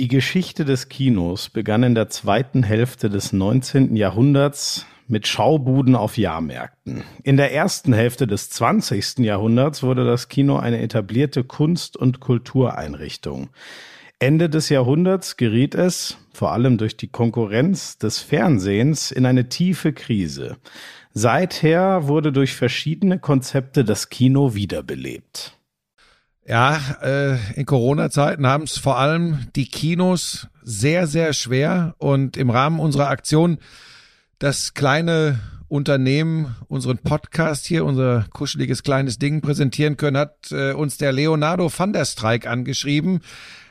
Die Geschichte des Kinos begann in der zweiten Hälfte des 19. Jahrhunderts mit Schaubuden auf Jahrmärkten. In der ersten Hälfte des 20. Jahrhunderts wurde das Kino eine etablierte Kunst- und Kultureinrichtung. Ende des Jahrhunderts geriet es, vor allem durch die Konkurrenz des Fernsehens, in eine tiefe Krise. Seither wurde durch verschiedene Konzepte das Kino wiederbelebt. Ja, äh, in Corona-Zeiten haben es vor allem die Kinos sehr, sehr schwer. Und im Rahmen unserer Aktion das kleine Unternehmen unseren Podcast hier, unser kuscheliges kleines Ding präsentieren können, hat äh, uns der Leonardo van der Streik angeschrieben.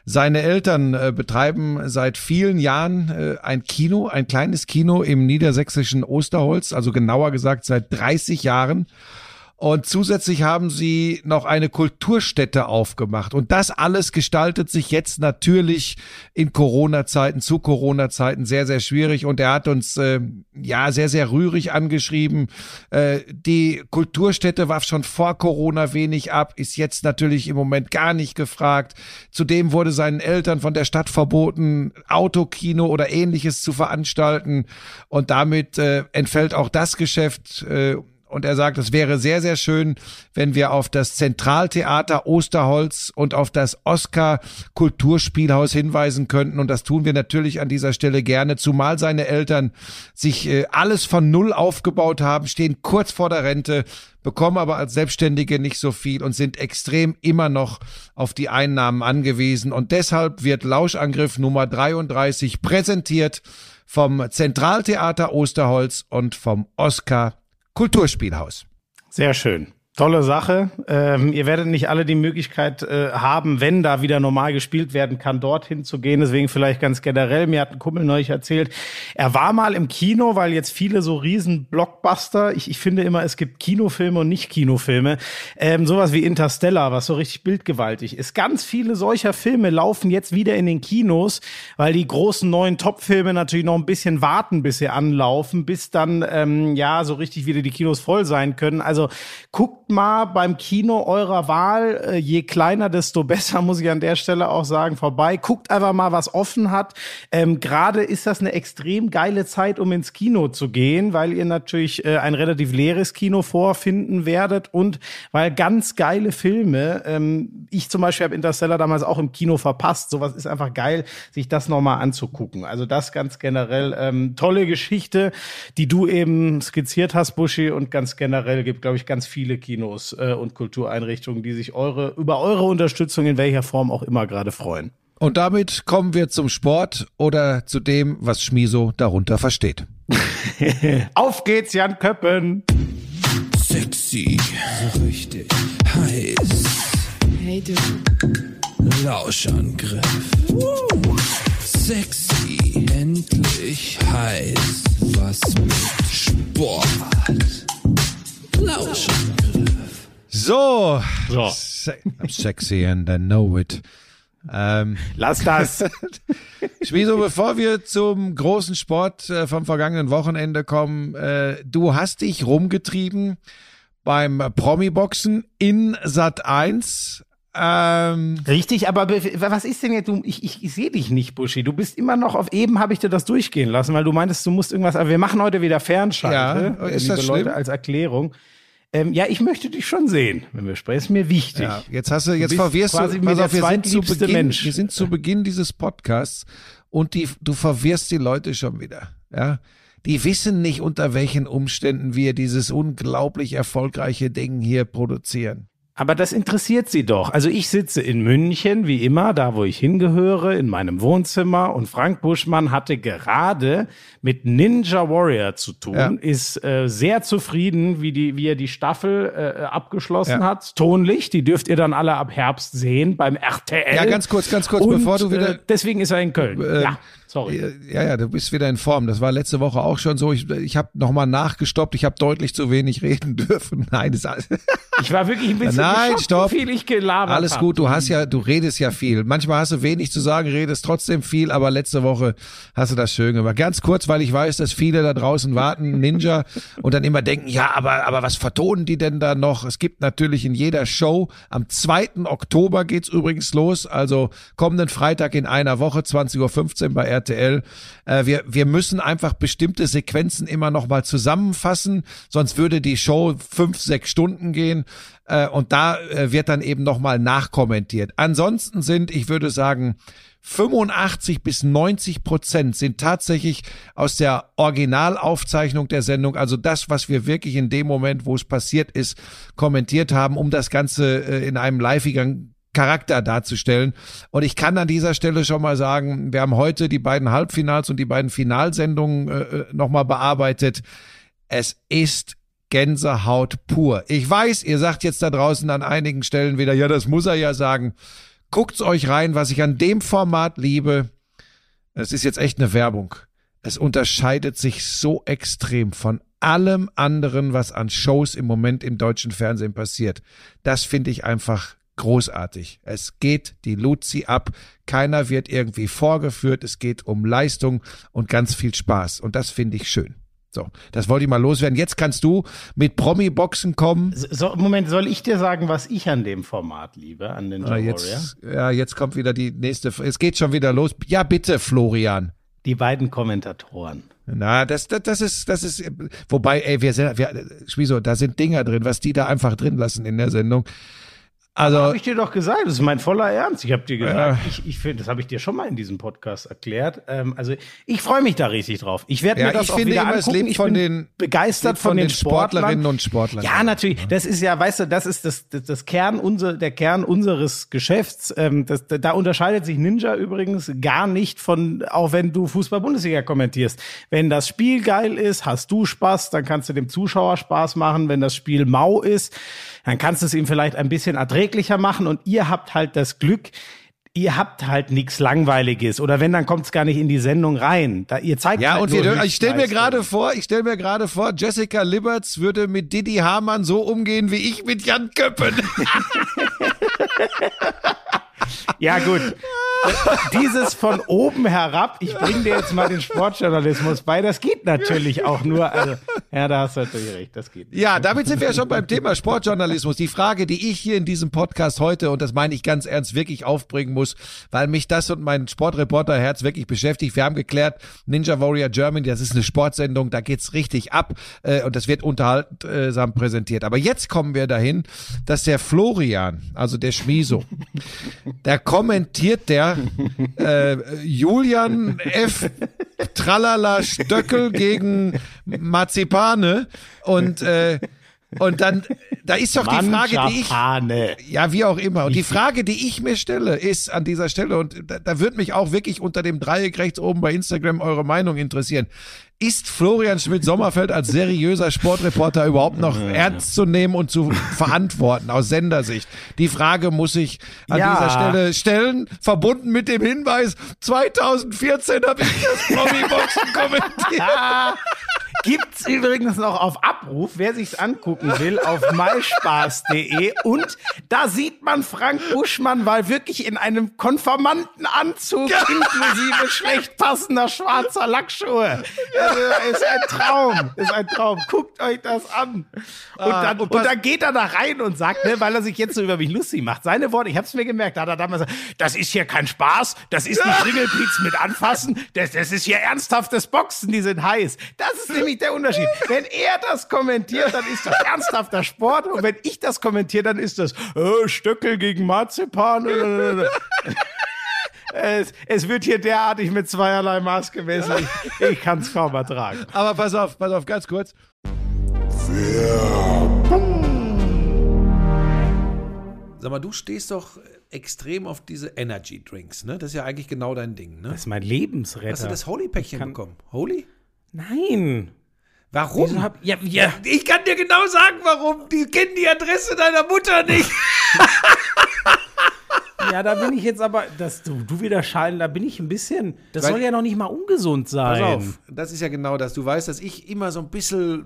Seine Eltern äh, betreiben seit vielen Jahren äh, ein Kino, ein kleines Kino im niedersächsischen Osterholz, also genauer gesagt seit 30 Jahren. Und zusätzlich haben sie noch eine Kulturstätte aufgemacht. Und das alles gestaltet sich jetzt natürlich in Corona-Zeiten, zu Corona-Zeiten sehr, sehr schwierig. Und er hat uns äh, ja sehr, sehr rührig angeschrieben. Äh, die Kulturstätte warf schon vor Corona wenig ab, ist jetzt natürlich im Moment gar nicht gefragt. Zudem wurde seinen Eltern von der Stadt verboten, Autokino oder ähnliches zu veranstalten. Und damit äh, entfällt auch das Geschäft. Äh, und er sagt, es wäre sehr, sehr schön, wenn wir auf das Zentraltheater Osterholz und auf das Oscar Kulturspielhaus hinweisen könnten. Und das tun wir natürlich an dieser Stelle gerne, zumal seine Eltern sich äh, alles von Null aufgebaut haben, stehen kurz vor der Rente, bekommen aber als Selbstständige nicht so viel und sind extrem immer noch auf die Einnahmen angewiesen. Und deshalb wird Lauschangriff Nummer 33 präsentiert vom Zentraltheater Osterholz und vom Oscar Kulturspielhaus. Sehr schön. Tolle Sache. Ähm, ihr werdet nicht alle die Möglichkeit äh, haben, wenn da wieder normal gespielt werden kann, dorthin zu gehen. Deswegen vielleicht ganz generell. Mir hat ein Kumpel neulich erzählt, er war mal im Kino, weil jetzt viele so riesen Blockbuster, ich, ich finde immer, es gibt Kinofilme und nicht Kinofilme. Ähm, sowas wie Interstellar, was so richtig bildgewaltig ist. Ganz viele solcher Filme laufen jetzt wieder in den Kinos, weil die großen neuen Top-Filme natürlich noch ein bisschen warten, bis sie anlaufen, bis dann ähm, ja so richtig wieder die Kinos voll sein können. Also guckt mal beim Kino eurer Wahl. Äh, je kleiner, desto besser, muss ich an der Stelle auch sagen, vorbei. Guckt einfach mal, was offen hat. Ähm, Gerade ist das eine extrem geile Zeit, um ins Kino zu gehen, weil ihr natürlich äh, ein relativ leeres Kino vorfinden werdet und weil ganz geile Filme, ähm, ich zum Beispiel habe Interstellar damals auch im Kino verpasst. Sowas ist einfach geil, sich das nochmal anzugucken. Also das ganz generell ähm, tolle Geschichte, die du eben skizziert hast, Buschi, und ganz generell gibt, glaube ich, ganz viele Kinos Kinos äh, und Kultureinrichtungen, die sich eure, über eure Unterstützung in welcher Form auch immer gerade freuen. Und damit kommen wir zum Sport oder zu dem, was Schmiso darunter versteht. Auf geht's, Jan Köppen! Sexy, so richtig heiß. Hey du. Lauschangriff. Uh. Sexy, endlich heiß. Was mit Sport. Lauschangriff. So. so. I'm sexy and I know it. Ähm, Lass das. Schmieso, bevor wir zum großen Sport äh, vom vergangenen Wochenende kommen, äh, du hast dich rumgetrieben beim Promi-Boxen in Sat 1. Ähm, Richtig, aber was ist denn jetzt? Du, ich, ich, ich sehe dich nicht, Buschi. Du bist immer noch auf eben, habe ich dir das durchgehen lassen, weil du meintest, du musst irgendwas. Aber wir machen heute wieder Fernschalte, ja, ist das Leute als Erklärung. Ähm, ja, ich möchte dich schon sehen, wenn wir sprechen. Ist mir wichtig. Ja, jetzt hast du, jetzt du verwirrst du, pass auf, wir sind zu Beginn, Mensch. wir sind zu Beginn dieses Podcasts und die, du verwirrst die Leute schon wieder. Ja, die wissen nicht, unter welchen Umständen wir dieses unglaublich erfolgreiche Ding hier produzieren. Aber das interessiert sie doch. Also ich sitze in München, wie immer, da wo ich hingehöre, in meinem Wohnzimmer und Frank Buschmann hatte gerade mit Ninja Warrior zu tun, ja. ist äh, sehr zufrieden, wie, die, wie er die Staffel äh, abgeschlossen ja. hat. Tonlich, die dürft ihr dann alle ab Herbst sehen beim RTL. Ja, ganz kurz, ganz kurz, und, bevor du wieder. Äh, deswegen ist er in Köln. Äh, ja. Sorry. Ja, ja, du bist wieder in Form. Das war letzte Woche auch schon so. Ich, ich habe nochmal nachgestoppt. Ich habe deutlich zu wenig reden dürfen. Nein, das Ich war wirklich ein bisschen Nein, stopp. wie viel ich gelabert Alles gut, du hast ja, du redest ja viel. Manchmal hast du wenig zu sagen, redest trotzdem viel, aber letzte Woche hast du das schön gemacht. Ganz kurz, weil ich weiß, dass viele da draußen warten, Ninja, und dann immer denken, ja, aber, aber was vertonen die denn da noch? Es gibt natürlich in jeder Show, am 2. Oktober geht's übrigens los, also kommenden Freitag in einer Woche, 20.15 Uhr bei RTL. Äh, wir, wir müssen einfach bestimmte Sequenzen immer noch mal zusammenfassen, sonst würde die Show fünf, sechs Stunden gehen. Äh, und da äh, wird dann eben noch mal nachkommentiert. Ansonsten sind, ich würde sagen, 85 bis 90 Prozent sind tatsächlich aus der Originalaufzeichnung der Sendung, also das, was wir wirklich in dem Moment, wo es passiert ist, kommentiert haben, um das Ganze äh, in einem liveigen Charakter darzustellen. Und ich kann an dieser Stelle schon mal sagen, wir haben heute die beiden Halbfinals und die beiden Finalsendungen äh, nochmal bearbeitet. Es ist Gänsehaut pur. Ich weiß, ihr sagt jetzt da draußen an einigen Stellen wieder, ja, das muss er ja sagen. Guckt's euch rein, was ich an dem Format liebe. Es ist jetzt echt eine Werbung. Es unterscheidet sich so extrem von allem anderen, was an Shows im Moment im deutschen Fernsehen passiert. Das finde ich einfach großartig. Es geht die Luzi ab. Keiner wird irgendwie vorgeführt. Es geht um Leistung und ganz viel Spaß. Und das finde ich schön. So, das wollte ich mal loswerden. Jetzt kannst du mit Promi-Boxen kommen. So, Moment, soll ich dir sagen, was ich an dem Format liebe, an Ninja Ah, Warrior? jetzt, ja, jetzt kommt wieder die nächste. Es geht schon wieder los. Ja, bitte, Florian. Die beiden Kommentatoren. Na, das, das, das ist, das ist, wobei, ey, wir sind, wir, Schmiso, da sind Dinger drin, was die da einfach drin lassen in der Sendung. Also, Habe ich dir doch gesagt, das ist mein voller Ernst. Ich habe dir gesagt, Ja. ich, ich finde, das habe ich dir schon mal in diesem Podcast erklärt. Ähm, also ich freue mich da richtig drauf. Ich werde Ja, mir das ich auch finde wieder immer, es angucken. lebt ich von bin den- begeistert von, von den den Sportlerinnen und Sportlern. Ja, natürlich. Das ist ja, weißt du, das ist das, das, das Kern unser, der Kern unseres Geschäfts. Ähm, das, da unterscheidet sich Ninja übrigens gar nicht von, auch wenn du Fußball-Bundesliga kommentierst. Wenn das Spiel geil ist, hast du Spaß, dann kannst du dem Zuschauer Spaß machen. Wenn das Spiel mau ist, dann kannst du es ihm vielleicht ein bisschen erträglicher machen. Und ihr habt halt das Glück, ihr habt halt nichts Langweiliges. Oder wenn, dann kommt es gar nicht in die Sendung rein. Da, ihr zeigt ja, halt und wir, ich stelle mir gerade vor, ich stelle mir gerade vor, Jessica Liberts würde mit Didi Hamann so umgehen, wie ich mit Jan Köppen. Ja, gut. Dieses von oben herab, ich bringe dir jetzt mal den Sportjournalismus bei, das geht natürlich auch nur, also, ja, da hast du natürlich recht, das geht nicht. Ja, damit sind wir ja schon beim Thema Sportjournalismus. Die Frage, die ich hier in diesem Podcast heute, und das meine ich ganz ernst, wirklich aufbringen muss, weil mich das und mein Sportreporterherz wirklich beschäftigt. Wir haben geklärt, Ninja Warrior Germany, das ist eine Sportsendung, da geht's richtig ab äh, und das wird unterhaltsam präsentiert. Aber jetzt kommen wir dahin, dass der Florian, also der Schmiso, da kommentiert der äh, Julian F. Tralala Stöckel gegen Marzipane und äh, und dann da ist doch die Frage, die ich ja, wie auch immer. Und die Frage, die ich mir stelle, ist an dieser Stelle, und da, da würde mich auch wirklich unter dem Dreieck rechts oben bei Instagram eure Meinung interessieren. Ist Florian Schmidt-Sommerfeld als seriöser Sportreporter überhaupt noch ernst zu nehmen und zu verantworten aus Sendersicht? Die Frage muss ich an Ja. dieser Stelle stellen, verbunden mit dem Hinweis, 2014 habe ich das Promi-Boxen kommentiert. Gibt's übrigens noch auf Abruf, wer sich's angucken will, auf myspaß.de. Und da sieht man Frank Buschmann war wirklich in einem Konformantenanzug inklusive schlecht passender schwarzer Lackschuhe. Also, ist ein Traum, ist ein Traum. Guckt euch das an. Und, Ah, dann, und dann geht er da rein und sagt, ne, weil er sich jetzt so über mich lustig macht. Seine Worte, ich hab's mir gemerkt, da hat er damals gesagt, das ist hier kein Spaß, das ist nicht Ringelpiez mit anfassen, das, das ist hier ernsthaftes Boxen, die sind heiß. Das ist nämlich der Unterschied. Wenn er das kommentiert, dann ist das ernsthafter Sport und wenn ich das kommentiere, dann ist das äh, Stöckel gegen Marzipan. Es, es wird hier derartig mit zweierlei Maß gemessen. Ich, ich kann es kaum ertragen. Aber pass auf, pass auf, ganz kurz. Sag mal, du stehst doch extrem auf diese Energy Drinks, ne? Das ist ja eigentlich genau dein Ding, ne? Das ist mein Lebensretter. Hast du das Holy-Päckchen bekommen? Holy? Nein. Warum? Hab, ja, ja. ich kann dir genau sagen, warum. Die kennen die Adresse deiner Mutter nicht. Ja, da bin ich jetzt aber, das, du, du wieder scheiden, da bin ich ein bisschen, das Weil- soll ja noch nicht mal ungesund sein. Pass auf, das ist ja genau das. Du weißt, dass ich immer so ein bisschen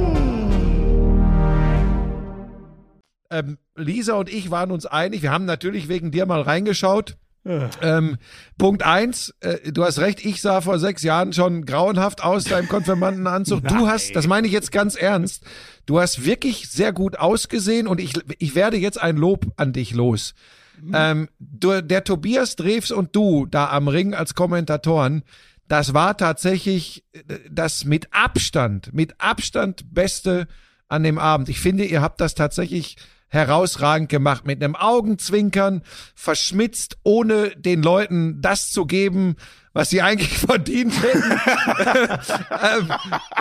Ähm, Lisa und ich waren uns einig. Wir haben natürlich wegen dir mal reingeschaut. Ähm, Punkt eins, äh, du hast recht, ich sah vor sechs Jahren schon grauenhaft aus deinem Konfirmandenanzug. Du hast, das meine ich jetzt ganz ernst, du hast wirklich sehr gut ausgesehen und ich, ich werde jetzt ein Lob an dich los. Mhm. Ähm, du, der Tobias Drews und du da am Ring als Kommentatoren, das war tatsächlich äh, das mit Abstand, mit Abstand Beste an dem Abend. Ich finde, ihr habt das tatsächlich herausragend gemacht mit einem Augenzwinkern, verschmitzt, ohne den Leuten das zu geben, was sie eigentlich verdient hätten. ähm,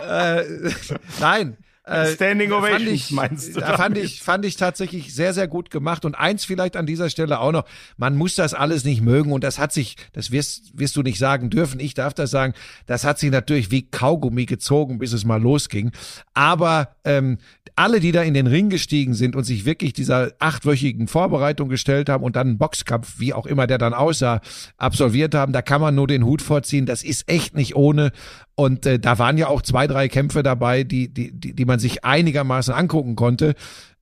äh, nein, äh, Standing Ovation, ich, meinst du? Da fand ich, fand ich tatsächlich sehr, sehr gut gemacht. Und eins vielleicht an dieser Stelle auch noch, man muss das alles nicht mögen und das hat sich, das wirst, wirst du nicht sagen dürfen, ich darf das sagen, das hat sich natürlich wie Kaugummi gezogen, bis es mal losging. Aber ähm, alle, die da in den Ring gestiegen sind und sich wirklich dieser achtwöchigen Vorbereitung gestellt haben und dann einen Boxkampf, wie auch immer der dann aussah, absolviert haben, da kann man nur den Hut vorziehen. Das ist echt nicht ohne. Und äh, da waren ja auch zwei, drei Kämpfe dabei, die, die, die, die man sich einigermaßen angucken konnte.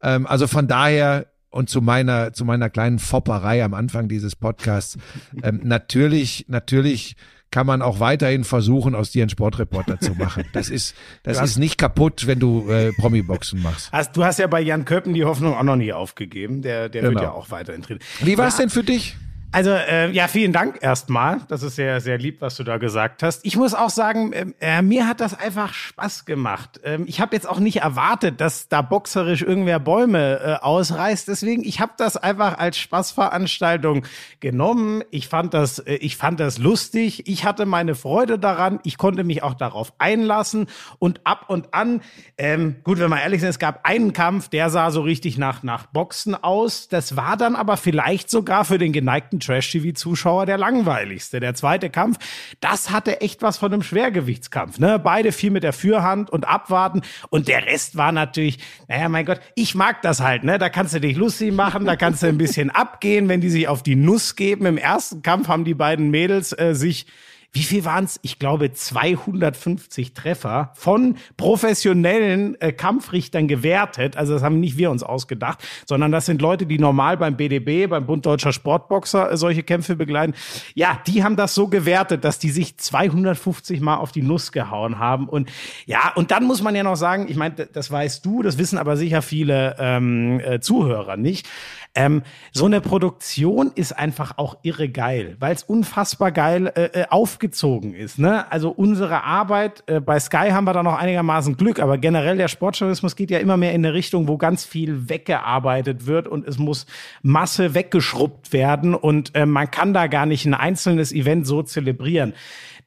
Ähm, also von daher und zu meiner, zu meiner kleinen Fopperei am Anfang dieses Podcasts. Ähm, natürlich, natürlich kann man auch weiterhin versuchen, aus dir einen Sportreporter zu machen. Das ist, das ist nicht kaputt, wenn du äh, Promi-Boxen machst. Hast, du hast ja bei Jan Köppen die Hoffnung auch noch nie aufgegeben. Der, der genau. wird ja auch weiterhin trainieren. Wie war es denn für dich? Also äh, ja, vielen Dank erstmal. Das ist sehr, sehr lieb, was du da gesagt hast. Ich muss auch sagen, ähm, äh, mir hat das einfach Spaß gemacht. Ähm, ich habe jetzt auch nicht erwartet, dass da boxerisch irgendwer Bäume äh, ausreißt. Deswegen, ich habe das einfach als Spaßveranstaltung genommen. Ich fand das, äh, ich fand das lustig. Ich hatte meine Freude daran. Ich konnte mich auch darauf einlassen und ab und an. Ähm, gut, wenn wir ehrlich sind, es gab einen Kampf, der sah so richtig nach nach Boxen aus. Das war dann aber vielleicht sogar für den geneigten meisten Trash-TV-Zuschauer der langweiligste. Der zweite Kampf, das hatte echt was von einem Schwergewichtskampf. Ne? Beide viel mit der Fürhand und abwarten. Und der Rest war natürlich, naja, mein Gott, ich mag das halt. Ne? Da kannst du dich lustig machen, da kannst du ein bisschen abgehen, wenn die sich auf die Nuss geben. Im ersten Kampf haben die beiden Mädels äh, sich wie viel waren es? Ich glaube 250 Treffer von professionellen äh, Kampfrichtern gewertet. Also das haben nicht wir uns ausgedacht, sondern das sind Leute, die normal beim BDB, beim Bund Deutscher Sportboxer äh, solche Kämpfe begleiten. Ja, die haben das so gewertet, dass die sich 250 Mal auf die Nuss gehauen haben. Und ja, und dann muss man ja noch sagen, ich meine, das weißt du, das wissen aber sicher viele ähm, äh, Zuhörer nicht. Ähm, so eine Produktion ist einfach auch irre geil, weil es unfassbar geil äh, äh, aufgezogen ist. Ne? Also unsere Arbeit, äh, bei Sky haben wir da noch einigermaßen Glück, aber generell der Sportjournalismus geht ja immer mehr in eine Richtung, wo ganz viel weggearbeitet wird und es muss Masse weggeschrubbt werden und äh, man kann da gar nicht ein einzelnes Event so zelebrieren.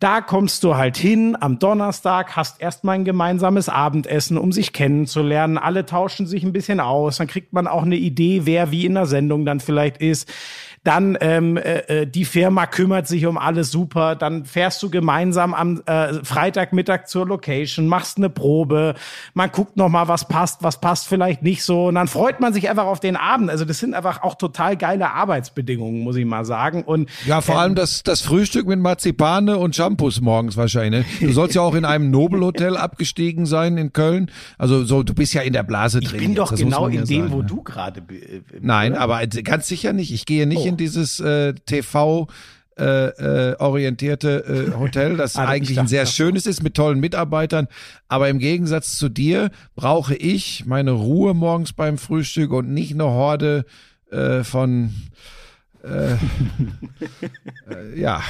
Da kommst du halt hin am Donnerstag, hast erstmal ein gemeinsames Abendessen, um sich kennenzulernen. Alle tauschen sich ein bisschen aus. Dann kriegt man auch eine Idee, wer wie in der Sendung dann vielleicht ist. Dann ähm, äh, äh, die Firma kümmert sich um alles super. Dann fährst du gemeinsam am äh, Freitagmittag zur Location, machst eine Probe. Man guckt noch mal, was passt, was passt vielleicht nicht so. Und dann freut man sich einfach auf den Abend. Also das sind einfach auch total geile Arbeitsbedingungen, muss ich mal sagen. Und ja, vor ähm, allem das das Frühstück mit Marzipane und Shampoos morgens wahrscheinlich. Ne? Du sollst ja auch in einem Nobelhotel abgestiegen sein in Köln. Also so, du bist ja in der Blase drin. Ich bin doch genau in ja dem, sagen, wo ne? du gerade. Äh, Nein, aber ganz sicher nicht. Ich gehe nicht oh in dieses äh, TV äh, äh, orientierte äh, Hotel, das ah, eigentlich ein sehr schönes ist mit tollen Mitarbeitern. Aber im Gegensatz zu dir brauche ich meine Ruhe morgens beim Frühstück und nicht eine Horde äh, von äh, äh, ja.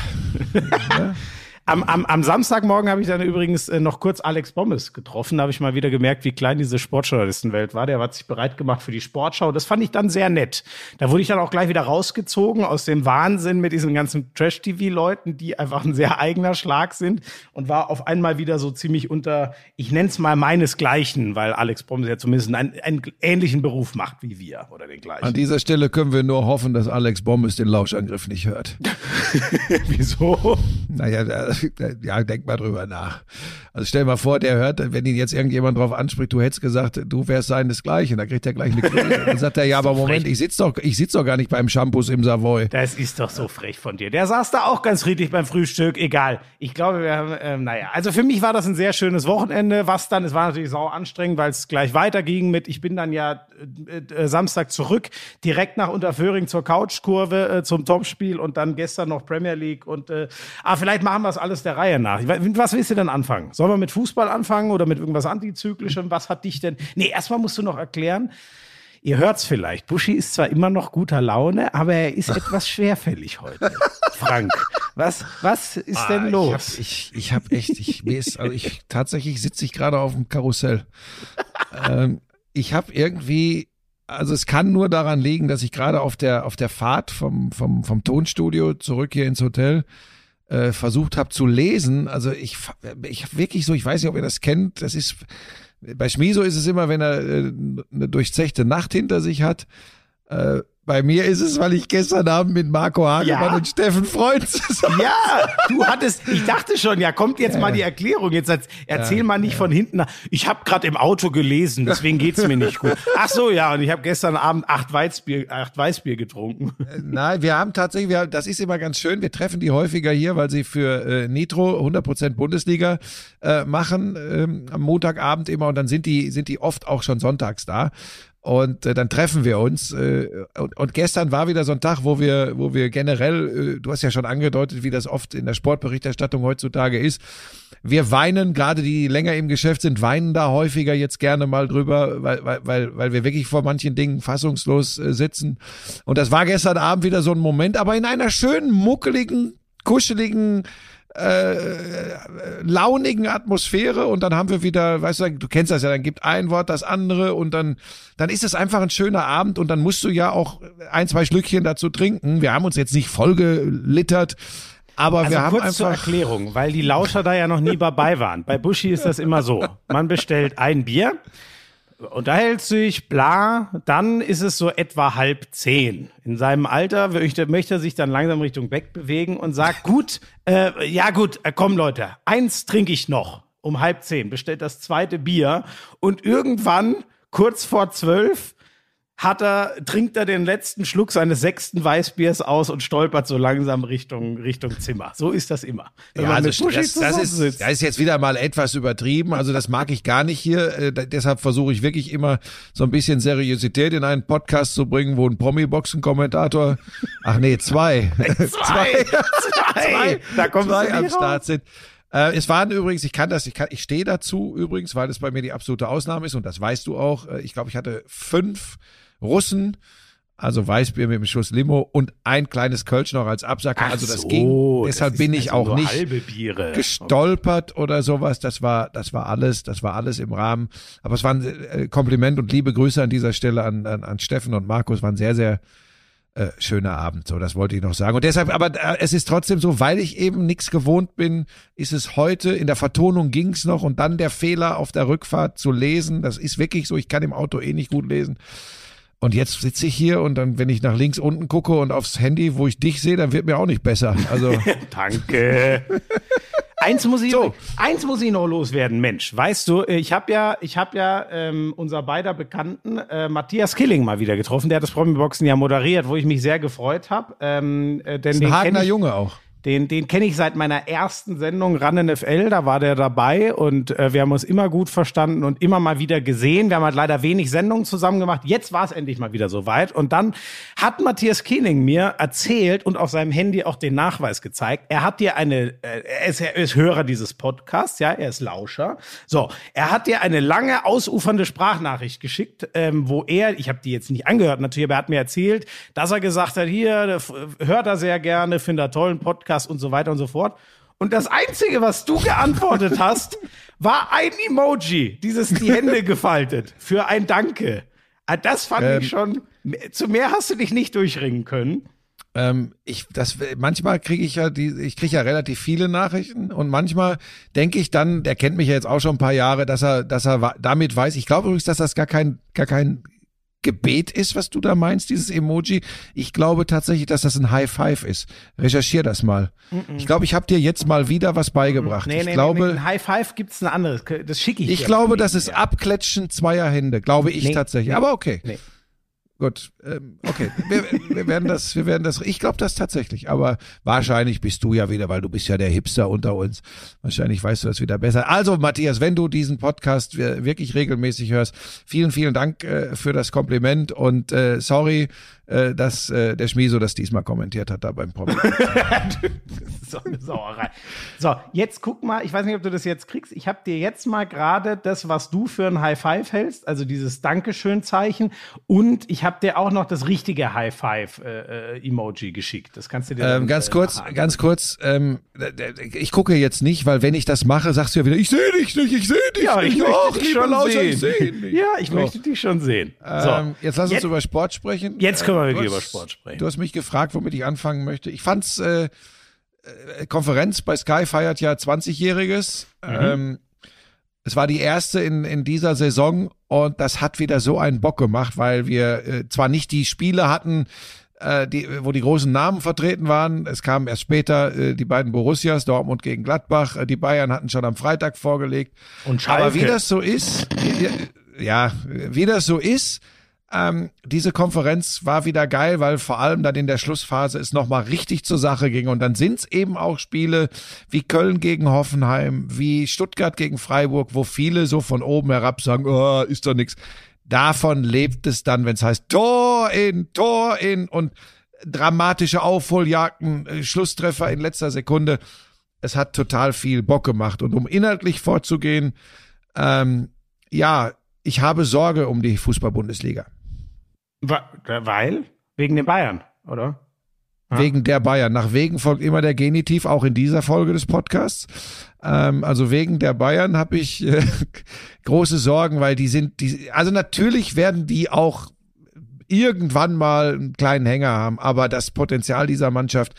ja. Am, am, am Samstagmorgen habe ich dann übrigens äh, noch kurz Alex Bommes getroffen. Da habe ich mal wieder gemerkt, wie klein diese Sportjournalistenwelt war. Der hat sich bereit gemacht für die Sportschau. Das fand ich dann sehr nett. Da wurde ich dann auch gleich wieder rausgezogen aus dem Wahnsinn mit diesen ganzen Trash-TV-Leuten, die einfach ein sehr eigener Schlag sind und war auf einmal wieder so ziemlich unter, ich nenne es mal meinesgleichen, weil Alex Bommes ja zumindest einen, einen ähnlichen Beruf macht wie wir oder den gleichen. An dieser Stelle können wir nur hoffen, dass Alex Bommes den Lauschangriff nicht hört. Wieso? Naja, ja, denk mal drüber nach. Also stell mal vor, der hört, wenn ihn jetzt irgendjemand drauf anspricht, du hättest gesagt, du wärst seinesgleichen, dann kriegt er gleich eine Krise. Dann sagt er, ja, aber Moment, ich sitze doch, ich sitz doch gar nicht beim Shampoos im Savoy. Das ist doch so frech von dir. Der saß da auch ganz friedlich beim Frühstück, egal. Ich glaube, wir haben, ähm, naja, also für mich war das ein sehr schönes Wochenende. Was dann, es war natürlich sau anstrengend, weil es gleich weiterging mit, ich bin dann ja äh, äh, Samstag zurück, direkt nach Unterföhring zur Couchkurve, äh, zum Topspiel und dann gestern noch Premier League und, äh, ah, vielleicht machen wir es alles der Reihe nach. Was willst du denn anfangen? Sollen wir mit Fußball anfangen oder mit irgendwas Antizyklischem? Was hat dich denn? Nee, erstmal musst du noch erklären. Ihr hört's vielleicht. Buschi ist zwar immer noch guter Laune, aber er ist etwas schwerfällig heute. Frank, was, was ist ah, denn los? Ich, ich hab echt, ich, mir ist, also ich, tatsächlich sitze ich gerade auf dem Karussell. ähm, ich habe irgendwie, also es kann nur daran liegen, dass ich gerade auf der, auf der Fahrt vom, vom, vom Tonstudio zurück hier ins Hotel äh, versucht habe zu lesen. Also ich, ich habe wirklich so, ich weiß nicht, ob ihr das kennt, das ist, bei Schmiso ist es immer, wenn er äh, eine durchzechte Nacht hinter sich hat, äh, bei mir ist es, weil ich gestern Abend mit Marco Hagemann ja. und Steffen Freund zusammen. Ja, du hattest, ich dachte schon, ja, kommt jetzt ja. mal die Erklärung. Jetzt erzähl ja, mal nicht von hinten. Ich habe gerade im Auto gelesen, deswegen geht's mir nicht gut. Ach so, ja, und ich habe gestern Abend acht Weißbier, acht Weißbier getrunken. Äh, nein, wir haben tatsächlich, wir, das ist immer ganz schön. Wir treffen die häufiger hier, weil sie für äh, Nitro 100% Bundesliga äh, machen ähm, am Montagabend immer und dann sind die sind die oft auch schon sonntags da. Und äh, dann treffen wir uns. Äh, und, und gestern war wieder so ein Tag, wo wir, wo wir generell, äh, du hast ja schon angedeutet, wie das oft in der Sportberichterstattung heutzutage ist. Wir weinen, gerade die länger im Geschäft sind, weinen da häufiger jetzt gerne mal drüber, weil, weil, weil, weil wir wirklich vor manchen Dingen fassungslos äh, sitzen. Und das war gestern Abend wieder so ein Moment, aber in einer schönen, muckeligen, kuscheligen äh, launigen Atmosphäre und dann haben wir wieder, weißt du, du kennst das ja, dann gibt ein Wort das andere und dann, dann ist es einfach ein schöner Abend und dann musst du ja auch ein, zwei Schlückchen dazu trinken. Wir haben uns jetzt nicht vollgelittert, aber also wir haben kurz einfach zur Erklärung, weil die Lauscher da ja noch nie dabei waren. Bei Buschi ist das immer so. Man bestellt ein Bier, unterhält sich, bla, dann ist es so etwa halb zehn. In seinem Alter möchte, möchte er sich dann langsam Richtung Beck bewegen und sagt, gut, äh, ja gut, äh, komm Leute, eins trinke ich noch um halb zehn, bestellt das zweite Bier und irgendwann, kurz vor zwölf, hat er, trinkt er den letzten Schluck seines sechsten Weißbiers aus und stolpert so langsam Richtung, Richtung Zimmer. So ist das immer. Ja, also das, das, ist, das ist jetzt wieder mal etwas übertrieben. Also das mag ich gar nicht hier. Äh, deshalb versuche ich wirklich immer so ein bisschen Seriosität in einen Podcast zu bringen, wo ein Promi-Boxen-Kommentator, ach nee, zwei. zwei. zwei. zwei. Da kommt zwei am Start sind. Äh, es waren übrigens, ich kann das, ich, kann, ich stehe dazu übrigens, weil das bei mir die absolute Ausnahme ist und das weißt du auch. Äh, ich glaube, ich hatte fünf Russen, also Weißbier mit dem Schuss Limo und ein kleines Kölsch noch als Absacker. Ach also das so, ging. Deshalb das bin ich also auch nicht gestolpert oder sowas. Das war, das war alles, das war alles im Rahmen. Aber es war ein äh, Kompliment und liebe Grüße an dieser Stelle an, an, an Steffen und Markus. War ein sehr, sehr äh, schöner Abend. So, das wollte ich noch sagen. Und deshalb, aber äh, es ist trotzdem so, weil ich eben nichts gewohnt bin, ist es heute, in der Vertonung ging's noch und dann der Fehler auf der Rückfahrt zu lesen. Das ist wirklich so, ich kann im Auto eh nicht gut lesen. Und jetzt sitze ich hier und dann, wenn ich nach links unten gucke und aufs Handy, wo ich dich sehe, dann wird mir auch nicht besser. Also Danke. eins muss ich, So. eins muss ich noch loswerden, Mensch. Weißt du, ich habe ja, ich habe ja ähm, unser beider Bekannten äh, Matthias Killing mal wieder getroffen. Der hat das Promi-Boxen ja moderiert, wo ich mich sehr gefreut habe. Ähm, äh, denn ist ein ich, Junge auch. Den, den kenne ich seit meiner ersten Sendung Ran NFL, da war der dabei und äh, wir haben uns immer gut verstanden und immer mal wieder gesehen. Wir haben halt leider wenig Sendungen zusammen gemacht. Jetzt war es endlich mal wieder soweit. Und dann hat Matthias Kiening mir erzählt und auf seinem Handy auch den Nachweis gezeigt. Er hat dir eine, äh, er, ist, er ist Hörer dieses Podcasts, ja, er ist Lauscher. So, er hat dir eine lange ausufernde Sprachnachricht geschickt, ähm, wo er, ich habe die jetzt nicht angehört natürlich, aber er hat mir erzählt, dass er gesagt hat, hier, hört er sehr gerne, findet er tollen Podcast und so weiter und so fort. Und das Einzige, was du geantwortet hast, war ein Emoji, dieses die Hände gefaltet für ein Danke. Ah, Das fand Ähm. ich schon. Zu mehr hast du dich nicht durchringen können. Ähm, ich, das, manchmal kriege ich ja die, ich kriege ja relativ viele Nachrichten und manchmal denke ich dann, der kennt mich ja jetzt auch schon ein paar Jahre, dass er, dass er damit weiß. Ich glaube übrigens, dass das gar kein, gar kein Gebet ist, was du da meinst, dieses Emoji. Ich glaube tatsächlich, dass das ein High Five ist. Recherchier das mal. Ich glaube, ich habe dir jetzt mal wieder was beigebracht. Nee, ich nee, glaube, nee, nee, ein High Five gibt's ein anderes. Das schicke ich ich glaube, das ist Abklatschen zweier Hände, glaube ich Nee, tatsächlich. nee, Aber okay. nee. Gut, ähm, okay. Wir, wir werden das, wir werden das. Ich glaube das tatsächlich. Aber wahrscheinlich bist du ja wieder, weil du bist ja der Hipster unter uns. Wahrscheinlich weißt du das wieder besser. Also Matthias, wenn du diesen Podcast wir- wirklich regelmäßig hörst, vielen, vielen Dank äh, für das Kompliment und äh, sorry, äh, dass äh, der Schmieso das diesmal kommentiert hat da beim Promi. so eine Sauerei. So, jetzt guck mal, ich weiß nicht, ob du das jetzt kriegst. Ich habe dir jetzt mal gerade das, was du für ein High Five hältst, also dieses Dankeschön-Zeichen. Und ich habe dir auch noch das richtige High Five-Emoji geschickt. Das kannst du dir Ähm, ganz äh, kurz, nachhaken. ganz kurz, ähm, ich gucke jetzt nicht, weil wenn ich das mache, sagst du ja wieder, ich sehe dich nicht, ich sehe dich Ja, nicht. ich möchte Och, dich schon Lauscher, sehen. ich sehe ihn nicht. Ja, ich So. möchte dich schon sehen. Ähm, jetzt lass uns Jetzt- über Sport sprechen. Jetzt können wir Über Sport sprechen. Du hast mich gefragt, womit ich anfangen möchte. Ich fand's, äh, äh, Konferenz bei Sky feiert ja 20-Jähriges. Mhm. Ähm, es war die erste in, in dieser Saison und das hat wieder so einen Bock gemacht, weil wir äh, zwar nicht die Spiele hatten, äh, die, wo die großen Namen vertreten waren. Es kamen erst später äh, die beiden Borussias, Dortmund gegen Gladbach. Äh, die Bayern hatten schon am Freitag vorgelegt. Und Aber wie Schalke. das so ist, ja, wie das so ist, ähm, diese Konferenz war wieder geil, weil vor allem dann in der Schlussphase es nochmal richtig zur Sache ging. Und dann sind es eben auch Spiele wie Köln gegen Hoffenheim, wie Stuttgart gegen Freiburg, wo viele so von oben herab sagen, oh, ist doch nix. Davon lebt es dann, wenn es heißt Tor in, Tor in und dramatische Aufholjagden, äh, Schlusstreffer in letzter Sekunde. Es hat total viel Bock gemacht. Und um inhaltlich vorzugehen, ähm, ja, ich habe Sorge um die Fußball-Bundesliga. Wa- Weil? Wegen den Bayern, oder? Wegen der Bayern. Nach wegen folgt immer der Genitiv, auch in dieser Folge des Podcasts. Ähm, also wegen der Bayern habe ich äh, große Sorgen, weil die sind, die, also natürlich werden die auch irgendwann mal einen kleinen Hänger haben, aber das Potenzial dieser Mannschaft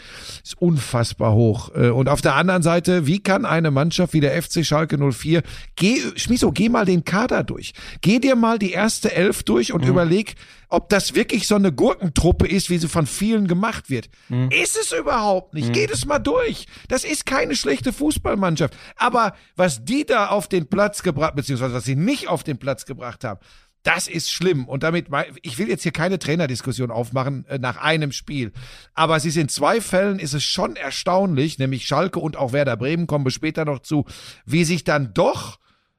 ist unfassbar hoch. Äh, Und auf der anderen Seite, wie kann eine Mannschaft wie der FC Schalke 04, geh, Schmiso, geh mal den Kader durch. Geh dir mal die erste Elf durch und überleg, ob das wirklich so eine Gurkentruppe ist, wie sie von vielen gemacht wird. Ist es überhaupt nicht. Geht es mal durch. Das ist keine schlechte Fußballmannschaft. Aber was die da auf den Platz gebracht, beziehungsweise was sie nicht auf den Platz gebracht haben, Das ist schlimm. Und damit, ich will jetzt hier keine Trainerdiskussion aufmachen äh, nach einem Spiel. Aber es ist in zwei Fällen ist es schon erstaunlich, nämlich Schalke und auch Werder Bremen kommen wir später noch zu, wie sich dann doch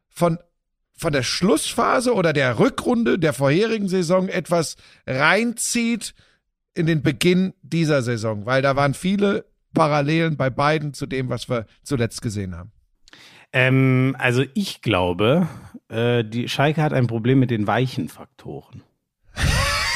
von von der Schlussphase oder der Rückrunde der vorherigen Saison etwas reinzieht in den Beginn dieser Saison, weil da waren viele Parallelen bei beiden zu dem, was wir zuletzt gesehen haben. Ähm, also ich glaube, äh, die Schalke hat ein Problem mit den weichen Faktoren.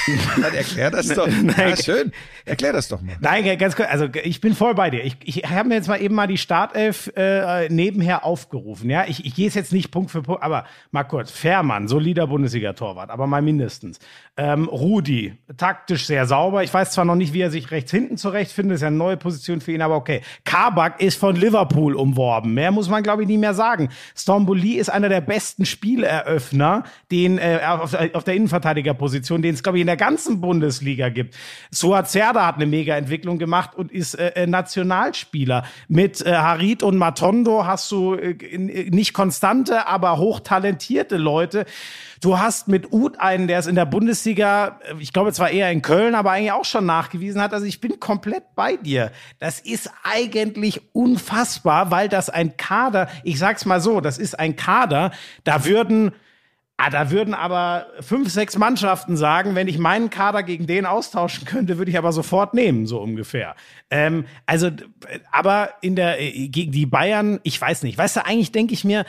Dann erklär das doch. Nein, ja, schön. Erklär das doch mal. Nein, ganz kurz. Also ich bin voll bei dir. Ich, ich habe mir jetzt mal eben mal die Startelf äh, nebenher aufgerufen. Ja, ich, ich gehe es jetzt nicht Punkt für Punkt, aber mal kurz. Fährmann, solider Bundesliga-Torwart, aber mal mindestens. Ähm, Rudi, taktisch sehr sauber. Ich weiß zwar noch nicht, wie er sich rechts hinten zurechtfindet. Das ist ja eine neue Position für ihn, aber okay. Kabak ist von Liverpool umworben. Mehr muss man, glaube ich, nie mehr sagen. Stromboli ist einer der besten Spieleröffner, den äh, auf, auf der Innenverteidigerposition, den es, glaube ich, in der ganzen Bundesliga gibt. Suazerda hat eine Mega-Entwicklung gemacht und ist äh, äh, Nationalspieler. Mit äh, Harit und Matondo hast du äh, nicht konstante, aber hochtalentierte Leute. Du hast mit Uth einen, der es in der Bundesliga, äh, ich glaube zwar eher in Köln, aber eigentlich auch schon nachgewiesen hat. Also ich bin komplett bei dir. Das ist eigentlich unfassbar, weil das ein Kader, ich sag's mal so, das ist ein Kader, da würden Ah, da würden aber fünf, sechs Mannschaften sagen, wenn ich meinen Kader gegen den austauschen könnte, würde ich aber sofort nehmen, so ungefähr. Ähm, also, aber in der äh, gegen die Bayern, ich weiß nicht. Weißt du, eigentlich denke ich mir,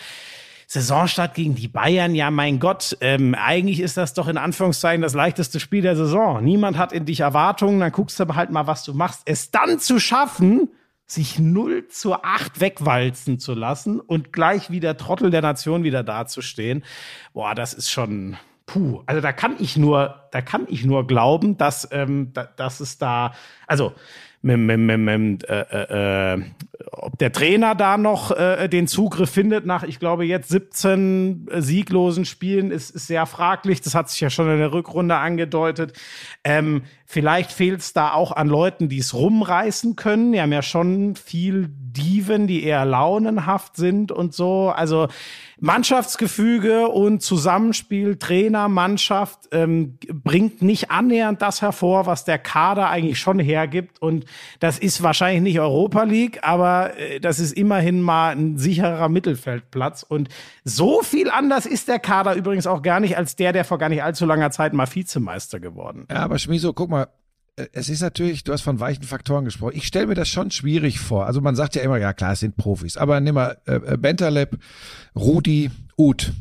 Saisonstart gegen die Bayern, ja mein Gott, ähm, eigentlich ist das doch in Anführungszeichen das leichteste Spiel der Saison. Niemand hat in dich Erwartungen, dann guckst du halt mal, was du machst. Es dann zu schaffen, sich 0 zu 8 wegwalzen zu lassen und gleich wie der Trottel der Nation wieder dazustehen, boah, das ist schon, puh. Also da kann ich nur, da kann ich nur glauben, dass, ähm, da, dass es da, also mit, mit, mit äh, äh, äh, ob der Trainer da noch äh, den Zugriff findet nach, ich glaube, jetzt 17 sieglosen Spielen, ist, ist sehr fraglich. Das hat sich ja schon in der Rückrunde angedeutet. Ähm, vielleicht fehlt es da auch an Leuten, die es rumreißen können. Die haben ja schon viel Diven, die eher launenhaft sind und so. Also Mannschaftsgefüge und Zusammenspiel Trainer, Mannschaft ähm, bringt nicht annähernd das hervor, was der Kader eigentlich schon hergibt. Und das ist wahrscheinlich nicht Europa League, aber äh, das ist immerhin mal ein sicherer Mittelfeldplatz. Und so viel anders ist der Kader übrigens auch gar nicht als der, der vor gar nicht allzu langer Zeit mal Vizemeister geworden. Ja, aber Schmiso, guck mal, es ist natürlich, du hast von weichen Faktoren gesprochen. Ich stelle mir das schon schwierig vor. Also man sagt ja immer, ja klar, es sind Profis. Aber nimm mal äh, äh Bentaleb, Rudi, Uth.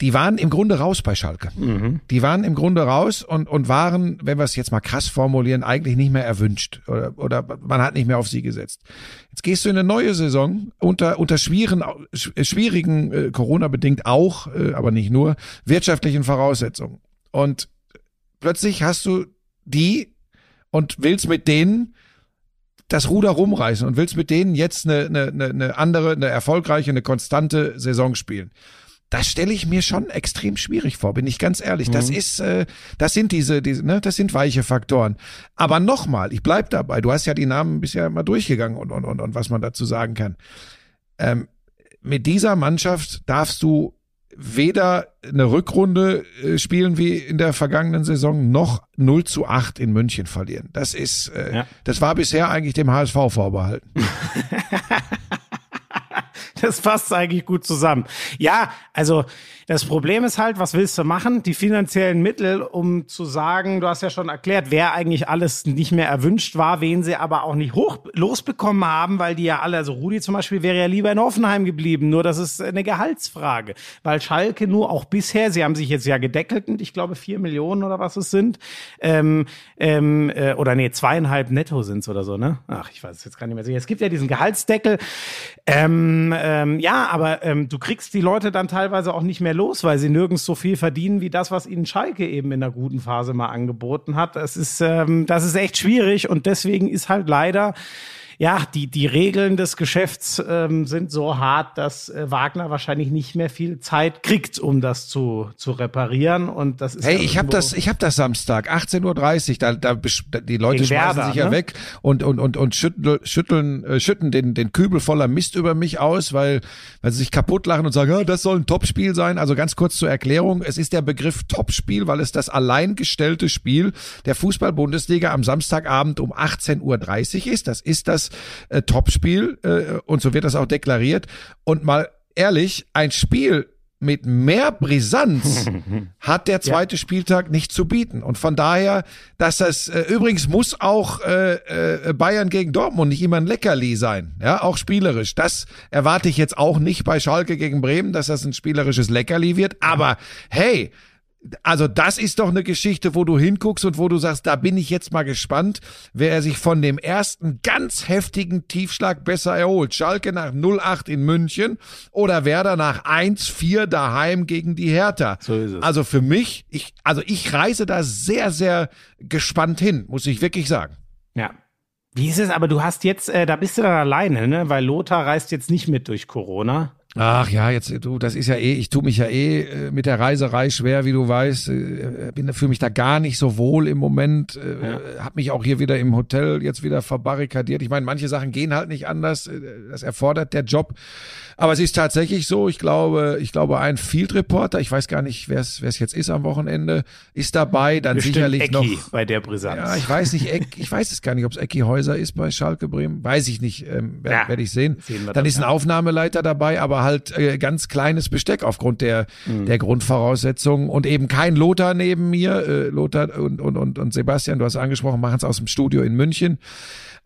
Die waren im Grunde raus bei Schalke. Mhm. Die waren im Grunde raus und, und waren, wenn wir es jetzt mal krass formulieren, eigentlich nicht mehr erwünscht. Oder, oder man hat nicht mehr auf sie gesetzt. Jetzt gehst du in eine neue Saison unter, unter schwierigen, schwierigen äh, Corona-bedingt auch, äh, aber nicht nur, wirtschaftlichen Voraussetzungen. Und plötzlich hast du die und willst mit denen das Ruder rumreißen und willst mit denen jetzt eine, eine, eine andere, eine erfolgreiche, eine konstante Saison spielen. Das stelle ich mir schon extrem schwierig vor, bin ich ganz ehrlich. Mhm. Das ist, äh, das sind diese, diese, ne, das sind weiche Faktoren. Aber nochmal, ich bleib dabei. Du hast ja die Namen bisher mal durchgegangen und und und, und was man dazu sagen kann. Ähm, mit dieser Mannschaft darfst du weder eine Rückrunde äh, spielen wie in der vergangenen Saison noch 0 zu 8 in München verlieren. Das ist, äh, ja. das war bisher eigentlich dem HSV vorbehalten. das passt eigentlich gut zusammen. Ja, also das Problem ist halt, was willst du machen? Die finanziellen Mittel, um zu sagen, du hast ja schon erklärt, wer eigentlich alles nicht mehr erwünscht war, wen sie aber auch nicht hoch losbekommen haben, weil die ja alle, also Rudi zum Beispiel wäre ja lieber in Offenheim geblieben. Nur das ist eine Gehaltsfrage, weil Schalke nur auch bisher, sie haben sich jetzt ja gedeckelt und ich glaube vier Millionen oder was es sind, ähm, ähm, äh, oder nee, zweieinhalb netto sind's oder so, ne? Ach, ich weiß es jetzt gar nicht mehr sicher. Es gibt ja diesen Gehaltsdeckel. Ähm, ähm, ja, aber ähm, du kriegst die Leute dann teilweise auch nicht mehr los, weil sie nirgends so viel verdienen wie das, was ihnen Schalke eben in der guten Phase mal angeboten hat. Das ist, ähm, das ist echt schwierig und deswegen ist halt leider ja, die, die Regeln des Geschäfts ähm, sind so hart, dass äh, Wagner wahrscheinlich nicht mehr viel Zeit kriegt, um das zu, zu reparieren. Und das ist Hey, ja ich habe das, ich habe das Samstag, 18.30 Uhr, da, da die Leute schmeißen Werder, sich ja ne? weg und, und, und, und schütteln, schütteln, äh, schütten den, den Kübel voller Mist über mich aus, weil, weil sie sich kaputt lachen und sagen, ja, das soll ein Topspiel sein. Also ganz kurz zur Erklärung, es ist der Begriff Topspiel, weil es das alleingestellte Spiel der Fußball-Bundesliga am Samstagabend um 18.30 Uhr ist. Das ist das äh, Topspiel äh, und so wird das auch deklariert. Und mal ehrlich, ein Spiel mit mehr Brisanz hat der zweite Spieltag nicht zu bieten. Und von daher, dass das äh, übrigens muss auch äh, äh, Bayern gegen Dortmund nicht immer ein Leckerli sein, ja, auch spielerisch. Das erwarte ich jetzt auch nicht bei Schalke gegen Bremen, dass das ein spielerisches Leckerli wird. Aber hey, also das ist doch eine Geschichte, wo du hinguckst und wo du sagst, da bin ich jetzt mal gespannt, wer er sich von dem ersten ganz heftigen Tiefschlag besser erholt. Schalke nach 0-8 in München oder Werder nach 1-4 daheim gegen die Hertha. So ist es. Also für mich, ich, also ich reise da sehr, sehr gespannt hin, muss ich wirklich sagen. Ja. Wie ist es? Aber du hast jetzt, äh, da bist du dann alleine, ne? Weil Lothar reist jetzt nicht mit durch Corona. Ach ja, jetzt du, das ist ja eh, ich tue mich ja eh äh, mit der Reiserei schwer, wie du weißt, äh, bin fühle mich da gar nicht so wohl im Moment, äh, Ja. habe mich auch hier wieder im Hotel jetzt wieder verbarrikadiert. Ich meine, manche Sachen gehen halt nicht anders, das erfordert der Job, aber es ist tatsächlich so, ich glaube, ich glaube ein Field Reporter, ich weiß gar nicht, wer es jetzt ist am Wochenende, ist dabei, dann Bestimmt sicherlich Ecki noch bei der Brisanz. ja, ich weiß nicht, Eck, ich weiß es gar nicht, ob es Ecki Häuser ist bei Schalke Bremen. Weiß ich nicht, ähm, werde Ja, werd ich sehen. sehen Dann dann, ist ein. Aufnahmeleiter dabei, aber halt äh, ganz kleines Besteck aufgrund der, Mhm. der Grundvoraussetzungen und eben kein Lothar neben mir. Äh, Lothar und, und, und, und Sebastian, du hast angesprochen, machen es aus dem Studio in München.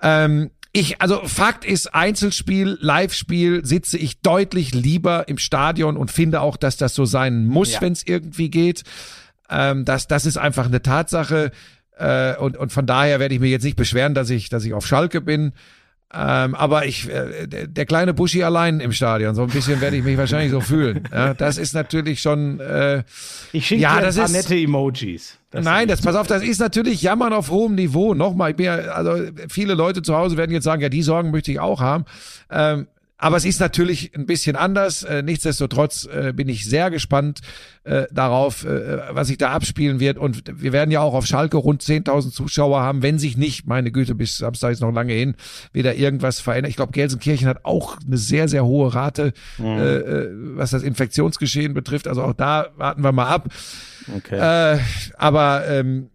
Ähm, ich, also Fakt ist, Einzelspiel, Live-Spiel sitze ich deutlich lieber im Stadion und finde auch, dass das so sein muss, Ja. wenn es irgendwie geht. Ähm, das, das ist einfach eine Tatsache. Äh, und, und von daher werde ich mir jetzt nicht beschweren, dass ich, dass ich auf Schalke bin. Ähm, aber ich, äh, der, kleine Buschi allein im Stadion, so ein bisschen werde ich mich wahrscheinlich so fühlen. Ja, das ist natürlich schon. Äh, Ich schicke Ja, dir ein das paar ist- nette Emojis. Das Nein, das pass auf, das ist natürlich Jammern auf hohem Niveau. Nochmal, ich bin ja, also viele Leute zu Hause werden jetzt sagen, ja, die Sorgen möchte ich auch haben. Ähm, aber es ist natürlich ein bisschen anders. Äh, nichtsdestotrotz äh, bin ich sehr gespannt äh, darauf, was sich da abspielen wird. Und wir werden ja auch auf Schalke rund 10.000 Zuschauer haben, wenn sich nicht, meine Güte, bis Samstag ist noch lange hin, wieder irgendwas verändert. Ich glaube, Gelsenkirchen hat auch eine sehr, sehr hohe Rate, äh, was das Infektionsgeschehen betrifft. Also auch da warten wir mal ab. Okay. Äh, aber ähm,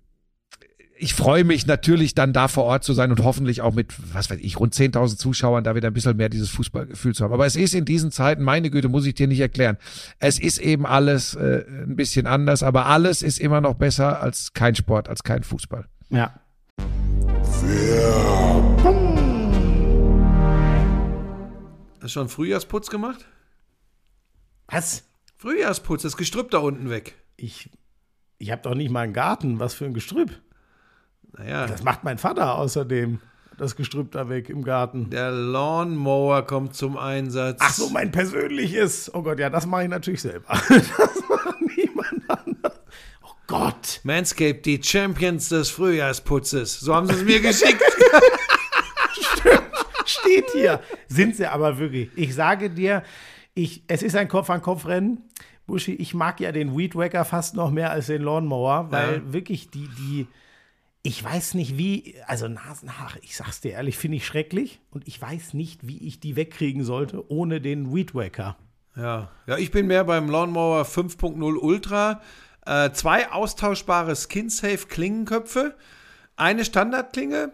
ich freue mich natürlich dann da vor Ort zu sein und hoffentlich auch mit, was weiß ich, rund 10.000 Zuschauern da wieder ein bisschen mehr dieses Fußballgefühl zu haben. Aber es ist in diesen Zeiten, meine Güte, muss ich dir nicht erklären. Es ist eben alles äh, ein bisschen anders, aber alles ist immer noch besser als kein Sport, als kein Fußball. ja. Hast du schon Frühjahrsputz gemacht? Was? Frühjahrsputz, das Gestrüpp da unten weg. Ich, ich habe doch nicht mal einen Garten. Was für ein Gestrüpp. Naja, Das macht mein Vater außerdem. Das Gestrüpp da weg im Garten. der Lawnmower kommt zum Einsatz. Ach so, mein persönliches. Oh Gott, ja, das mache ich natürlich selber. Das macht niemand anders. Oh Gott. Manscaped, die Champions des Frühjahrsputzes. So haben sie es mir geschickt. Steht hier. Sind sie aber wirklich. Ich sage dir, ich, es ist ein Kopf-an-Kopf-Rennen. Buschi, ich mag ja den Weed Wacker fast noch mehr als den Lawnmower, weil Ja. wirklich die, die, ich weiß nicht wie, also Nasenhaare, ich sag's dir ehrlich, finde ich schrecklich und ich weiß nicht, wie ich die wegkriegen sollte ohne den Weed Wacker. Ja. ja, ich bin mehr beim Lawnmower 5.0 Ultra. Äh, zwei austauschbare Skin-Safe Klingenköpfe, eine Standardklinge,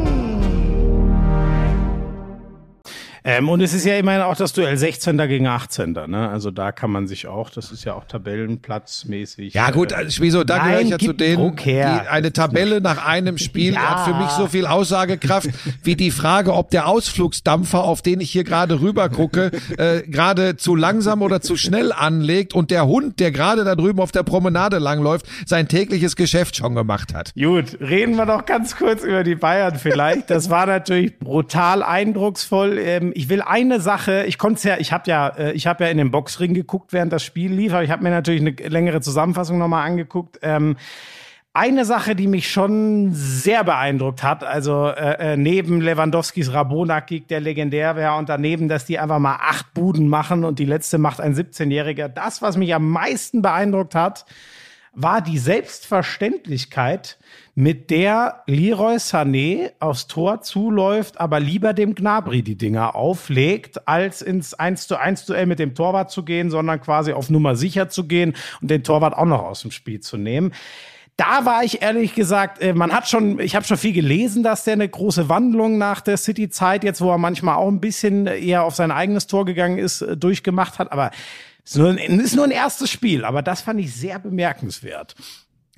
Ähm, und es ist ja immerhin auch das Duell 16. gegen 18. Ne? Also da kann man sich auch, das ist ja auch tabellenplatzmäßig. Ja gut, also wieso, da gehöre ich ja zu denen, die, eine Tabelle nach einem Spiel Ja. hat für mich so viel Aussagekraft wie die Frage, ob der Ausflugsdampfer, auf den ich hier gerade rüber gucke, äh, gerade zu langsam oder zu schnell anlegt und der Hund, der gerade da drüben auf der Promenade langläuft, sein tägliches Geschäft schon gemacht hat. Gut, reden wir doch ganz kurz über die Bayern vielleicht. Das war natürlich brutal eindrucksvoll. Ähm, ich will eine Sache, ich konnte ja, ich habe ja, äh, ich habe ja in den Boxring geguckt, während das Spiel lief, aber ich habe mir natürlich eine längere Zusammenfassung nochmal angeguckt. Ähm, eine Sache, die mich schon sehr beeindruckt hat, also äh, äh, neben Lewandowskis Rabonak-Kick, der legendär wäre, und daneben, dass die einfach mal acht Buden machen und die letzte macht ein 17-Jähriger. Das, was mich am meisten beeindruckt hat, war die Selbstverständlichkeit, mit der Leroy Sané aufs Tor zuläuft, aber lieber dem Gnabry die Dinger auflegt, als ins 1 zu 1 Duell mit dem Torwart zu gehen, sondern quasi auf Nummer sicher zu gehen und den Torwart auch noch aus dem Spiel zu nehmen. Da war ich ehrlich gesagt, äh, man hat schon, ich habe schon viel gelesen, dass der eine große Wandlung nach der City-Zeit, jetzt wo er manchmal auch ein bisschen eher auf sein eigenes Tor gegangen ist, äh, durchgemacht hat. Aber es ist nur ein erstes Spiel, aber das fand ich sehr bemerkenswert.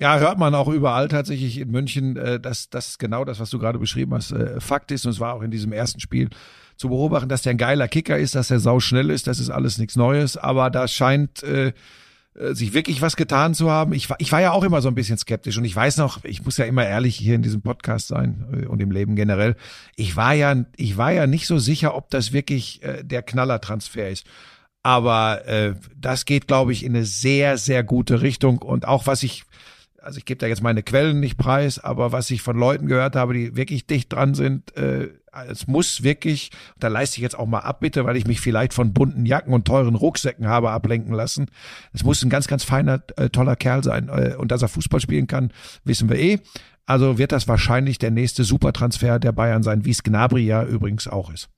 Ja, hört man auch überall tatsächlich in München, äh, dass das genau das, was du gerade beschrieben hast, äh, Fakt ist. Und es war auch in diesem ersten Spiel zu beobachten, dass der ein geiler Kicker ist, dass er sau schnell ist. Das ist alles nichts Neues. Aber da scheint äh, äh, sich wirklich was getan zu haben. Ich war, ich war ja auch immer so ein bisschen skeptisch und ich weiß noch, ich muss ja immer ehrlich hier in diesem Podcast sein äh, und im Leben generell. Ich war ja, ich war ja nicht so sicher, ob das wirklich äh, der Knallertransfer ist. Aber äh, das geht, glaube ich, in eine sehr, sehr gute Richtung. Und auch was ich, also ich gebe da jetzt meine Quellen nicht preis, aber was ich von Leuten gehört habe, die wirklich dicht dran sind, äh, es muss wirklich, da leiste ich jetzt auch mal ab, bitte, weil ich mich vielleicht von bunten Jacken und teuren Rucksäcken habe ablenken lassen. Es muss ein ganz, ganz feiner, äh, toller Kerl sein. Äh, und dass er Fußball spielen kann, wissen wir eh. Also wird das wahrscheinlich der nächste Supertransfer der Bayern sein, wie es Gnabry ja übrigens auch ist.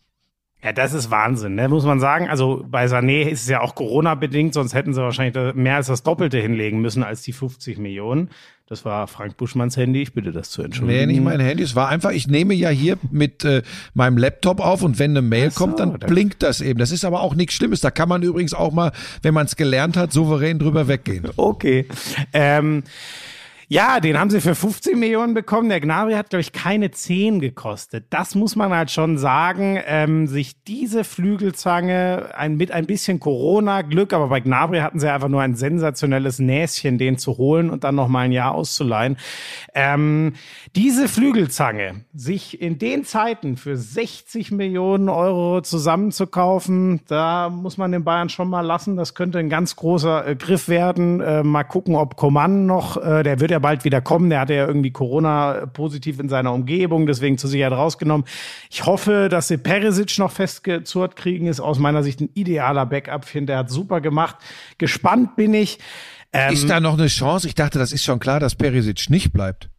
Ja, das ist Wahnsinn, ne? muss man sagen. Also bei Sané ist es ja auch Corona-bedingt, sonst hätten sie wahrscheinlich mehr als das Doppelte hinlegen müssen als die 50 Millionen. Das war Frank Buschmanns Handy, ich bitte das zu entschuldigen. Nee, nicht mein Handy. Es war einfach, ich nehme ja hier mit äh, meinem Laptop auf und wenn eine Mail so, kommt, dann da- blinkt das eben. Das ist aber auch nichts Schlimmes. Da kann man übrigens auch mal, wenn man es gelernt hat, souverän drüber weggehen. Okay. Ähm, ja, den haben sie für 15 Millionen bekommen. Der Gnabry hat, glaube ich, keine 10 gekostet. Das muss man halt schon sagen. Ähm, sich diese Flügelzange ein, mit ein bisschen Corona-Glück, aber bei Gnabry hatten sie einfach nur ein sensationelles Näschen, den zu holen und dann noch mal ein Jahr auszuleihen. Ähm, diese Flügelzange, sich in den Zeiten für 60 Millionen Euro zusammenzukaufen, da muss man den Bayern schon mal lassen. Das könnte ein ganz großer äh, Griff werden. Äh, mal gucken, ob Coman noch, äh, der wird ja bald wieder kommen. Der hatte ja irgendwie Corona positiv in seiner Umgebung, deswegen zur Sicherheit rausgenommen. Ich hoffe, dass sie Perisic noch festgezurrt kriegen. Ist aus meiner Sicht ein idealer Backup. Ich finde, der hat super gemacht. Gespannt bin ich. Ähm, ist da noch eine Chance? Ich dachte, das ist schon klar, dass Perisic nicht bleibt.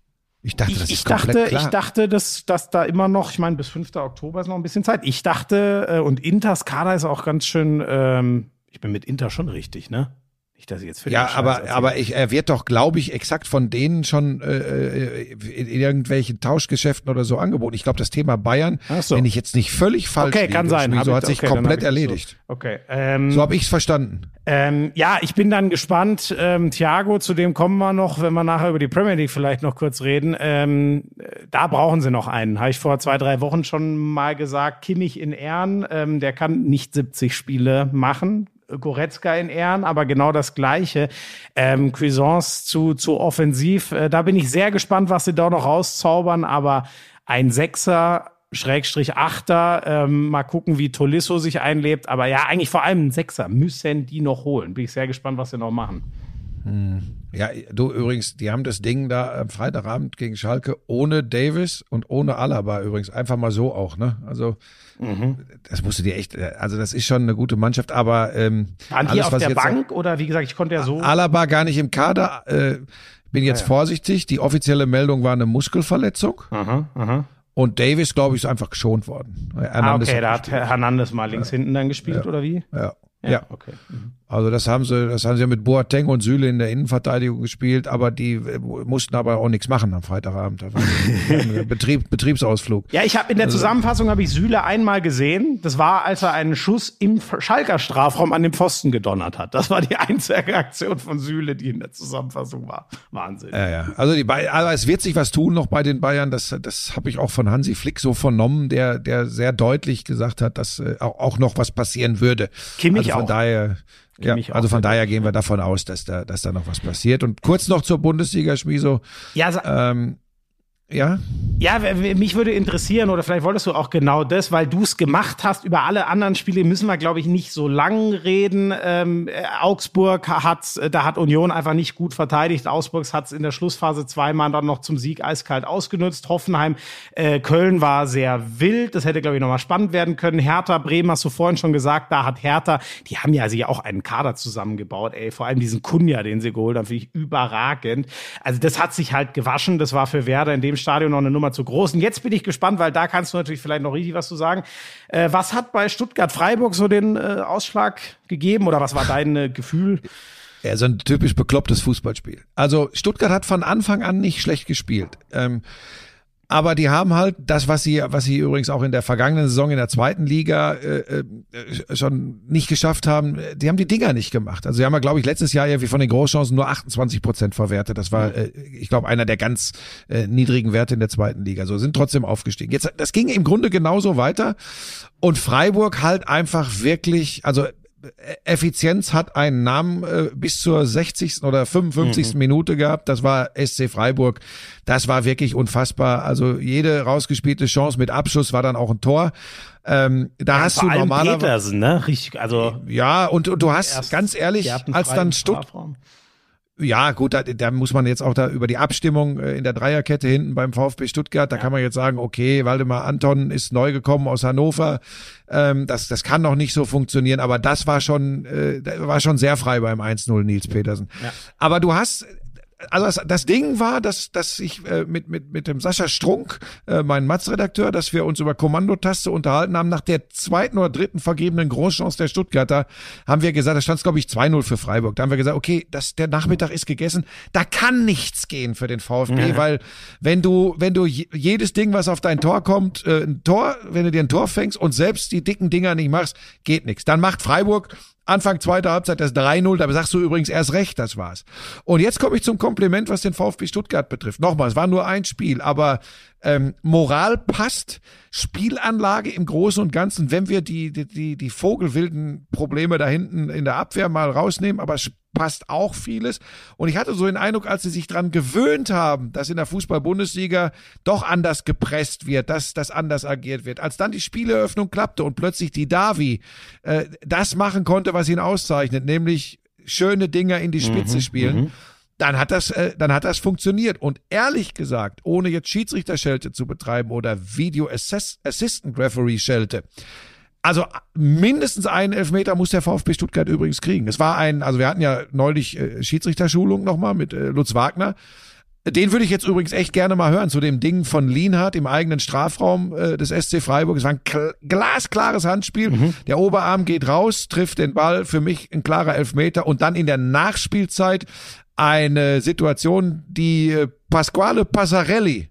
Ich dachte, das ich, ist komplett dachte, klar. ich dachte, dass, dass da immer noch, ich meine, bis 5. Oktober ist noch ein bisschen Zeit. Ich dachte, äh, und Inters Kader ist auch ganz schön, ähm, ich bin mit Inter schon richtig, ne? Nicht, dass ich jetzt für ja, aber, aber ich, er wird doch, glaube ich, exakt von denen schon äh, äh, in irgendwelchen Tauschgeschäften oder so angeboten. Ich glaube, das Thema Bayern, so. wenn ich jetzt nicht völlig falsch Okay, kann liege, sein. so hat ich- sich okay, komplett erledigt. So. Okay. Ähm, So habe ich es verstanden. Ähm, ja, ich bin dann gespannt. Ähm, Thiago, zu dem kommen wir noch, wenn wir nachher über die Premier League vielleicht noch kurz reden. Ähm, äh, da brauchen sie noch einen. Habe ich vor zwei, drei Wochen schon mal gesagt. Kimmich in Ehren, ähm, der kann nicht 70 Spiele machen. Goretzka in Ehren, aber genau das Gleiche. Ähm, Cuisance zu, zu offensiv. Äh, da bin ich sehr gespannt, was sie da noch rauszaubern, aber ein Sechser Schrägstrich Achter. Ähm, mal gucken, wie Tolisso sich einlebt. Aber ja, eigentlich vor allem ein Sechser müssen die noch holen. Bin ich sehr gespannt, was sie noch machen. Ja, du übrigens, die haben das Ding da am Freitagabend gegen Schalke ohne Davis und ohne Alaba übrigens einfach mal so auch, ne? Also das musst du dir echt, also das ist schon eine gute Mannschaft, aber ähm, Waren die alles, auf was der Bank oder wie gesagt, ich konnte ja so. Alaba gar nicht im Kader. Äh, bin jetzt vorsichtig. Die offizielle Meldung war eine Muskelverletzung Aha, aha. und Davis, glaube ich, ist einfach geschont worden. Ah, Hernandez okay, hat da hat. Hernandez mal links hinten dann gespielt, oder wie? ja. Ja. okay. Also das haben sie, das haben sie ja mit Boateng und Süle in der Innenverteidigung gespielt, aber die äh, mussten aber auch nichts machen am Freitagabend. Betrieb, Betriebsausflug. Ja, ich habe in der Zusammenfassung habe ich Süle einmal gesehen. Das war, als er einen Schuss im Schalker Strafraum an den Pfosten gedonnert hat. Das war die einzige Aktion von Süle, die in der Zusammenfassung war. Wahnsinn. Ja, ja. Also die Bay aber es wird sich was tun noch bei den Bayern. Das, das habe ich auch von Hansi Flick so vernommen, der, der sehr deutlich gesagt hat, dass äh, auch, auch noch was passieren würde. Kimmich also von auch. daher, ja, also von daher gehen wir davon aus, dass da, dass da noch was passiert. Und kurz noch zur Bundesliga, Schmiso. Ja, Ähm, ja, Ja, mich würde interessieren, oder vielleicht wolltest du auch genau das, weil du es gemacht hast. Über alle anderen Spiele müssen wir, glaube ich, nicht so lang reden. Ähm, äh, Augsburg hat's, äh, da hat Union einfach nicht gut verteidigt. Augsburg hat's in der Schlussphase zweimal dann noch zum Sieg eiskalt ausgenutzt. Hoffenheim, äh, Köln war sehr wild. Das hätte, glaube ich, nochmal spannend werden können. Hertha, Bremen, hast du vorhin schon gesagt, da hat Hertha, die haben ja sich auch einen Kader zusammengebaut, ey. Vor allem diesen Kunja, den sie geholt haben, finde ich überragend. Also das hat sich halt gewaschen. Das war für Werder in dem Stadion noch eine Nummer zu groß. Und jetzt bin ich gespannt, weil da kannst du natürlich vielleicht noch richtig was zu sagen. Äh, was hat bei Stuttgart-Freiburg so den äh, Ausschlag gegeben oder was war dein äh, Gefühl? Ja, so ein typisch beklopptes Fußballspiel. Also Stuttgart hat von Anfang an nicht schlecht gespielt. Ähm, aber die haben halt das, was sie, was sie übrigens auch in der vergangenen Saison in der zweiten Liga äh, äh, schon nicht geschafft haben, die haben die Dinger nicht gemacht. Also sie haben ja, glaube ich, letztes Jahr irgendwie von den Großchancen nur 28 Prozent verwertet. Das war, äh, ich glaube, einer der ganz äh, niedrigen Werte in der zweiten Liga. So sind trotzdem aufgestiegen. Jetzt, das ging im Grunde genauso weiter. Und Freiburg halt einfach wirklich, also Effizienz hat einen Namen äh, bis zur 60. oder 55. Minute gehabt. Das war SC Freiburg. Das war wirklich unfassbar. Also jede rausgespielte Chance mit Abschuss war dann auch ein Tor. Ähm, da hast Vor du normalerweise ne? Richtig, also ja und, und du hast ganz ehrlich, als dann Stutt Strafraum. Ja, gut, da, da muss man jetzt auch da über die Abstimmung äh, in der Dreierkette hinten beim VfB Stuttgart, da kann man jetzt sagen, okay, Waldemar Anton ist neu gekommen aus Hannover, ähm, das, das kann noch nicht so funktionieren, aber das war schon, äh, war schon sehr frei beim 1-0 Nils Petersen. Aber du hast, also das, das Ding war, dass, dass ich äh, mit, mit, mit dem Sascha Strunk, äh, mein Matz-Redakteur, dass wir uns über Kommandotaste unterhalten haben. Nach der zweiten oder dritten vergebenen Großchance der Stuttgarter haben wir gesagt, da stand es, glaube ich, 2-0 für Freiburg. Da haben wir gesagt, okay, das, der Nachmittag ist gegessen. Da kann nichts gehen für den VfB, weil wenn du, wenn du je- jedes Ding, was auf dein Tor kommt, äh, ein Tor, wenn du dir ein Tor fängst und selbst die dicken Dinger nicht machst, geht nichts. Dann macht Freiburg Anfang zweiter Halbzeit das 3-0, da sagst du übrigens erst recht, das war's. Und jetzt komme ich zum Kompliment, was den VfB Stuttgart betrifft. Nochmal, es war nur ein Spiel, aber ähm, Moral passt, Spielanlage im Großen und Ganzen, wenn wir die, die, die, die vogelwilden Probleme da hinten in der Abwehr mal rausnehmen, aber passt auch vieles. Und ich hatte so den Eindruck, als sie sich dran gewöhnt haben, dass in der Fußball-Bundesliga doch anders gepresst wird, dass das anders agiert wird. Als dann die Spieleröffnung klappte und plötzlich die Davi äh, das machen konnte, was ihn auszeichnet, nämlich schöne Dinger in die Spitze spielen, dann hat das, äh, dann hat das funktioniert. Und ehrlich gesagt, ohne jetzt Schiedsrichterschelte zu betreiben oder Video Assist Assistant Referee Schelte, also mindestens einen Elfmeter muss der VfB Stuttgart übrigens kriegen. Es war ein, also wir hatten ja neulich äh, Schiedsrichterschulung nochmal mit äh, Lutz Wagner. Den würde ich jetzt übrigens echt gerne mal hören zu dem Ding von Lienhardt im eigenen Strafraum äh, des SC Freiburg. Es war ein kl glasklares Handspiel. Der Oberarm geht raus, trifft den Ball. Für mich ein klarer Elfmeter. Und dann in der Nachspielzeit eine Situation, die äh, Pasquale Passarelli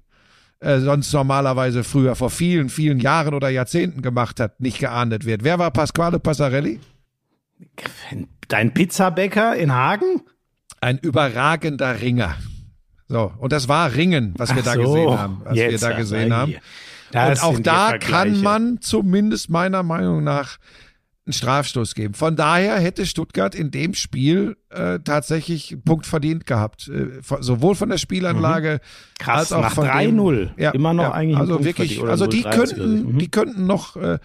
äh, sonst normalerweise früher vor vielen, vielen Jahren oder Jahrzehnten gemacht hat, nicht geahndet wird. Wer war Pasquale Passarelli? Dein Pizzabäcker in Hagen? Ein überragender Ringer. So, und das war Ringen, was wir Ach da so, gesehen haben. Was wir da gesehen haben. und auch da kann man zumindest meiner Meinung nach einen Strafstoß geben. Von daher hätte Stuttgart in dem Spiel äh, tatsächlich einen Punkt verdient gehabt. Äh, von, sowohl von der Spielanlage Mhm. Krass, als auch von 3-0. dem, ja, Immer noch ja, eigentlich Also wirklich, also die 0-3 könnten, Mhm. die könnten noch äh,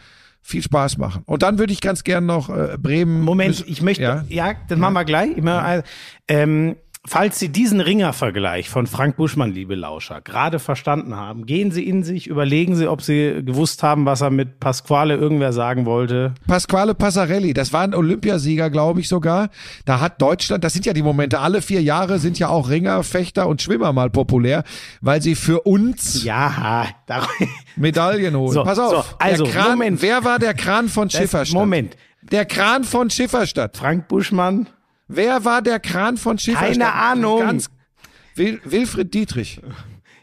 viel Spaß machen. Und dann würde ich ganz gern noch äh, Bremen. Moment, ich möchte, Ja. ja, das machen wir gleich. Ich meine, ähm, falls Sie diesen Ringervergleich von Frank Buschmann, liebe Lauscher, gerade verstanden haben, gehen Sie in sich, überlegen Sie, ob Sie gewusst haben, was er mit Pasquale irgendwer sagen wollte. Pasquale Passarelli, das war ein Olympiasieger, glaube ich sogar. Da hat Deutschland, das sind ja die Momente, alle vier Jahre sind ja auch Ringer, Fechter und Schwimmer mal populär, weil sie für uns Ja, da, Medaillen holen. So, Pass auf, so, also, Kran, Moment. wer war der Kran von Das- Schifferstadt? Moment. Der Kran von Schifferstadt. Frank Buschmann, Wer war der Kran von Schifferstadt? Keine Ahnung. Ganz, Wil, Wilfried Dietrich.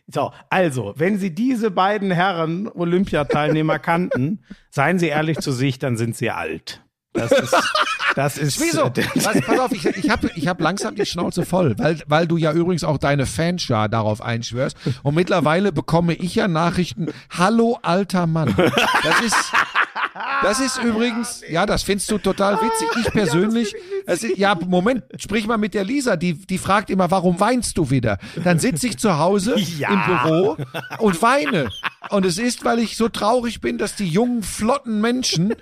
So, also, wenn Sie diese beiden Herren Olympiateilnehmer kannten, seien Sie ehrlich zu sich, dann sind Sie alt. Das ist, das ist. Wieso? äh, Was, pass auf, ich, ich habe ich hab langsam die Schnauze voll, weil, weil du ja übrigens auch deine Fanschar darauf einschwörst. Und mittlerweile bekomme ich ja Nachrichten, hallo alter Mann. Das ist, das ist übrigens, ja, das findest du total witzig. Ich persönlich, ist, ja, Moment, sprich mal mit der Lisa, die, die fragt immer, warum weinst du wieder? Dann sitze ich zu Hause Ja. im Büro und weine. Und es ist, weil ich so traurig bin, dass die jungen, flotten Menschen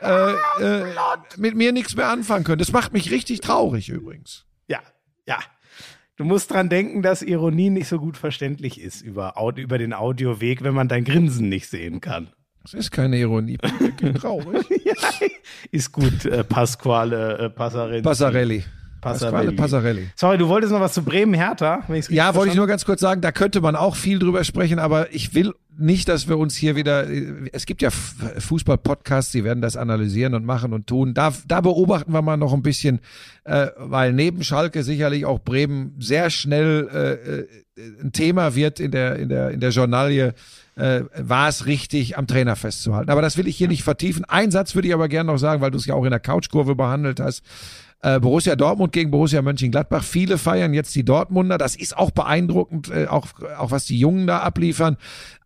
äh, äh, mit mir nichts mehr anfangen können. Das macht mich richtig traurig übrigens. Ja, ja. Du musst dran denken, dass Ironie nicht so gut verständlich ist über, über den Audioweg, wenn man dein Grinsen nicht sehen kann. Das ist keine Ironie, wirklich traurig. ja, ist gut, äh, Pasquale äh, Passarelli. Passarelli. Passarelli. Pasquale Passarelli. Sorry, du wolltest noch was zu ich's richtig Ja, wollte ich nur ganz kurz sagen, da könnte man auch viel drüber sprechen, aber ich will nicht, dass wir uns hier wieder, es gibt ja Fußball-Podcasts, die werden das analysieren und machen und tun. Da, da beobachten wir mal noch ein bisschen, äh, weil neben Schalke sicherlich auch Bremen sehr schnell äh, äh, ein Thema wird in der, in der, in der Journalie, äh, war es richtig, am Trainer festzuhalten. Aber das will ich hier nicht vertiefen. Ein Satz würde ich aber gerne noch sagen, weil du es ja auch in der Couchkurve behandelt hast. Äh, Borussia Dortmund gegen Borussia Mönchengladbach. Viele feiern jetzt die Dortmunder. Das ist auch beeindruckend, äh, auch, auch was die Jungen da abliefern.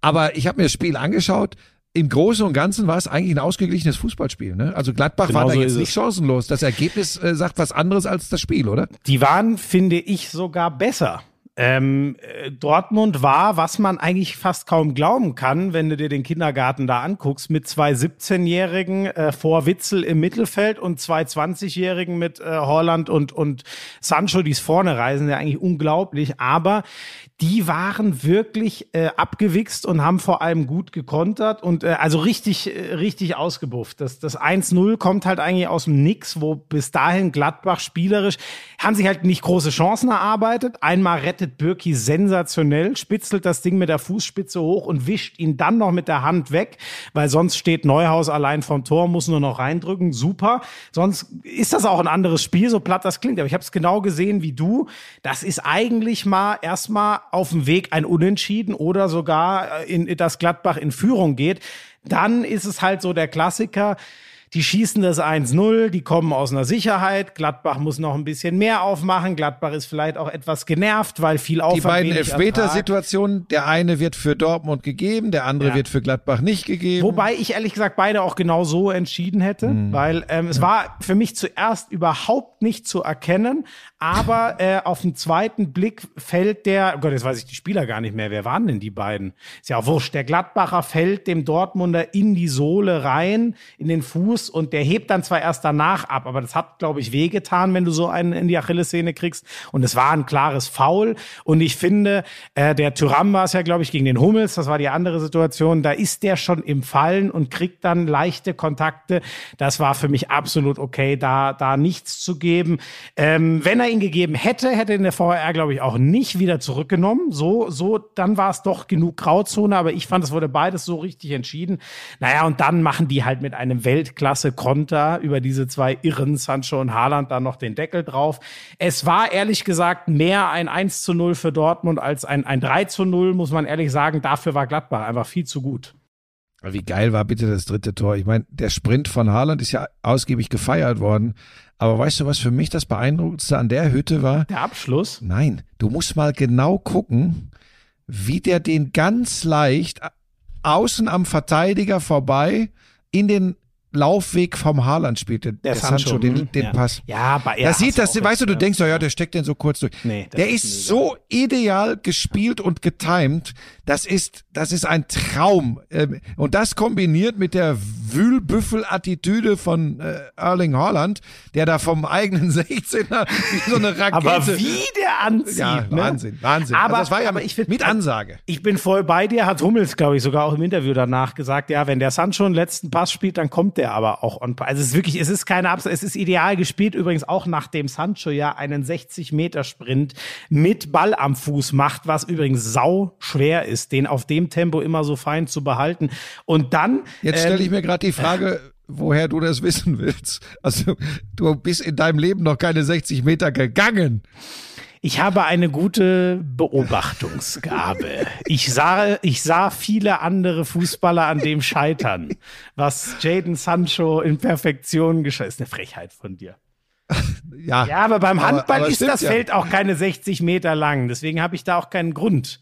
Aber ich habe mir das Spiel angeschaut. Im Großen und Ganzen war es eigentlich ein ausgeglichenes Fußballspiel. Ne? Also Gladbach war Genau da so jetzt nicht chancenlos. Das Ergebnis äh, sagt was anderes als das Spiel, oder? Die waren, finde ich, sogar besser. Ähm, äh, Dortmund war, was man eigentlich fast kaum glauben kann, wenn du dir den Kindergarten da anguckst, mit zwei 17-Jährigen äh, vor Witzel im Mittelfeld und zwei 20-Jährigen mit äh, Holland und, und Sancho, die es vorne reisen, ja eigentlich unglaublich. Aber die waren wirklich äh, abgewichst und haben vor allem gut gekontert und äh, also richtig, äh, richtig ausgebufft. Das, das 1-0 kommt halt eigentlich aus dem Nix, wo bis dahin Gladbach spielerisch haben sich halt nicht große Chancen erarbeitet. Einmal rettet Birki sensationell, spitzelt das Ding mit der Fußspitze hoch und wischt ihn dann noch mit der Hand weg, weil sonst steht Neuhaus allein vom Tor, muss nur noch reindrücken. Super. Sonst ist das auch ein anderes Spiel, so platt das klingt. Aber ich habe es genau gesehen wie du. Das ist eigentlich mal erstmal auf dem Weg ein Unentschieden oder sogar äh, in, in das Gladbach in Führung geht. Dann ist es halt so der Klassiker. Die schießen das 1-0, die kommen aus einer Sicherheit. Gladbach muss noch ein bisschen mehr aufmachen. Gladbach ist vielleicht auch etwas genervt, weil viel Aufwand Die beiden. Elfmetersituationen, der eine wird für Dortmund gegeben, der andere Ja. wird für Gladbach nicht gegeben. Wobei ich ehrlich gesagt beide auch genau so entschieden hätte, weil ähm, es war für mich zuerst überhaupt nicht zu erkennen, aber äh, auf den zweiten Blick fällt der, oh Gott, jetzt weiß ich die Spieler gar nicht mehr, wer waren denn die beiden? Ist ja auch wurscht, der Gladbacher fällt dem Dortmunder in die Sohle rein, in den Fuß und der hebt dann zwar erst danach ab, aber das hat, glaube ich, wehgetan, wenn du so einen in die Achillessehne kriegst und es war ein klares Foul und ich finde, äh, der Tyram war es ja, glaube ich, gegen den Hummels, das war die andere Situation, da ist der schon im Fallen und kriegt dann leichte Kontakte. Das war für mich absolut okay, da, da nichts zu geben. Ähm, wenn er ihn gegeben hätte, hätte ihn der VAR, glaube ich, auch nicht wieder zurückgenommen. So, so, dann war es doch genug Grauzone, aber ich fand, es wurde beides so richtig entschieden. Naja, und dann machen die halt mit einem Weltklasse-Konter über diese zwei Irren, Sancho und Haaland, da noch den Deckel drauf. Es war ehrlich gesagt mehr ein 1 zu 0 für Dortmund als ein, ein 3 zu 0, muss man ehrlich sagen. Dafür war Gladbach einfach viel zu gut. Wie geil war bitte das dritte Tor? Ich meine, der Sprint von Haaland ist ja ausgiebig gefeiert worden. Aber weißt du, was für mich das Beeindruckendste an der Hütte war? Der Abschluss. Nein, du musst mal genau gucken, wie der den ganz leicht außen am Verteidiger vorbei in den Laufweg vom Haaland spielte, der, Sancho, den, hm, den ja. Pass. Ja, aber er Das sieht, das, weißt du, du denkst, ja, ja, der steckt den so kurz durch. Nee, der ist ist, so ideal gespielt und getimed. Das ist, das ist ein Traum. Ähm, Und das kombiniert mit der Wühlbüffel-Attitüde von äh, Erling Haaland, der da vom eigenen 16er wie so eine Rakete. Aber wie der anzieht. Ja, ne? Wahnsinn, Wahnsinn. Aber, also das war ja aber ich find, mit Ansage. Ich bin voll bei dir, hat Hummels, glaube ich, sogar auch im Interview danach gesagt, ja, wenn der Sancho einen letzten Pass spielt, dann kommt der aber auch on Also es ist wirklich, es ist keine Abs es ist ideal gespielt, übrigens auch nachdem Sancho ja einen 60-Meter-Sprint mit Ball am Fuß macht, was übrigens sau schwer ist, den auf dem Tempo immer so fein zu behalten. Und dann Jetzt ähm, stelle ich mir gerade die Frage, woher du das wissen willst. Also du bist in deinem Leben noch keine 60 Meter gegangen. Ich habe eine gute Beobachtungsgabe. Ich sah, ich sah viele andere Fußballer an dem scheitern, was Jaden Sancho in Perfektion geschah. Ist eine Frechheit von dir. Ja, Ja, aber beim Aber- Handball aber ist stimmt das ja. Feld auch keine 60 Meter lang. Deswegen habe ich da auch keinen Grund.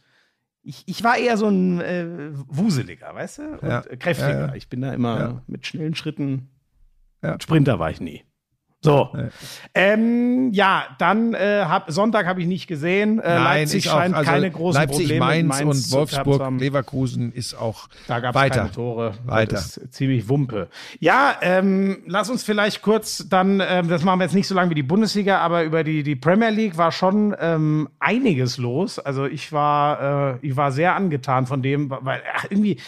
Ich, ich war eher so ein äh, Wuseliger, weißt du? Und Ja. kräftiger. Ja, ja. Ich bin da immer mit schnellen Schritten. Sprinter war ich nie. So. Ja. Ähm, ja, dann äh, hab, Sonntag habe ich nicht gesehen. Äh, Leipzig ist auch- scheint also keine großen Leipzig, Probleme Mainz, Mainz und Wolfsburg. Leverkusen ist auch Da gab es weiter. keine Tore. Weiter. Das ist ziemlich Wumpe. Ja, ähm, lass uns vielleicht kurz dann, ähm, das machen wir jetzt nicht so lange wie die Bundesliga, aber über die, die Premier League war schon ähm, einiges los. Also ich war, äh, ich war sehr angetan von dem, weil ach, irgendwie.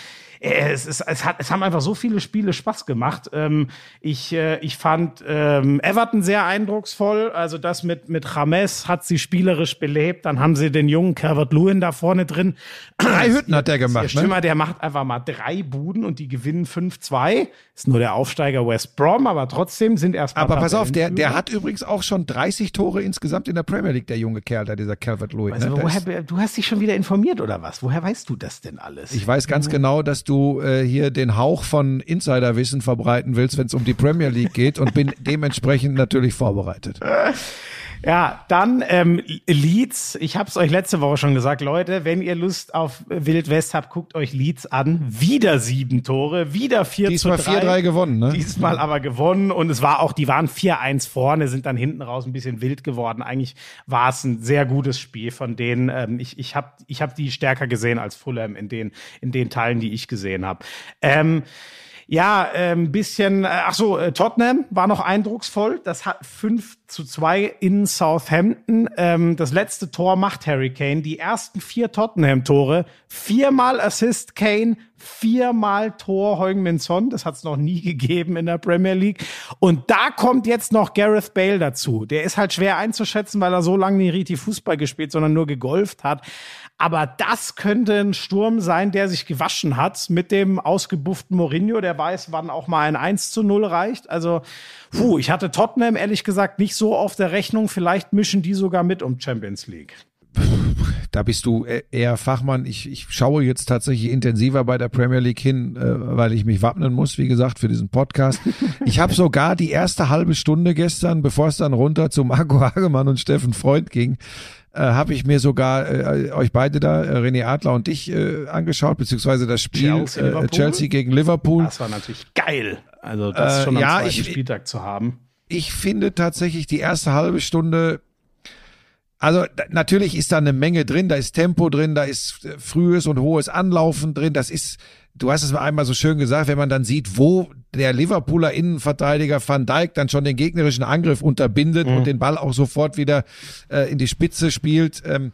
Äh, Es, ist, es, hat, es haben einfach so viele Spiele Spaß gemacht. Ähm, ich, äh, ich fand ähm, Everton sehr eindrucksvoll. Also das mit, mit James hat sie spielerisch belebt. Dann haben sie den jungen Calvert-Lewin da vorne drin. Drei Hütten hat der Der gemacht, ne? Stürmer, der macht einfach mal drei Buden und die gewinnen 5-2. Ist nur der Aufsteiger West Brom, aber trotzdem sind erstmal. Aber pass auf, der, der hat übrigens auch schon 30 Tore insgesamt in der Premier League, der junge Kerl, da dieser Calvert-Lewin. Also, ne? Der woher, du hast dich schon wieder informiert oder was? Woher weißt du das denn alles? Ich weiß ganz genau, dass du äh, hier den Hauch von Insiderwissen verbreiten willst, wenn es um die Premier League geht und bin dementsprechend natürlich vorbereitet. Ja, dann ähm, Leeds. Ich habe es euch letzte Woche schon gesagt, Leute, wenn ihr Lust auf Wild West habt, guckt euch Leeds an. Wieder sieben Tore, wieder 4 Diesmal zu 3. 4-3 gewonnen, ne? Diesmal aber gewonnen und es war auch, die waren 4-1 vorne, sind dann hinten raus ein bisschen wild geworden. Eigentlich war es ein sehr gutes Spiel von denen. Ähm, ich ich habe ich hab die stärker gesehen als Fulham in den, in den Teilen, die ich gesehen habe. Ähm, ja, ein ähm, bisschen, äh, ach so, äh, Tottenham war noch eindrucksvoll. Das hat 5 zu 2 in Southampton. Ähm, das letzte Tor macht Harry Kane. Die ersten vier Tottenham-Tore, viermal Assist Kane, viermal Tor Heung-Min Son. Das hat es noch nie gegeben in der Premier League. Und da kommt jetzt noch Gareth Bale dazu. Der ist halt schwer einzuschätzen, weil er so lange nie richtig Fußball gespielt, sondern nur gegolft hat. Aber das könnte ein Sturm sein, der sich gewaschen hat mit dem ausgebufften Mourinho, der weiß, wann auch mal ein 1 zu 0 reicht. Also, puh, ich hatte Tottenham ehrlich gesagt nicht so auf der Rechnung. Vielleicht mischen die sogar mit um Champions League. Da bist du e- eher Fachmann. Ich, ich schaue jetzt tatsächlich intensiver bei der Premier League hin, äh, weil ich mich wappnen muss, wie gesagt, für diesen Podcast. Ich habe sogar die erste halbe Stunde gestern, bevor es dann runter zu Marco Hagemann und Steffen Freund ging, äh, habe ich mir sogar äh, euch beide da, äh, René Adler und dich, äh, angeschaut, beziehungsweise das Spiel Chelsea, äh? Chelsea gegen Liverpool. Das war natürlich geil. Also, das Äh, schon am ja, zweiten ich- Spieltag zu haben. ich finde tatsächlich die erste halbe Stunde, also natürlich ist da eine Menge drin, da ist Tempo drin, da ist äh, frühes und hohes Anlaufen drin, das ist, du hast es mal einmal so schön gesagt, wenn man dann sieht, wo der Liverpooler Innenverteidiger Van Dijk dann schon den gegnerischen Angriff unterbindet und den Ball auch sofort wieder äh, in die Spitze spielt. Ähm,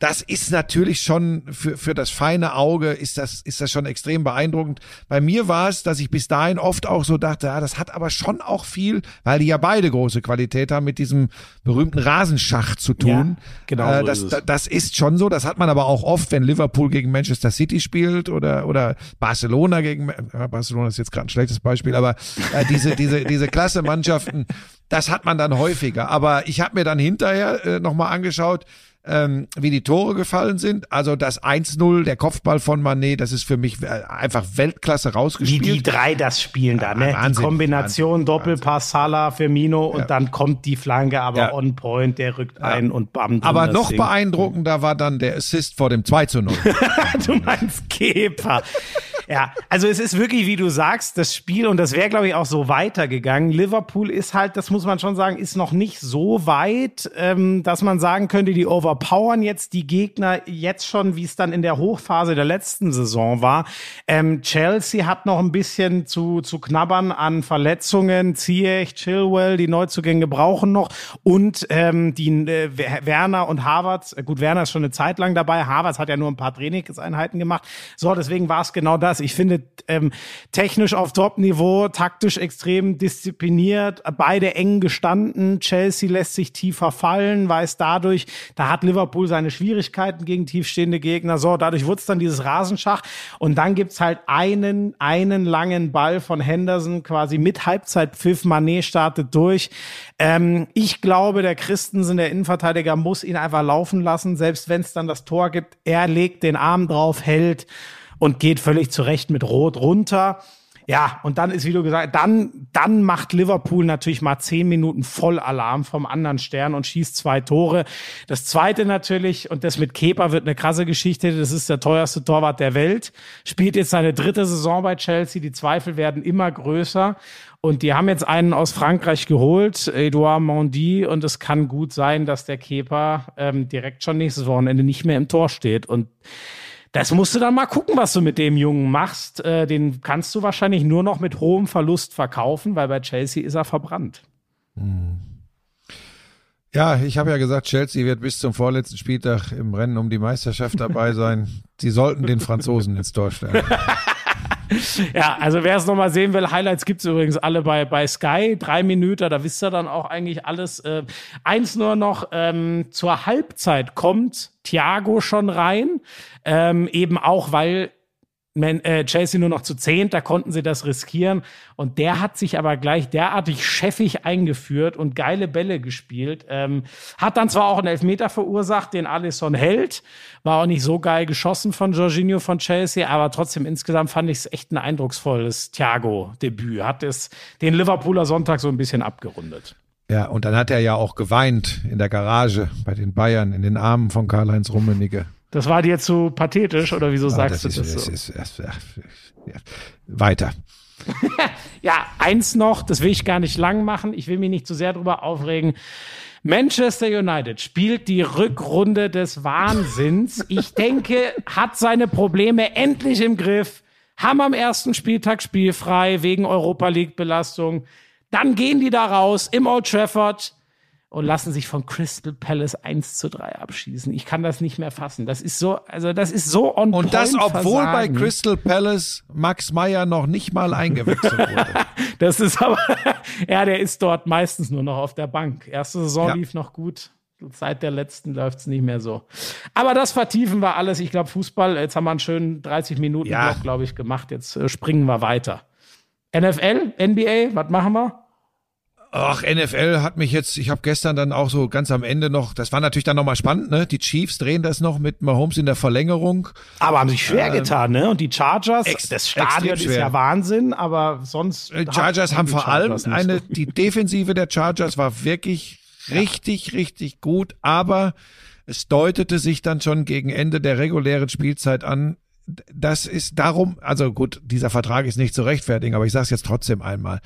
das ist natürlich schon für, für das feine Auge ist das, ist das schon extrem beeindruckend. Bei mir war es, dass ich bis dahin oft auch so dachte, ja, das hat aber schon auch viel, weil die ja beide große Qualität haben, mit diesem berühmten Rasenschach zu tun. Ja, genau so das, ist es. da- das ist schon so. Das hat man aber auch oft, wenn Liverpool gegen Manchester City spielt oder, oder Barcelona gegen, ja, Barcelona ist jetzt gerade ein schlechtes Beispiel, aber äh, diese, diese, diese klasse Mannschaften, das hat man dann häufiger. Aber ich habe mir dann hinterher äh, nochmal angeschaut, ähm, wie die Tore gefallen sind. Also das 1-0, der Kopfball von Manet, das ist für mich äh, einfach Weltklasse Wie rausgespielt. die drei das spielen da, ne? Wahnsinn, die Kombination Wahnsinn, Doppelpass, Salah, Firmino und dann kommt die Flanke aber Ja. on point, der rückt ein und bam. aber noch Ding. beeindruckender war dann der Assist vor dem 2 zu 0. du meinst Kepa. Ja, also es ist wirklich, wie du sagst, das Spiel, und das wäre, glaube ich, auch so weitergegangen. Liverpool ist halt, das muss man schon sagen, ist noch nicht so weit, ähm, dass man sagen könnte, die overpowern jetzt die Gegner jetzt schon, wie es dann in der Hochphase der letzten Saison war. Ähm, Chelsea hat noch ein bisschen zu, zu knabbern an Verletzungen. Ziyech, Chilwell, die Neuzugänge brauchen noch. Und ähm, die äh, Werner und Havertz, äh, gut, Werner ist schon eine Zeit lang dabei. Havertz hat ja nur ein paar Trainingseinheiten gemacht. So, deswegen war es genau das. Ich finde, ähm, technisch auf Top-Niveau, taktisch extrem diszipliniert, beide eng gestanden. Chelsea lässt sich tiefer fallen, weiß dadurch, da hat Liverpool seine Schwierigkeiten gegen tiefstehende Gegner. So, dadurch wurde dann dieses Rasenschach. Und dann gibt's halt einen, einen langen Ball von Henderson quasi mit Halbzeitpfiff. Manet startet durch. Ähm, ich glaube, der Christensen, der Innenverteidiger, muss ihn einfach laufen lassen, selbst wenn es dann das Tor gibt. Er legt den Arm drauf, hält und geht völlig zurecht mit Rot runter. Ja, und dann ist, wie du gesagt, dann, dann macht Liverpool natürlich mal zehn Minuten Vollalarm vom anderen Stern und schießt zwei Tore. Das zweite natürlich, und das mit Kepa wird eine krasse Geschichte, das ist der teuerste Torwart der Welt, spielt jetzt seine dritte Saison bei Chelsea, die Zweifel werden immer größer. Und die haben jetzt einen aus Frankreich geholt, Edouard Mondi, und es kann gut sein, dass der Kepa ähm, direkt schon nächstes Wochenende nicht mehr im Tor steht. Und das musst du dann mal gucken, was du mit dem Jungen machst. Äh, den kannst du wahrscheinlich nur noch mit hohem Verlust verkaufen, weil bei Chelsea ist er verbrannt. Ja, ich habe ja gesagt, Chelsea wird bis zum vorletzten Spieltag im Rennen um die Meisterschaft dabei sein. Sie sollten den Franzosen ins Tor stellen. Ja, also wer es nochmal sehen will, Highlights gibt's übrigens alle bei, bei Sky. Drei Minuten, da wisst ihr dann auch eigentlich alles. Äh, eins nur noch, ähm, zur Halbzeit kommt Thiago schon rein. Ähm, eben auch, weil man, äh, Chelsea nur noch zu zehnt, da konnten sie das riskieren. Und der hat sich aber gleich derartig chefig eingeführt und geile Bälle gespielt. Ähm, hat dann zwar auch einen Elfmeter verursacht, den Alisson hält. War auch nicht so geil geschossen von Jorginho von Chelsea, aber trotzdem insgesamt fand ich es echt ein eindrucksvolles Thiago-Debüt. Hat es den Liverpooler Sonntag so ein bisschen abgerundet. Ja, und dann hat er ja auch geweint in der Garage bei den Bayern in den Armen von Karl-Heinz Rummenigge. Das war dir zu pathetisch oder wieso Ah, sagst das du ist, das so? ist, ja, ja. Weiter. Ja, eins noch, das will ich gar nicht lang machen. Ich will mich nicht zu sehr drüber aufregen. Manchester United spielt die Rückrunde des Wahnsinns. Ich denke, hat seine Probleme endlich im Griff. Haben am ersten Spieltag spielfrei wegen Europa League Belastung. Dann gehen die da raus im Old Trafford und lassen sich von Crystal Palace 1 zu 3 abschießen. Ich kann das nicht mehr fassen. Das ist so, also das ist so on Und das, obwohl bei Versagen. Crystal Palace Max Meyer noch nicht mal eingewechselt wurde. Das ist aber, ja, der ist dort meistens nur noch auf der Bank. Erste Saison Ja. lief noch gut. Seit der letzten läuft's nicht mehr so. Aber das vertiefen wir alles. Ich glaube, Fußball, jetzt haben wir einen schönen 30 Minuten Ja. Block, glaube ich, gemacht. Jetzt äh, springen wir weiter. NFL, NBA, was machen wir? Ach, NFL hat mich jetzt, ich habe gestern dann auch so ganz am Ende noch, das war natürlich dann nochmal spannend, ne? Die Chiefs drehen das noch mit Mahomes in der Verlängerung. Aber haben sich schwer getan, ne? Und die Chargers, Ähm, ex- das Stadion ist ja Wahnsinn, aber sonst. Äh, Chargers haben vor allem eine, die Defensive der Chargers war wirklich richtig, richtig gut, aber es deutete sich dann schon gegen Ende der regulären Spielzeit an, das ist darum, also gut, dieser Vertrag ist nicht zu rechtfertigen, aber ich sage es jetzt trotzdem einmal.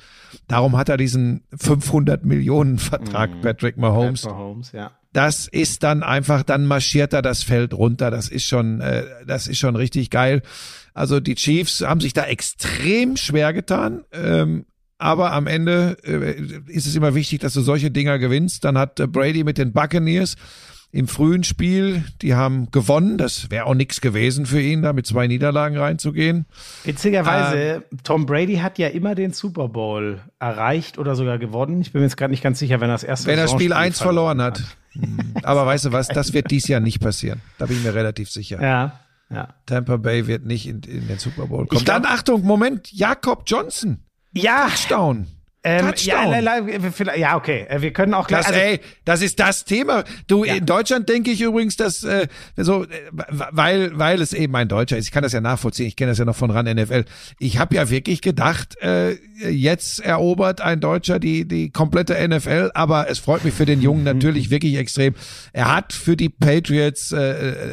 Darum hat er diesen 500 Millionen Vertrag, Patrick Mahomes. Mahomes, ja. Das ist dann einfach, dann marschiert er das Feld runter. Das ist schon, äh, das ist schon richtig geil. Also die Chiefs haben sich da extrem schwer getan. Ähm, aber am Ende äh, ist es immer wichtig, dass du solche Dinger gewinnst. Dann hat äh, Brady mit den Buccaneers im frühen Spiel, die haben gewonnen. Das wäre auch nichts gewesen für ihn, da mit zwei Niederlagen reinzugehen. Witzigerweise, Tom Brady hat ja immer den Super Bowl erreicht oder sogar gewonnen. Ich bin mir jetzt gerade nicht ganz sicher, wenn er das erste Wenn er Spiel Saisonspiel 1 verloren hat. Hm. Aber weißt du was, das wird dies Jahr nicht passieren. Da bin ich mir relativ sicher. Ja, ja. Tampa Bay wird nicht in, in den Super Bowl kommen. glaub- Dann Achtung, Moment, Jakob Johnson, Ja, Touchdown. Ähm, Touchdown. ja, ja, okay. Äh, Wir können auch gleich. Das, also- ey, das ist das Thema. Du, Ja. in Deutschland denke ich übrigens, dass äh, so, äh, weil weil es eben ein Deutscher ist. Ich kann das ja nachvollziehen. Ich kenne das ja noch von ran NFL. Ich habe ja wirklich gedacht, äh, jetzt erobert ein Deutscher die die komplette NFL. Aber es freut mich für den Jungen natürlich wirklich extrem. Er hat für die Patriots äh,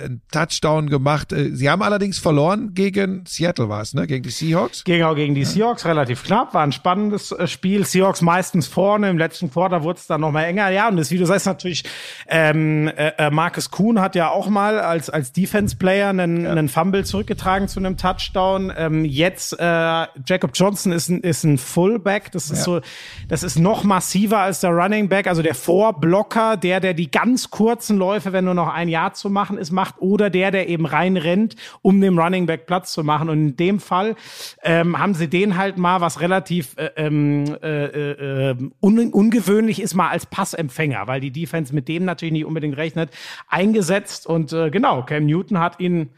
einen Touchdown gemacht. Äh, Sie haben allerdings verloren gegen Seattle, war es, ne? Gegen die Seahawks. Ging auch gegen die Seahawks relativ knapp, war ein spannendes äh, Spiel. Seahawks meistens vorne, im letzten Quarter wurde es dann noch mal enger. Ja, und das, wie du sagst, natürlich, ähm, äh, äh, Marcus Kuhn hat ja auch mal als, als Defense-Player einen, einen Fumble zurückgetragen zu einem Touchdown. Ähm, jetzt, äh, Jacob Johnson ist ein, ist ein Fullback. Das ist so, das ist noch massiver als der Running Back, also der Vorblocker, der, der die ganz kurzen Läufe, wenn nur noch ein Jahr zu machen ist, macht, oder der, der eben reinrennt, um dem Running Back Platz zu machen. Und in dem Fall ähm, haben sie den halt mal, was relativ äh, ähm, äh, äh, un ungewöhnlich ist, mal als Passempfänger, weil die Defense mit dem natürlich nicht unbedingt rechnet, eingesetzt. Und äh, genau, Cam Newton hat ihn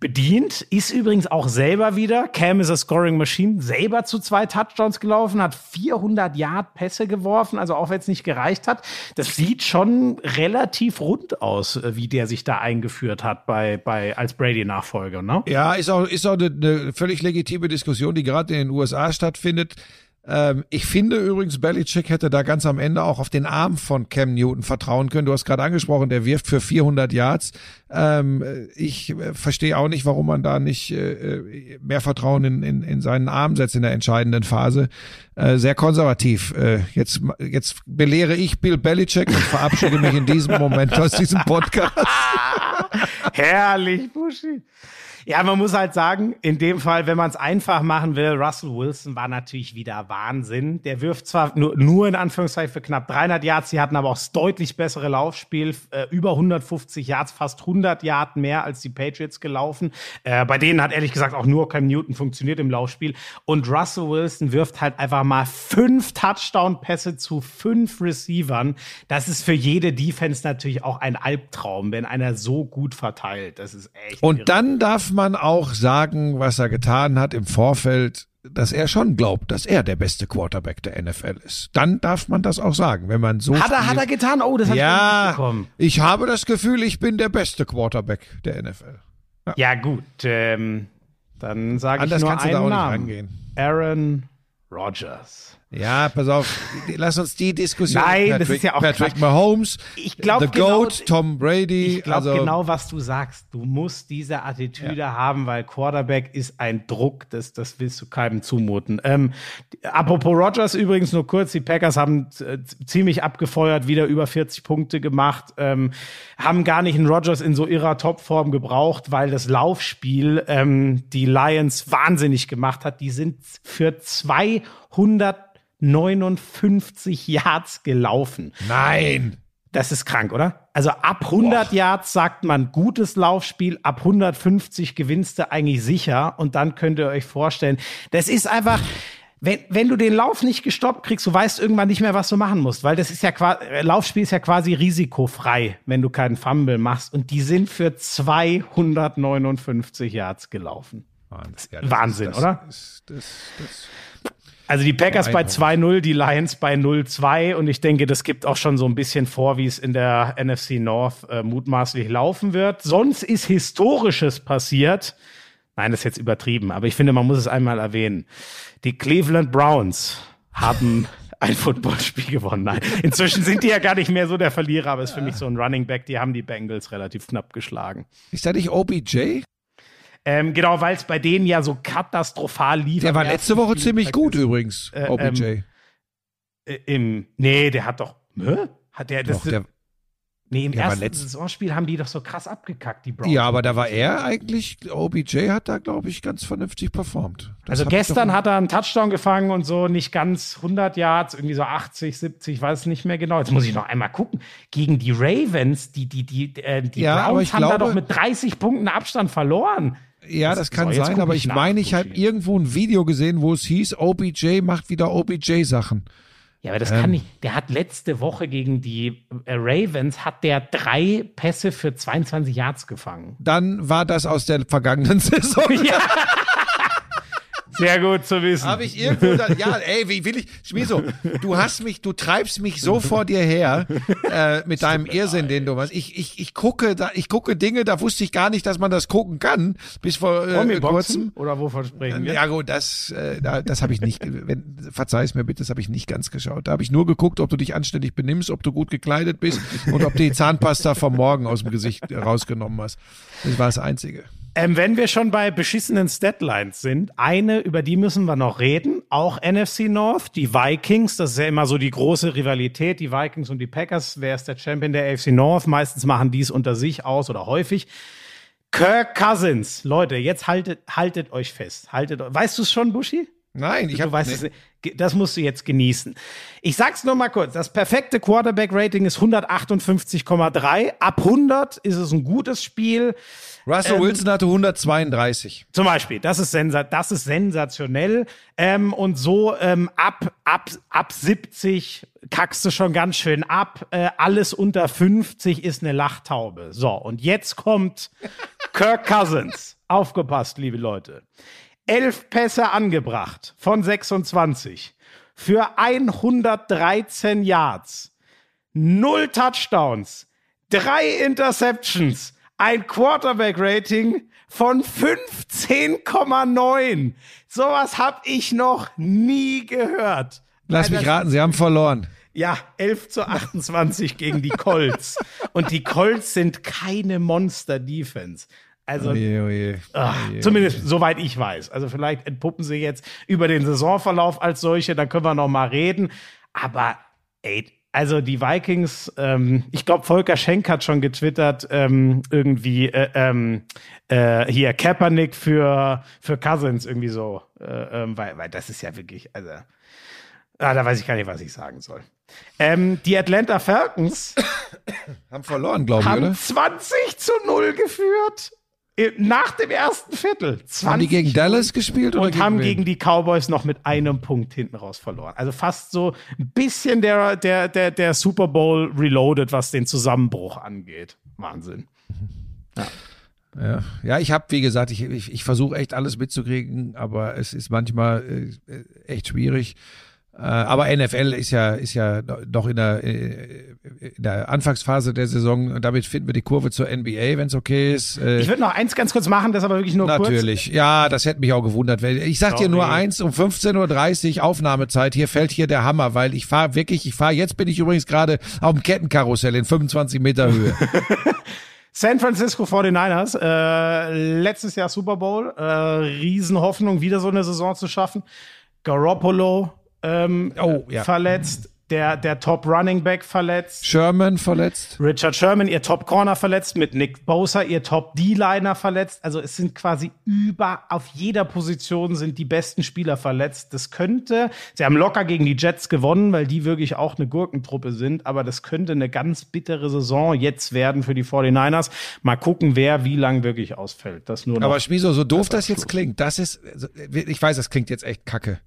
bedient, ist übrigens auch selber wieder, Cam is a Scoring Machine, selber zu zwei Touchdowns gelaufen, hat 400 Yard Pässe geworfen, also auch wenn es nicht gereicht hat. Das sieht schon relativ rund aus, äh, wie der sich da eingeführt hat bei, bei als Brady-Nachfolger, ne? Ja, ist auch, ist auch eine, eine völlig legitime Diskussion, die gerade in den USA stattfindet. Ähm, ich finde übrigens, Belichick hätte da ganz am Ende auch auf den Arm von Cam Newton vertrauen können. Du hast gerade angesprochen, der wirft für 400 Yards. Ähm, ich äh, verstehe auch nicht, warum man da nicht äh, mehr Vertrauen in, in, in seinen Arm setzt in der entscheidenden Phase. Äh, sehr konservativ. Äh, jetzt, jetzt belehre ich Bill Belichick und verabschiede mich in diesem Moment aus diesem Podcast. Herrlich, Buschi. Ja, man muss halt sagen, in dem Fall, wenn man es einfach machen will, Russell Wilson war natürlich wieder Wahnsinn. Der wirft zwar nur, nur in Anführungszeichen für knapp 300 Yards, sie hatten aber auch das deutlich bessere Laufspiel, äh, über 150 Yards, fast 100 Yards mehr als die Patriots gelaufen. Äh, bei denen hat ehrlich gesagt auch nur Cam Newton funktioniert im Laufspiel. Und Russell Wilson wirft halt einfach mal fünf Touchdown-Pässe zu fünf Receivern. Das ist für jede Defense natürlich auch ein Albtraum, wenn einer so gut verteilt. Das ist echt. irre. Und dann darf man auch sagen, was er getan hat im Vorfeld, dass er schon glaubt, dass er der beste Quarterback der NFL ist. Dann darf man das auch sagen, wenn man so Hat er, hat er getan? Oh, das hat ich nicht ja, ich habe das Gefühl, ich bin der beste Quarterback der NFL. Ja, gut. Ähm, dann sage ich nur kannst du da einen auch nicht Namen. Aaron Rodgers. Ja, pass auf, lass uns die Diskussion. Nein, das Patrick, ist ja auch Patrick Quatsch. Mahomes, Ich glaub The genau- Goat, Tom Brady. Ich glaube also, genau, was du sagst. Du musst diese Attitüde haben, weil Quarterback ist ein Druck, das, das willst du keinem zumuten. Ähm, apropos Rodgers übrigens nur kurz, die Packers haben äh, ziemlich abgefeuert, wieder über 40 Punkte gemacht, ähm, haben gar nicht einen Rodgers in so ihrer Topform gebraucht, weil das Laufspiel ähm, die Lions wahnsinnig gemacht hat. Die sind für 259 Yards gelaufen. Nein. Das ist krank, oder? Also ab 100 Yards sagt man gutes Laufspiel, ab 150 gewinnst du eigentlich sicher und dann könnt ihr euch vorstellen, das ist einfach, wenn, wenn du den Lauf nicht gestoppt kriegst, du weißt irgendwann nicht mehr, was du machen musst, weil das ist ja quasi, Laufspiel ist ja quasi risikofrei, wenn du keinen Fumble machst und die sind für 259 Yards gelaufen. Ja, das Wahnsinn, ist, das oder? Ist, das, das, Also die Packers bei Beeindruckend. 2-0, die Lions bei 0-2 und ich denke, das gibt auch schon so ein bisschen vor, wie es in der NFC North äh, mutmaßlich laufen wird. Sonst ist Historisches passiert. Nein, das ist jetzt übertrieben, aber ich finde, man muss es einmal erwähnen. Die Cleveland Browns haben ein Footballspiel gewonnen. Nein, inzwischen sind die ja gar nicht mehr so der Verlierer, aber ist für mich so ein Running Back. Die haben die Bengals relativ knapp geschlagen. ist da nicht OBJ? Ähm, genau, weil es bei denen ja so katastrophal lief. Der war letzte Woche ziemlich gut ist- übrigens, Äh, OBJ. ähm, Äh, Im, nee, der hat doch, hä? Hat der, das, Doch, der, nee, im der ersten Saisonspiel haben die doch so krass abgekackt, die Browns. ja, aber da war er eigentlich, OBJ hat da, glaube ich, ganz vernünftig performt. Das also gestern hat er einen Touchdown gefangen und so nicht ganz 100 Yards, irgendwie so 80, 70, weiß nicht mehr genau. Jetzt muss ich noch einmal gucken. Gegen die Ravens, die, die, die, äh, die Ja, Browns haben da glaube- doch mit 30 Punkten Abstand verloren. Ja, Das- das kann so, sein, aber ich meine, ich habe irgendwo ein Video gesehen, wo es hieß, OBJ macht wieder OBJ-Sachen. Ja, aber das Ähm. kann nicht. Der hat letzte Woche gegen die äh, Ravens hat der drei Pässe für 22 Yards gefangen. Dann war das aus der vergangenen Saison. Ja. Sehr gut zu wissen. Habe ich irgendwo da, ja, ey, wie will ich, Schmieso, du hast mich, du treibst mich so vor dir her äh, mit deinem Irrsinn, den du machst. Ich, ich, ich gucke da, ich gucke Dinge, da wusste ich gar nicht, dass man das gucken kann, bis vor äh, kurzem. Oder wovon sprechen wir? Ja gut, das, äh, da- das habe ich nicht, wenn, verzeih es mir bitte, das habe ich nicht ganz geschaut. Da habe ich nur geguckt, ob du dich anständig benimmst, ob du gut gekleidet bist und ob du die Zahnpasta vom Morgen aus dem Gesicht rausgenommen hast. Das war das Einzige. Ähm, wenn wir schon bei beschissenen Statlines sind, eine, über die müssen wir noch reden, auch NFC North, die Vikings, das ist ja immer so die große Rivalität, die Vikings und die Packers, wer ist der Champion der AFC North? Meistens machen die es unter sich aus oder häufig. Kirk Cousins, Leute, jetzt haltet, haltet euch fest. Haltet, weißt du es schon, Buschi? Nein, ich habe weißt es nicht. Das musst du jetzt genießen. Ich sag's nur mal kurz. Das perfekte Quarterback-Rating ist 158,3. Ab 100 ist es ein gutes Spiel. Russell Ähm, Wilson hatte 132. Zum Beispiel, das ist, sensa das ist sensationell. Ähm, und so ähm, ab, ab, ab 70 kackst du schon ganz schön ab. Äh, alles unter 50 ist eine Lachtaube. So, und jetzt kommt Kirk Cousins. Aufgepasst, liebe Leute. Elf Pässe angebracht von 26 für 113 Yards. Null Touchdowns, drei Interceptions, ein Quarterback-Rating von 15,9. Sowas hab ich noch nie gehört. Lass mich Das- raten, sie haben verloren. Ja, 11 zu 28 gegen die Colts. Und die Colts sind keine Monster-Defense. Also, Oje, oje. Ah, zumindest soweit ich weiß. Also vielleicht entpuppen sie jetzt über den Saisonverlauf als solche, da können wir noch mal reden. Aber ey, also die Vikings, ähm, ich glaube Volker Schenk hat schon getwittert ähm, irgendwie äh, ähm, äh, hier Kaepernick für für Cousins irgendwie so, äh, ähm, weil weil das ist ja wirklich also ah, da weiß ich gar nicht, was ich sagen soll. Ähm, die Atlanta Falcons Haben verloren, glaube ich, haben oder? 20 zu 0 geführt. Äh, Nach dem ersten Viertel. 20 Haben die gegen Dallas gespielt oder und haben wen? gegen die Cowboys noch mit einem Punkt hinten raus verloren. Also fast so ein bisschen der, der, der, der Super Bowl reloaded, was den Zusammenbruch angeht. Wahnsinn. Ja, ja ich habe, wie gesagt, ich, ich, ich versuche echt alles mitzukriegen, aber es ist manchmal äh, äh, echt schwierig. Äh, aber NFL ist ja, ist ja noch in der, äh, in der Anfangsphase der Saison. Und damit finden wir die Kurve zur NBA, wenn es okay ist. Äh, Ich würde noch eins ganz kurz machen, das aber wirklich nur kurz. Natürlich, ja, das hätte mich auch gewundert. Ich sag dir nur Sorry. eins, um 15.30 Uhr Aufnahmezeit, hier fällt hier der Hammer, weil ich fahre wirklich, ich fahre, jetzt bin ich übrigens gerade auf dem Kettenkarussell in 25 Meter Höhe. San Francisco 49ers, äh, letztes Jahr Super Bowl, äh, Riesenhoffnung, wieder so eine Saison zu schaffen. Garoppolo ähm, Oh, ja. verletzt, der, der Top Running Back verletzt. Sherman verletzt. Richard Sherman, ihr Top Corner verletzt, mit Nick Bosa, ihr Top D-Liner verletzt. Also es sind quasi über, auf jeder Position sind die besten Spieler verletzt. Das könnte, sie haben locker gegen die Jets gewonnen, weil die wirklich auch eine Gurkentruppe sind, aber das könnte eine ganz bittere Saison jetzt werden für die 49ers. Mal gucken, wer wie lang wirklich ausfällt. Das nur. Aber Schmiso, so doof das jetzt klingt, das ist, also, ich weiß, das klingt jetzt echt kacke.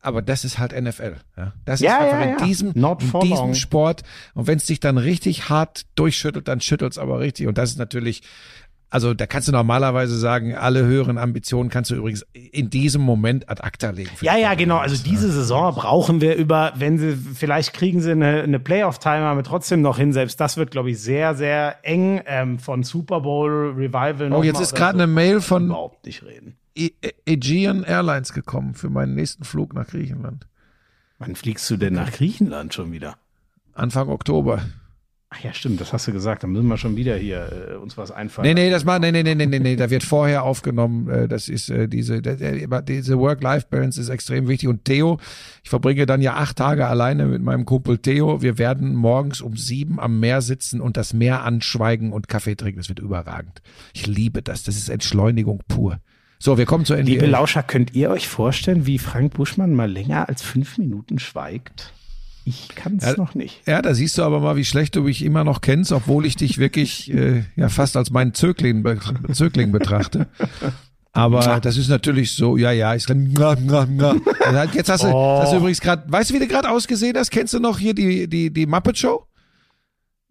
Aber das ist halt NFL. Ja? Das Ja, ist einfach ja, in diesem, in diesem. Sport. Und wenn es dich dann richtig hart durchschüttelt, dann schüttelt es aber richtig. Und das ist natürlich, also da kannst du normalerweise sagen, alle höheren Ambitionen kannst du übrigens in diesem Moment ad acta legen. Ja, ja, genau. Also Cowboys, diese Saison brauchen wir über, wenn sie, vielleicht kriegen sie eine, eine Playoff-Time, aber trotzdem noch hin. Selbst das wird, glaube ich, sehr, sehr eng ähm, von Super Bowl Revival. noch Oh, jetzt ist gerade so. eine Mail von Überhaupt nicht reden. E- E- Aegean Airlines gekommen für meinen nächsten Flug nach Griechenland. Wann fliegst du denn nach Griechenland schon wieder? Anfang Oktober. Ach ja, stimmt, das hast du gesagt. Dann müssen wir schon wieder hier äh, uns was einfallen. Nee, nee, das macht, nee, nee, nee, nee, nee, nee, da wird vorher aufgenommen. Äh, das ist äh, diese, der, diese Work-Life-Balance ist extrem wichtig. Und Theo, ich verbringe dann ja acht Tage alleine mit meinem Kumpel Theo. Wir werden morgens um sieben am Meer sitzen und das Meer anschweigen und Kaffee trinken. Das wird überragend. Ich liebe das. Das ist Entschleunigung pur. So, wir kommen zur NBA. Liebe Lauscher, könnt ihr euch vorstellen, wie Frank Buschmann mal länger als fünf Minuten schweigt? Ich kann es Ja, noch nicht. Ja, da siehst du aber mal, wie schlecht du mich immer noch kennst, obwohl ich dich wirklich äh, ja fast als meinen Zögling, be Zögling betrachte. Aber das ist natürlich so, ja, ja, ich na, na, na. Jetzt hast du, Oh. hast du übrigens gerade, weißt du, wie du gerade ausgesehen hast? Kennst du noch hier die, die, die Muppet Show?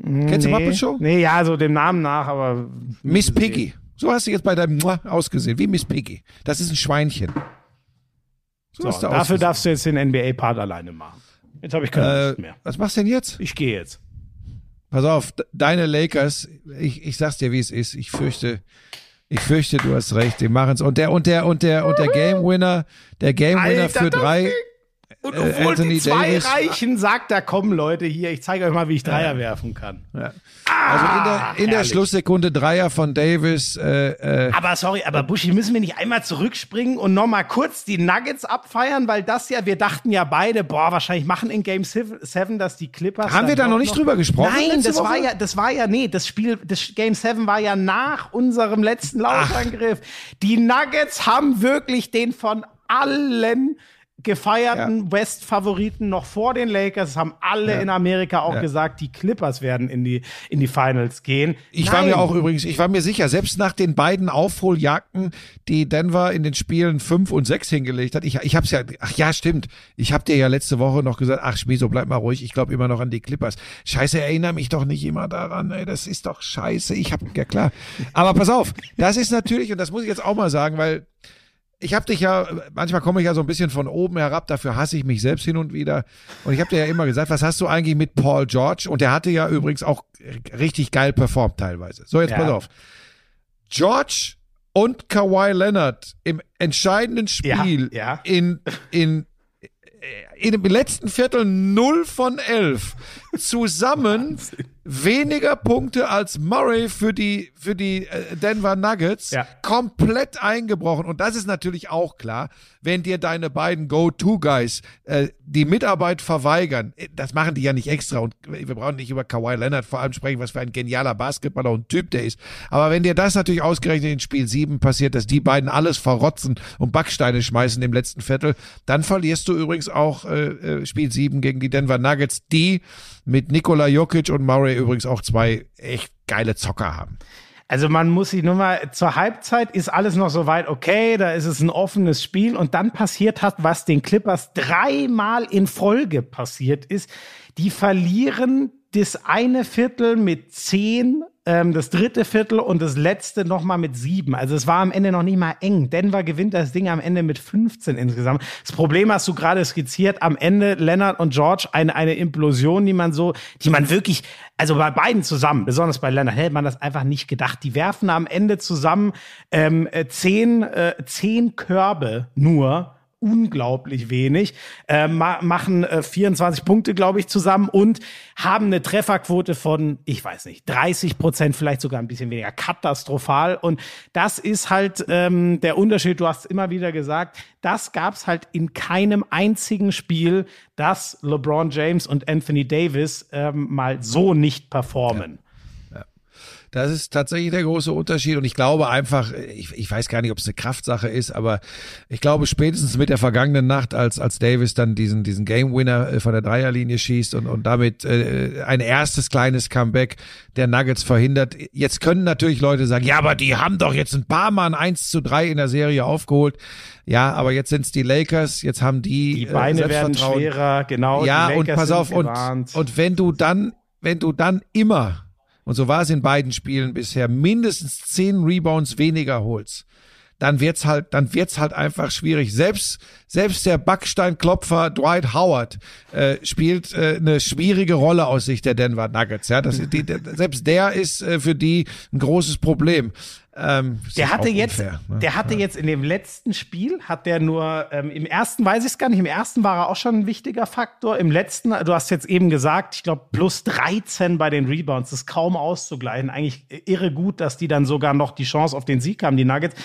Kennst du nee, Muppet Show? Nee, ja, so dem Namen nach, aber. Miss Piggy. So hast du jetzt bei deinem Mua ausgesehen, wie Miss Piggy. Das ist ein Schweinchen. So, hast du dafür ausgesucht. darfst du jetzt den NBA-Part alleine machen. Jetzt habe ich keine Äh, Lust mehr. was machst du denn jetzt? Ich gehe jetzt. Pass auf, de- deine Lakers, ich, ich sag's dir, wie es ist. Ich fürchte, ich fürchte, du hast recht. Die machen's. Und der, und der, und der, und der Game Winner, der Game Winner Alter, für das drei. Und Äh, obwohl Anthony die zwei Davis- reichen, sagt er, komm Leute, hier, ich zeige euch mal, wie ich Dreier werfen kann. Ja. Also in der, in der. Schlusssekunde Dreier von Davis. Äh, äh, Aber sorry, aber Buschi, müssen wir nicht einmal zurückspringen und nochmal kurz die Nuggets abfeiern, weil das ja, wir dachten ja beide, boah, wahrscheinlich machen in Game 7, dass die Clippers. Haben wir da noch nicht drüber gesprochen Nein, das war Woche? ja, das war ja, nee, das Spiel, das Game 7 war ja nach unserem letzten Laufangriff. Die Nuggets haben wirklich den von allen gefeierten West-Favoriten noch vor den Lakers, das haben alle Ja. in Amerika auch Ja. gesagt, die Clippers werden in die, in die Finals gehen. Ich war Nein. mir auch übrigens, ich war mir sicher, selbst nach den beiden Aufholjagden, die Denver in den Spielen 5 und 6 hingelegt hat, ich, ich hab's ja, ach ja, stimmt, ich hab dir ja letzte Woche noch gesagt, ach Schmieso, bleib mal ruhig, ich glaube immer noch an die Clippers. Scheiße, erinnere mich doch nicht immer daran, ey, das ist doch scheiße, ich hab, ja klar. Aber pass auf, das ist natürlich, und das muss ich jetzt auch mal sagen, weil ich habe dich ja, manchmal komme ich ja so ein bisschen von oben herab, dafür hasse ich mich selbst hin und wieder. Und ich habe dir ja immer gesagt, was hast du eigentlich mit Paul George? Und der hatte ja übrigens auch richtig geil performt teilweise. So, jetzt Ja. pass auf. George und Kawhi Leonard im entscheidenden Spiel Ja, ja. in, in, in dem letzten Viertel 0 von 11 zusammen weniger Punkte als Murray für die, für die äh, Denver Nuggets Ja. komplett eingebrochen. Und das ist natürlich auch klar, wenn dir deine beiden Go-To-Guys äh, die Mitarbeit verweigern. Äh, Das machen die ja nicht extra. Und wir brauchen nicht über Kawhi Leonard vor allem sprechen, was für ein genialer Basketballer und Typ der ist. Aber wenn dir das natürlich ausgerechnet in Spiel 7 passiert, dass die beiden alles verrotzen und Backsteine schmeißen im letzten Viertel, dann verlierst du übrigens auch äh, Spiel 7 gegen die Denver Nuggets, die mit Nikola Jokic und Murray übrigens auch zwei echt geile Zocker haben. Also man muss sich nur mal zur Halbzeit ist alles noch so weit okay, da ist es ein offenes Spiel und dann passiert hat, was den Clippers dreimal in Folge passiert ist. Die verlieren das eine Viertel mit zehn, ähm, das dritte Viertel und das letzte nochmal mit sieben. Also es war am Ende noch nicht mal eng. Denver gewinnt das Ding am Ende mit 15 insgesamt. Das Problem hast du gerade skizziert. Am Ende Leonard und George eine, eine Implosion, die man so, die man wirklich, also bei beiden zusammen, besonders bei Leonard, hätte man das einfach nicht gedacht. Die werfen am Ende zusammen ähm, äh, zehn, äh, zehn Körbe nur unglaublich wenig, äh, ma machen äh, 24 Punkte, glaube ich, zusammen und haben eine Trefferquote von, ich weiß nicht, 30 Prozent, vielleicht sogar ein bisschen weniger, katastrophal. Und das ist halt ähm, der Unterschied, du hast immer wieder gesagt, das gab's halt in keinem einzigen Spiel, dass LeBron James und Anthony Davis ähm, mal so nicht performen. Das ist tatsächlich der große Unterschied. Und ich glaube einfach, ich, ich weiß gar nicht, ob es eine Kraftsache ist, aber ich glaube spätestens mit der vergangenen Nacht, als, als Davis dann diesen, diesen Game Winner äh, von der Dreierlinie schießt und, und damit äh, ein erstes kleines Comeback der Nuggets verhindert. Jetzt können natürlich Leute sagen, ja, aber die haben doch jetzt ein paar Mal ein 1 zu 3 in der Serie aufgeholt. Ja, aber jetzt sind es die Lakers, jetzt haben die, Die Beine äh, werden schwerer, genau. Ja, und pass auf, und, und wenn du dann, wenn du dann immer, und so war es in beiden Spielen bisher, mindestens zehn Rebounds weniger holst, dann wird's halt, dann wird's halt einfach schwierig. Selbst, selbst der Backsteinklopfer Dwight Howard äh, spielt äh, eine schwierige Rolle aus Sicht der Denver Nuggets. Ja, das, die, selbst der ist äh, für die ein großes Problem. Ähm, Der hatte jetzt, unfair, ne? der hatte jetzt in dem letzten Spiel, hat der nur, ähm, im ersten weiß ich es gar nicht, im ersten war er auch schon ein wichtiger Faktor. Im letzten, du hast jetzt eben gesagt, ich glaube, plus 13 bei den Rebounds, das ist kaum auszugleichen. Eigentlich irre gut, dass die dann sogar noch die Chance auf den Sieg haben, die Nuggets.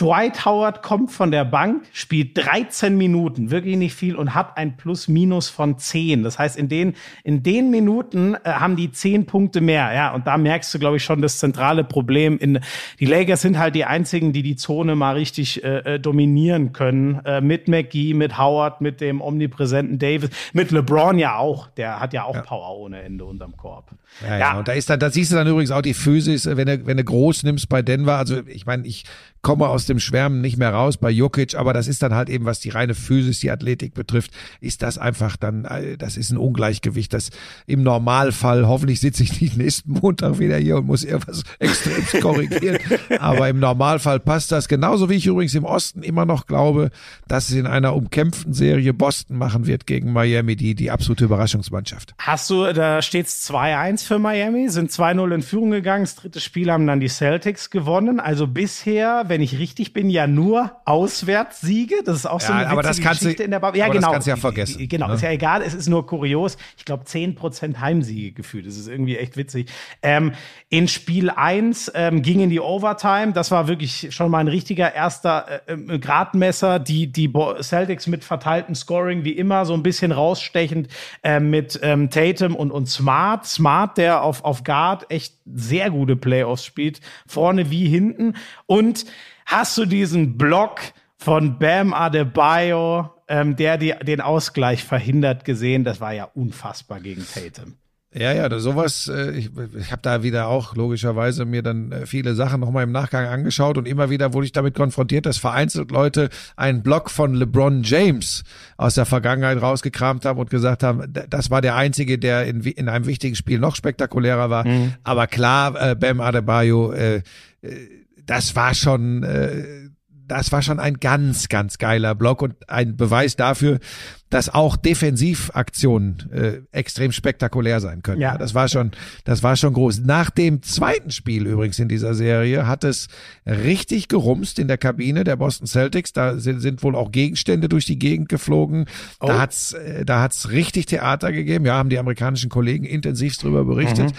Dwight Howard kommt von der Bank, spielt 13 Minuten, wirklich nicht viel und hat ein Plus-Minus von 10. Das heißt, in den, in den Minuten äh, haben die 10 Punkte mehr. Ja, und da merkst du, glaube ich, schon das zentrale Problem. In, die Lakers sind halt die einzigen, die die Zone mal richtig äh, äh, dominieren können. Äh, mit McGee, mit Howard, mit dem omnipräsenten Davis, mit LeBron ja auch. Der hat ja auch Power ohne Ende unterm Korb. Ja, ja, und da ist dann, da siehst du dann übrigens auch die Physis, wenn du, wenn du groß nimmst bei Denver. Also ich meine, ich komme aus dem Schwärmen nicht mehr raus bei Jokic, aber das ist dann halt eben, was die reine Physis, die Athletik betrifft, ist das einfach dann, äh, das ist ein Ungleichgewicht, das im Normalfall, hoffentlich sitze ich nicht nächsten Montag wieder hier und muss irgendwas extrem korrigieren, aber im Normalfall passt das, genauso wie ich übrigens im Osten immer noch glaube, dass es in einer umkämpften Serie Boston machen wird gegen Miami, die, die absolute Überraschungsmannschaft. Hast du, da steht's 2-1 für Miami, sind 2-0 in Führung gegangen, das dritte Spiel haben dann die Celtics gewonnen, also bisher, wenn ich richtig bin, ja nur Auswärtssiege, das ist auch so Ja, eine aber das kannst du- Geschichte in der Bubble. Ja, aber das genau. kannst du ja vergessen, Genau, ne? ist ja egal, es ist nur kurios. Ich glaube, 10% Heimsiege gefühlt, das ist irgendwie echt witzig. Ähm, in Spiel 1 ähm, ging in die Overtime, das war wirklich schon mal ein richtiger erster äh, äh, Gradmesser, die, die Celtics mit verteiltem Scoring wie immer so ein bisschen rausstechend äh, mit ähm, Tatum und, und Smart. Smart, der auf, auf Guard echt sehr gute Playoffs spielt, vorne wie hinten. Und hast du diesen Block von Bam Adebayo, ähm, der die, den Ausgleich verhindert, gesehen? Das war ja unfassbar gegen Tatum. Ja, ja, sowas, äh, ich, ich habe da wieder auch logischerweise mir dann äh, viele Sachen nochmal im Nachgang angeschaut und immer wieder wurde ich damit konfrontiert, dass vereinzelt Leute einen Blog von LeBron James aus der Vergangenheit rausgekramt haben und gesagt haben, das war der einzige, der in, in einem wichtigen Spiel noch spektakulärer war. Aber klar, äh, Bam Adebayo, äh, äh, das war schon, äh, das war schon ein ganz, ganz geiler Block und ein Beweis dafür, dass auch Defensivaktionen äh, extrem spektakulär sein können. Ja. Das war schon, das war schon groß. Nach dem zweiten Spiel übrigens in dieser Serie hat es richtig gerumst in der Kabine der Boston Celtics. Da sind, sind wohl auch Gegenstände durch die Gegend geflogen. Oh. Da hat's, äh, da hat's richtig Theater gegeben. Ja, haben die amerikanischen Kollegen intensiv drüber berichtet.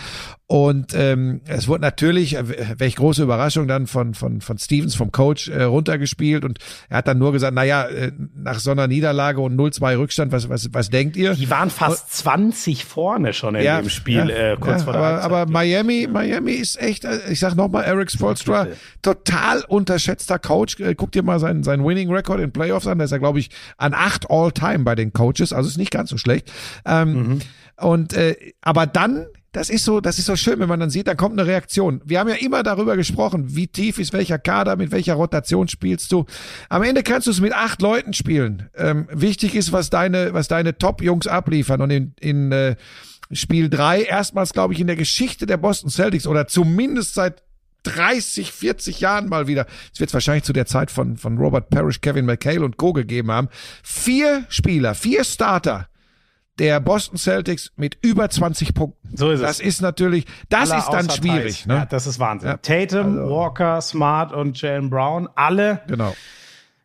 Und ähm, es wurde natürlich, äh, welch große Überraschung dann von von von Stevens vom Coach äh, runtergespielt und er hat dann nur gesagt, naja, äh, nach so einer Niederlage und 0-2 Rückstand, was was was denkt ihr? Die waren fast 20 vorne schon in dem Spiel, ja, äh, kurz ja, vor der aber, Halbzeit. aber Miami, Miami ist echt, äh, ich sag nochmal, Eric Spoelstra, total unterschätzter Coach. Äh, Guck dir mal seinen, seinen Winning Record in Playoffs an. Da ist er, glaube ich, an acht All-Time bei den Coaches. Also ist nicht ganz so schlecht. Ähm, Mhm. Und äh, aber dann das ist so, das ist so schön, wenn man dann sieht, dann kommt eine Reaktion. Wir haben ja immer darüber gesprochen, wie tief ist welcher Kader, mit welcher Rotation spielst du. Am Ende kannst du es mit acht Leuten spielen. Ähm, wichtig ist, was deine, was deine Top-Jungs abliefern. Und in, in äh, Spiel drei erstmals, glaube ich, in der Geschichte der Boston Celtics oder zumindest seit 30, 40 Jahren mal wieder. Es wird wahrscheinlich zu der Zeit von, von Robert Parrish, Kevin McHale und Co. gegeben haben. Vier Spieler, vier Starter der Boston Celtics mit über 20 Punkten. So ist es. Das ist natürlich, das ist dann schwierig. Ne? Ja, das ist Wahnsinn. Ja. Tatum, Also- Walker, Smart und Jalen Brown, alle genau.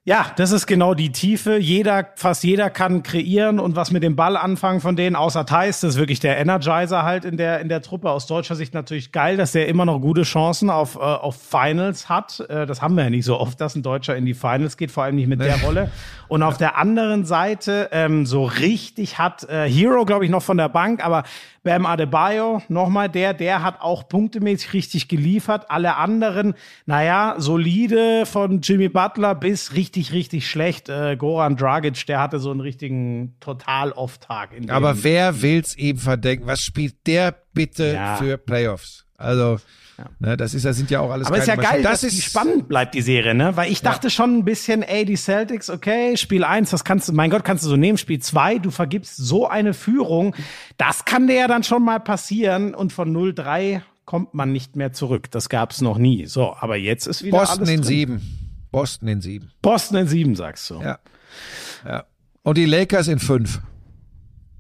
Ja, das ist genau die Tiefe. Jeder, fast jeder kann kreieren und was mit dem Ball anfangen von denen, außer Thais, das ist wirklich der Energizer halt in der, in der Truppe. Aus deutscher Sicht natürlich geil, dass der immer noch gute Chancen auf, äh, auf Finals hat. Äh, das haben wir ja nicht so oft, dass ein Deutscher in die Finals geht, vor allem nicht mit der Rolle. Und auf der anderen Seite, ähm, so richtig hat äh, Hero, glaube ich, noch von der Bank, aber Bam Adebayo, nochmal der, der hat auch punktemäßig richtig geliefert. Alle anderen, naja, solide von Jimmy Butler bis richtig, richtig schlecht. Äh, Goran Dragic, der hatte so einen richtigen Total-Off-Tag. Aber wer will's ihm verdenken? Was spielt der bitte Ja. für Playoffs? Also, ne, das ist, das sind ja auch alles Aber ist ja geil, Maschinen. dass die spannend bleibt, die Serie, ne? Weil ich dachte schon ein bisschen, ey, die Celtics, okay, Spiel 1, das kannst du, mein Gott, kannst du so nehmen. Spiel 2, du vergibst so eine Führung. Das kann dir ja dann schon mal passieren. Und von 0-3 kommt man nicht mehr zurück. Das gab's noch nie. So, aber jetzt ist wieder Boston alles in drin. sieben. Boston in sieben. Boston in sieben, sagst du. Ja. ja. Und die Lakers in fünf.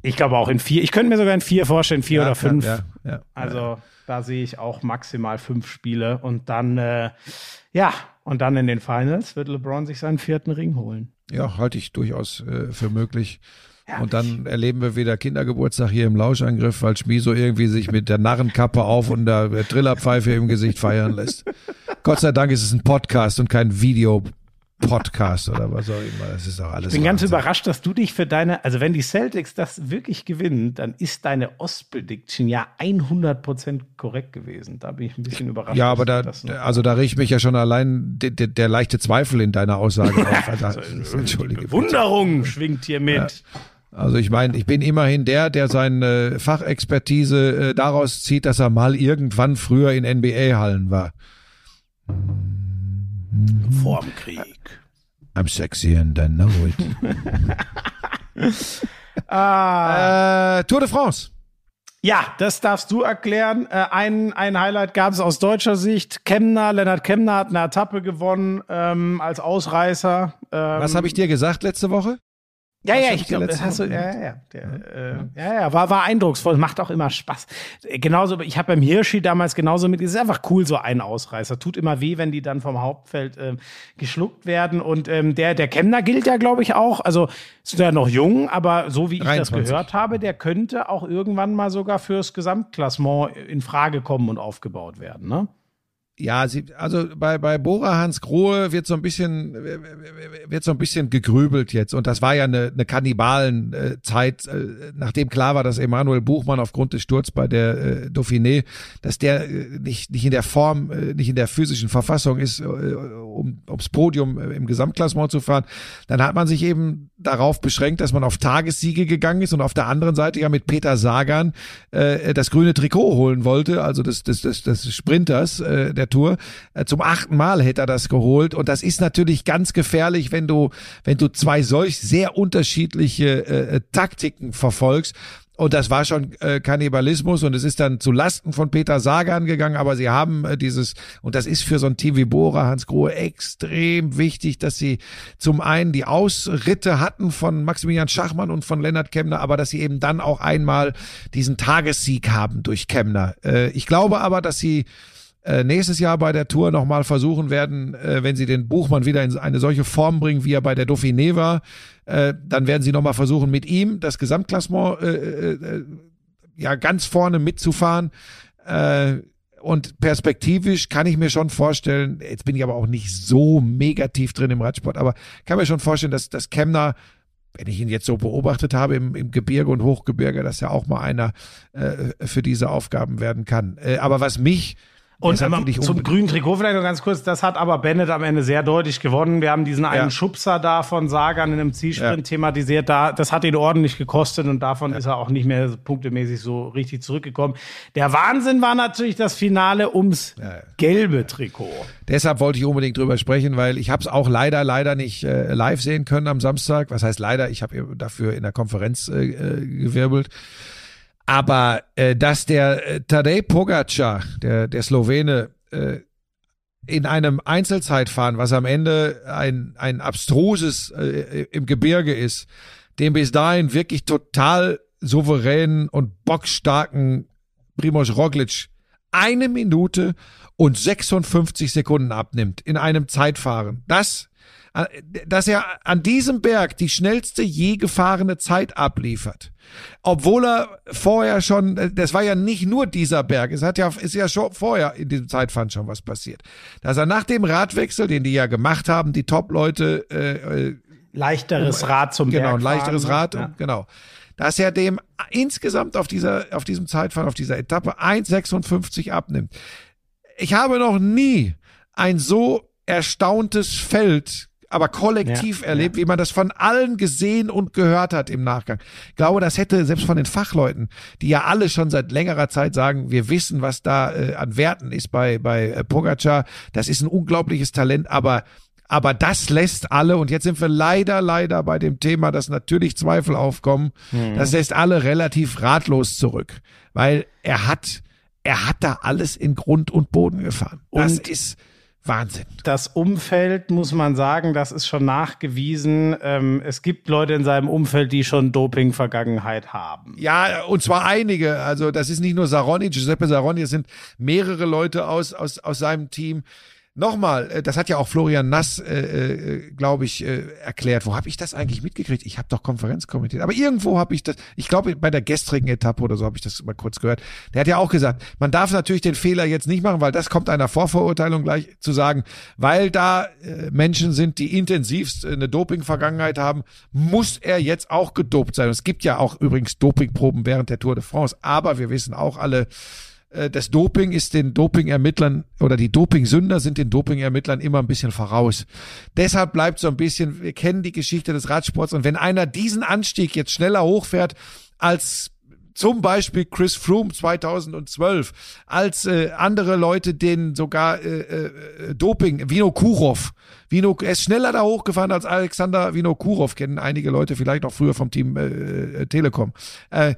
Ich glaube auch in vier. Ich könnte mir sogar in vier vorstellen, vier Ja, oder fünf. Ja, ja. Also da sehe ich auch maximal fünf Spiele. Und dann, äh, ja, und dann in den Finals wird LeBron sich seinen vierten Ring holen. Ja, halte ich durchaus äh, für möglich. Und dann erleben wir wieder Kindergeburtstag hier im Lauschangriff, weil Schmiso irgendwie sich mit der Narrenkappe auf und der Trillerpfeife im Gesicht feiern lässt. Gott sei Dank ist es ein Podcast und kein Video-Podcast oder was auch immer. Das ist doch alles. Ich bin ganz Wahnsinn. überrascht, dass du dich für deine, also wenn die Celtics das wirklich gewinnen, dann ist deine Ost-Prediction ja 100% korrekt gewesen. Da bin ich ein bisschen überrascht. Ja, aber da, also da riecht mich ja schon allein der, der, der leichte Zweifel in deiner Aussage auf. Also, Entschuldige. bitte. Bewunderung schwingt hier mit. Also ich meine, ich bin immerhin der, der seine Fachexpertise äh, daraus zieht, dass er mal irgendwann früher in NBA-Hallen war. Vorm Krieg. I'm sexy and I know it. Ah. äh, Tour de France. Ja, das darfst du erklären. Äh, ein, ein Highlight gab es aus deutscher Sicht. Kemner, Lennart Kemner hat eine Etappe gewonnen ähm, als Ausreißer. Ähm, Was habe ich dir gesagt letzte Woche? Ja, ja, ich glaube, das hast du, ja, ja, der, äh, ja, ja, war, war eindrucksvoll, macht auch immer Spaß. Äh, Genauso, ich habe beim Hirschi damals genauso mit, es ist einfach cool, so ein Ausreißer. Tut immer weh, wenn die dann vom Hauptfeld ähm, geschluckt werden. Und ähm, der, der Kemner gilt ja, glaube ich, auch, also ist ja noch jung, aber so wie ich 23. das gehört habe, der könnte auch irgendwann mal sogar fürs Gesamtklassement in Frage kommen und aufgebaut werden, ne? Ja, sie, also bei, bei Bora Hans Grohe wird so ein bisschen, wird so ein bisschen gegrübelt jetzt. Und das war ja eine, eine Kannibalen-Zeit, äh, nachdem klar war, dass Emanuel Buchmann aufgrund des Sturz bei der äh, Dauphiné, dass der äh, nicht, nicht in der Form, äh, nicht in der physischen Verfassung ist, äh, um ums Podium äh, im Gesamtklassement zu fahren. Dann hat man sich eben darauf beschränkt, dass man auf Tagessiege gegangen ist und auf der anderen Seite ja mit Peter Sagan äh, das grüne Trikot holen wollte, also des, des, des, des Sprinters äh, der Tour. Äh, zum achten Mal hätte er das geholt und das ist natürlich ganz gefährlich, wenn du, wenn du zwei solch sehr unterschiedliche äh, Taktiken verfolgst. Und das war schon äh, Kannibalismus und es ist dann zu Lasten von Peter Sagan gegangen, aber sie haben äh, dieses, und das ist für so ein Team wie Bora, Hans Grohe, extrem wichtig, dass sie zum einen die Ausritte hatten von Maximilian Schachmann und von Lennart Kemner, aber dass sie eben dann auch einmal diesen Tagessieg haben durch Kemner. Äh, ich glaube aber, dass sie äh, nächstes Jahr bei der Tour nochmal versuchen werden, äh, wenn sie den Buchmann wieder in eine solche Form bringen, wie er bei der Dauphiné war, äh, dann werden sie nochmal versuchen, mit ihm das Gesamtklassement äh, äh, ja ganz vorne mitzufahren. Äh, und perspektivisch kann ich mir schon vorstellen, jetzt bin ich aber auch nicht so mega tief drin im Radsport, aber kann mir schon vorstellen, dass, dass Kemner wenn ich ihn jetzt so beobachtet habe im, im Gebirge und Hochgebirge, dass er auch mal einer äh, für diese Aufgaben werden kann. Äh, aber was mich Und ich zum grünen Trikot vielleicht noch ganz kurz, das hat aber Bennett am Ende sehr deutlich gewonnen. Wir haben diesen einen Ja. Schubser da von Sagan in einem Zielsprint Ja. thematisiert. Da, das hat ihn ordentlich gekostet und davon ist er auch nicht mehr punktemäßig so richtig zurückgekommen. Der Wahnsinn war natürlich das Finale ums Ja, ja. gelbe Trikot. Deshalb wollte ich unbedingt drüber sprechen, weil ich habe es auch leider, leider nicht äh, live sehen können am Samstag. Was heißt leider? Ich habe dafür in der Konferenz äh, äh, gewirbelt. Aber äh, dass der äh, Tadej Pogacar, der, der Slowene, äh, in einem Einzelzeitfahren, was am Ende ein, ein abstruses äh, im Gebirge ist, dem bis dahin wirklich total souveränen und bockstarken Primoz Roglic eine Minute und 56 Sekunden abnimmt in einem Zeitfahren. Das, äh, dass er an diesem Berg die schnellste je gefahrene Zeit abliefert. Obwohl er vorher schon, äh, das war ja nicht nur dieser Berg, es hat ja, ist ja schon vorher in diesem Zeitfahren schon was passiert. Dass er nach dem Radwechsel, den die ja gemacht haben, die Top-Leute, äh, äh, Leichteres Rad zum genau, Bergfahren, leichteres? Rad, Ja. und, genau. Dass er dem insgesamt auf dieser, auf diesem Zeitfahren, auf dieser Etappe 1,56 abnimmt. Ich habe noch nie ein so erstauntes Feld, aber kollektiv Ja, erlebt, wie man das von allen gesehen und gehört hat im Nachgang. Ich glaube, das hätte selbst von den Fachleuten, die ja alle schon seit längerer Zeit sagen, wir wissen, was da äh, an Werten ist bei, bei äh, Pogacar. Das ist ein unglaubliches Talent, aber aber das lässt alle, und jetzt sind wir leider, leider bei dem Thema, dass natürlich Zweifel aufkommen, das lässt alle relativ ratlos zurück. Weil er hat, er hat da alles in Grund und Boden gefahren. Das Und- ist Wahnsinn. Das Umfeld, muss man sagen, das ist schon nachgewiesen. Ähm, es gibt Leute in seinem Umfeld, die schon Doping-Vergangenheit haben. Ja, und zwar einige. Also das ist nicht nur Saroni, Giuseppe Saroni, es sind mehrere Leute aus, aus, aus seinem Team. Nochmal, äh, das hat ja auch Florian Nass, äh, äh, glaube ich, äh, erklärt. Wo habe ich das eigentlich mitgekriegt? Ich habe doch Konferenz kommentiert. Aber irgendwo habe ich das, ich glaube bei der gestrigen Etappe oder so habe ich das mal kurz gehört. Der hat ja auch gesagt, man darf natürlich den Fehler jetzt nicht machen, weil das kommt einer Vorverurteilung gleich zu sagen, weil da äh, Menschen sind, die intensivst äh, eine Doping-Vergangenheit haben, muss er jetzt auch gedopt sein. Es gibt ja auch übrigens Dopingproben während der Tour de France, aber wir wissen auch alle, das Doping ist den Dopingermittlern oder die Dopingsünder sind den Dopingermittlern immer ein bisschen voraus. Deshalb bleibt so ein bisschen, wir kennen die Geschichte des Radsports und wenn einer diesen Anstieg jetzt schneller hochfährt als zum Beispiel Chris Froome 2012, als äh, andere Leute den sogar äh, äh, Doping, Vino Kurov, Vino, er ist schneller da hochgefahren als Alexander Vino Kurov, kennen einige Leute vielleicht noch früher vom Team äh, äh, Telekom. Äh,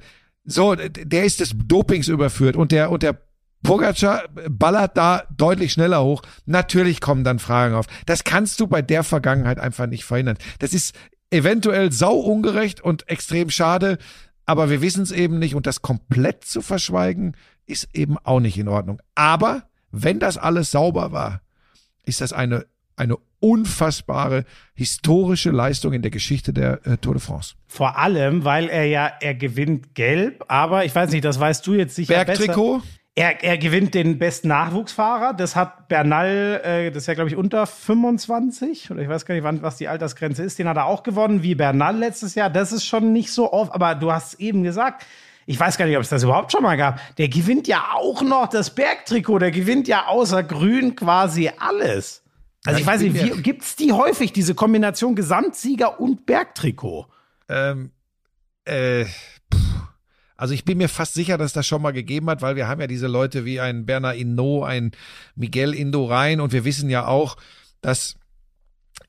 so, der ist des Dopings überführt und der und der Pogacar ballert da deutlich schneller hoch. Natürlich kommen dann Fragen auf. Das kannst du bei der Vergangenheit einfach nicht verhindern. Das ist eventuell sau ungerecht und extrem schade, aber wir wissen es eben nicht und das komplett zu verschweigen ist eben auch nicht in Ordnung. Aber wenn das alles sauber war, ist das eine eine unfassbare historische Leistung in der Geschichte der äh, Tour de France. Vor allem, weil er ja, er gewinnt gelb, aber ich weiß nicht, das weißt du jetzt sicher Bergtrikot? besser. Er, er gewinnt den besten Nachwuchsfahrer. Das hat Bernal, äh, das ist ja, glaube ich, unter 25 oder ich weiß gar nicht, wann, was die Altersgrenze ist. Den hat er auch gewonnen, wie Bernal letztes Jahr. Das ist schon nicht so oft, aber du hast eben gesagt, ich weiß gar nicht, ob es das überhaupt schon mal gab. Der gewinnt ja auch noch das Bergtrikot. Der gewinnt ja außer Grün quasi alles. Also Ja, ich weiß ich nicht, wie, gibt's die häufig, diese Kombination Gesamtsieger und Bergtrikot? Ähm, äh, pff. also ich bin mir fast sicher, dass das schon mal gegeben hat, weil wir haben ja diese Leute wie ein Bernard Hinault, ein Miguel Indurain und wir wissen ja auch, dass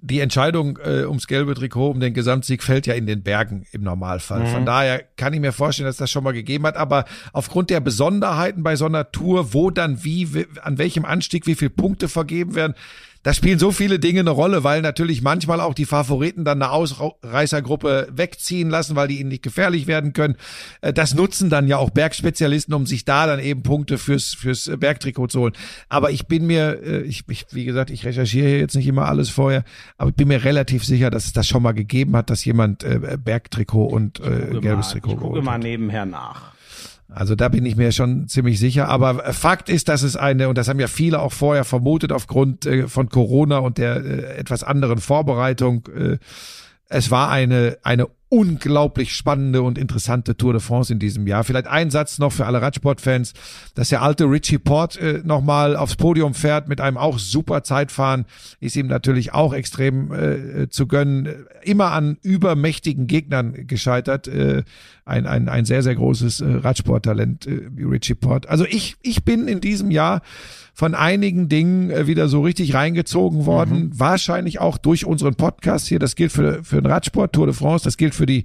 die Entscheidung äh, ums gelbe Trikot, um den Gesamtsieg fällt ja in den Bergen im Normalfall. Von daher kann ich mir vorstellen, dass das schon mal gegeben hat. Aber aufgrund der Besonderheiten bei so einer Tour, wo dann wie, wie an welchem Anstieg wie viele Punkte vergeben werden, da spielen so viele Dinge eine Rolle, weil natürlich manchmal auch die Favoriten dann eine Ausreißergruppe wegziehen lassen, weil die ihnen nicht gefährlich werden können. Äh, Das nutzen dann ja auch Bergspezialisten, um sich da dann eben Punkte fürs, fürs Bergtrikot zu holen. Aber ich bin mir, äh, ich, ich, wie gesagt, ich recherchiere jetzt nicht immer alles vorher, aber ich bin mir relativ sicher, dass es das schon mal gegeben hat, dass jemand äh, Bergtrikot und äh, gelbes mal, Trikot ich gucke mal nebenher nach. Also da bin ich mir schon ziemlich sicher. Aber Fakt ist, dass es eine, und das haben ja viele auch vorher vermutet aufgrund äh, von Corona und der äh, etwas anderen Vorbereitung, äh, es war eine, eine unglaublich spannende und interessante Tour de France in diesem Jahr. Vielleicht ein Satz noch für alle Radsportfans, dass der alte Richie Port äh, nochmal aufs Podium fährt mit einem auch super Zeitfahren, ist ihm natürlich auch extrem äh, zu gönnen. Immer an übermächtigen Gegnern gescheitert. Äh, ein, ein, ein sehr, sehr großes äh, Radsporttalent äh, wie Richie Port. Also ich, ich bin in diesem Jahr von einigen Dingen äh, wieder so richtig reingezogen worden. Wahrscheinlich auch durch unseren Podcast hier. Das gilt für, für den Radsport, Tour de France, das gilt für die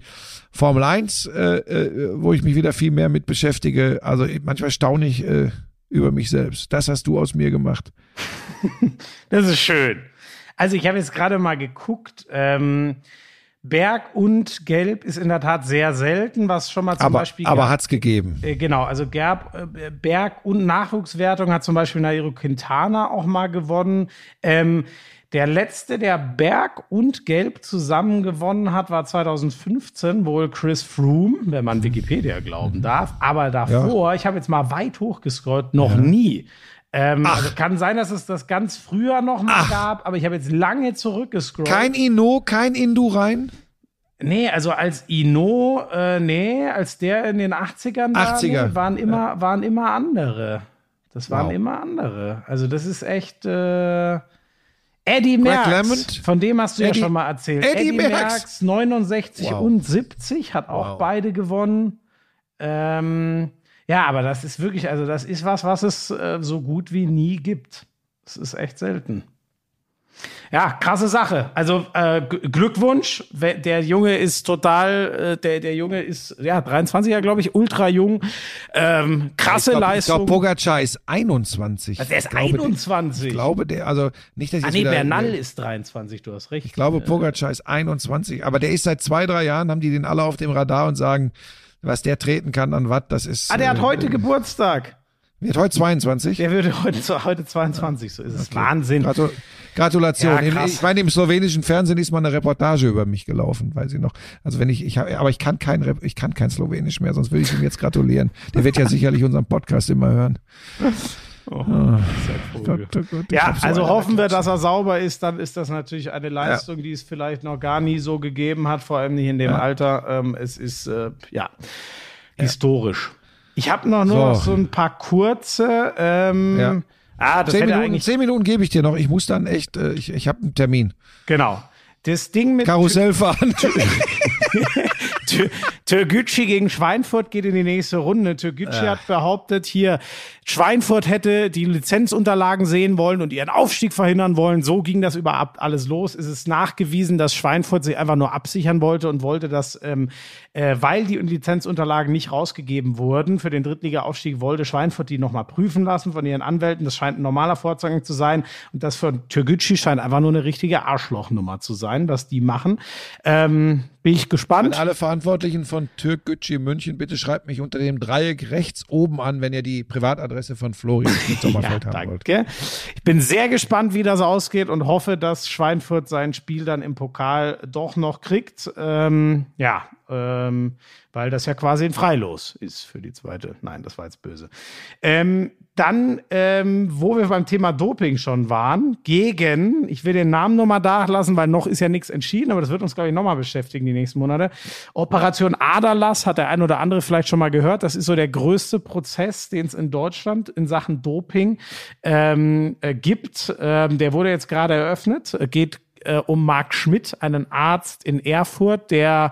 Formel 1, äh, äh, wo ich mich wieder viel mehr mit beschäftige. Also manchmal staune ich äh, über mich selbst. Das hast du aus mir gemacht. Das ist schön. Also ich habe jetzt gerade mal geguckt. Ähm, Berg und Gelb ist in der Tat sehr selten, was schon mal zum Aber, Beispiel. aber hat's gegeben. Äh, Genau, also Gerb, äh, Berg und Nachwuchswertung hat zum Beispiel Nairo Quintana auch mal gewonnen. Ähm, der letzte, der Berg und Gelb zusammen gewonnen hat, war 2015 wohl Chris Froome, wenn man Wikipedia glauben darf. Aber davor, ich habe jetzt mal weit hochgescrollt, noch nie. Ähm, also kann sein, dass es das ganz früher noch mal gab, aber ich habe jetzt lange zurückgescrollt. Kein Inno, kein Indurain. Nee, also als Ino, äh, nee, als der in den 80ern war, 80er. nee, waren immer, waren immer andere. Das waren Wow. immer andere. Also das ist echt äh, Eddie Merckx, Lemond. von dem hast du Eddie- ja schon mal erzählt. Eddie Eddie Merckx. Merckx, 69 Wow. und 70, hat auch Wow. beide gewonnen. Ähm, ja, aber das ist wirklich, also das ist was, was es äh, so gut wie nie gibt. Das ist echt selten. Ja, krasse Sache. Also äh, Glückwunsch. Der Junge ist total, äh, der, der Junge ist, ja, 23er, glaube ich, ultra jung. Ähm, krasse ich glaub, Leistung. Ich glaube, Pogacar ist 21. Also der ist Ich glaube, 21. Ich glaube, der, also nicht, dass ich ah, nee, wieder, Bernal ist 23, du hast recht. Ich glaube, Pogacar ist 21, aber der ist seit zwei, drei Jahren, haben die den alle auf dem Radar und sagen, was der treten kann an Watt, das ist. ah, der hat äh, heute Geburtstag. Wird heute 22. Der würde heute, heute 22, so ist es. Wahnsinn. Gratu Gratulation. Ja, ich meine, im slowenischen Fernsehen ist mal eine Reportage über mich gelaufen, weiß ich noch. Also wenn ich, ich hab, aber ich kann kein, ich kann kein Slowenisch mehr, sonst würde ich ihm jetzt gratulieren. Der wird ja sicherlich unseren Podcast immer hören. Oh, Gott, oh Gott, Ja, so also hoffen wir, dass er sauber ist. Dann ist das natürlich eine Leistung, die es vielleicht noch gar nie so gegeben hat, vor allem nicht in dem Ja. Alter. Ähm, es ist, äh, ja, historisch. Ich habe noch nur So. noch so ein paar kurze. Ähm, Ja. Ah, das Zehn Minuten, eigentlich. zehn Minuten gebe ich dir noch. Ich muss dann echt, äh, ich, ich habe einen Termin. Genau. Das Ding mit Karussell fahren. Tür- Türgücü gegen Schweinfurt geht in die nächste Runde. Türgücü hat behauptet, hier Schweinfurt hätte die Lizenzunterlagen sehen wollen und ihren Aufstieg verhindern wollen. So ging das überhaupt alles los. Es ist nachgewiesen, dass Schweinfurt sich einfach nur absichern wollte und wollte, dass, ähm, äh, weil die Lizenzunterlagen nicht rausgegeben wurden für den Drittliga-Aufstieg, wollte Schweinfurt die nochmal prüfen lassen von ihren Anwälten. Das scheint ein normaler Vorgang zu sein. Und das für Türgücü scheint einfach nur eine richtige Arschlochnummer zu sein, was die machen. Ähm, bin ich An gespannt. alle Verantwortlichen von Türk Gücü München, bitte schreibt mich unter dem Dreieck rechts oben an, wenn ihr die Privatadresse von Florian Sommerfeld haben wollt. Danke. Ich bin sehr gespannt, wie das ausgeht und hoffe, dass Schweinfurt sein Spiel dann im Pokal doch noch kriegt. Ähm, ja, ähm, weil das ja quasi ein Freilos ist für die zweite. Nein, das war jetzt böse. Ähm, dann, ähm, wo wir beim Thema Doping schon waren, gegen, ich will den Namen nochmal da lassen, weil noch ist ja nichts entschieden, aber das wird uns, glaube ich, nochmal beschäftigen die nächsten Monate. Operation Aderlass hat der ein oder andere vielleicht schon mal gehört. Das ist so der größte Prozess, den es in Deutschland in Sachen Doping ähm, äh, gibt. Ähm, der wurde jetzt gerade eröffnet. Äh, Geht äh, um Marc Schmidt, einen Arzt in Erfurt, der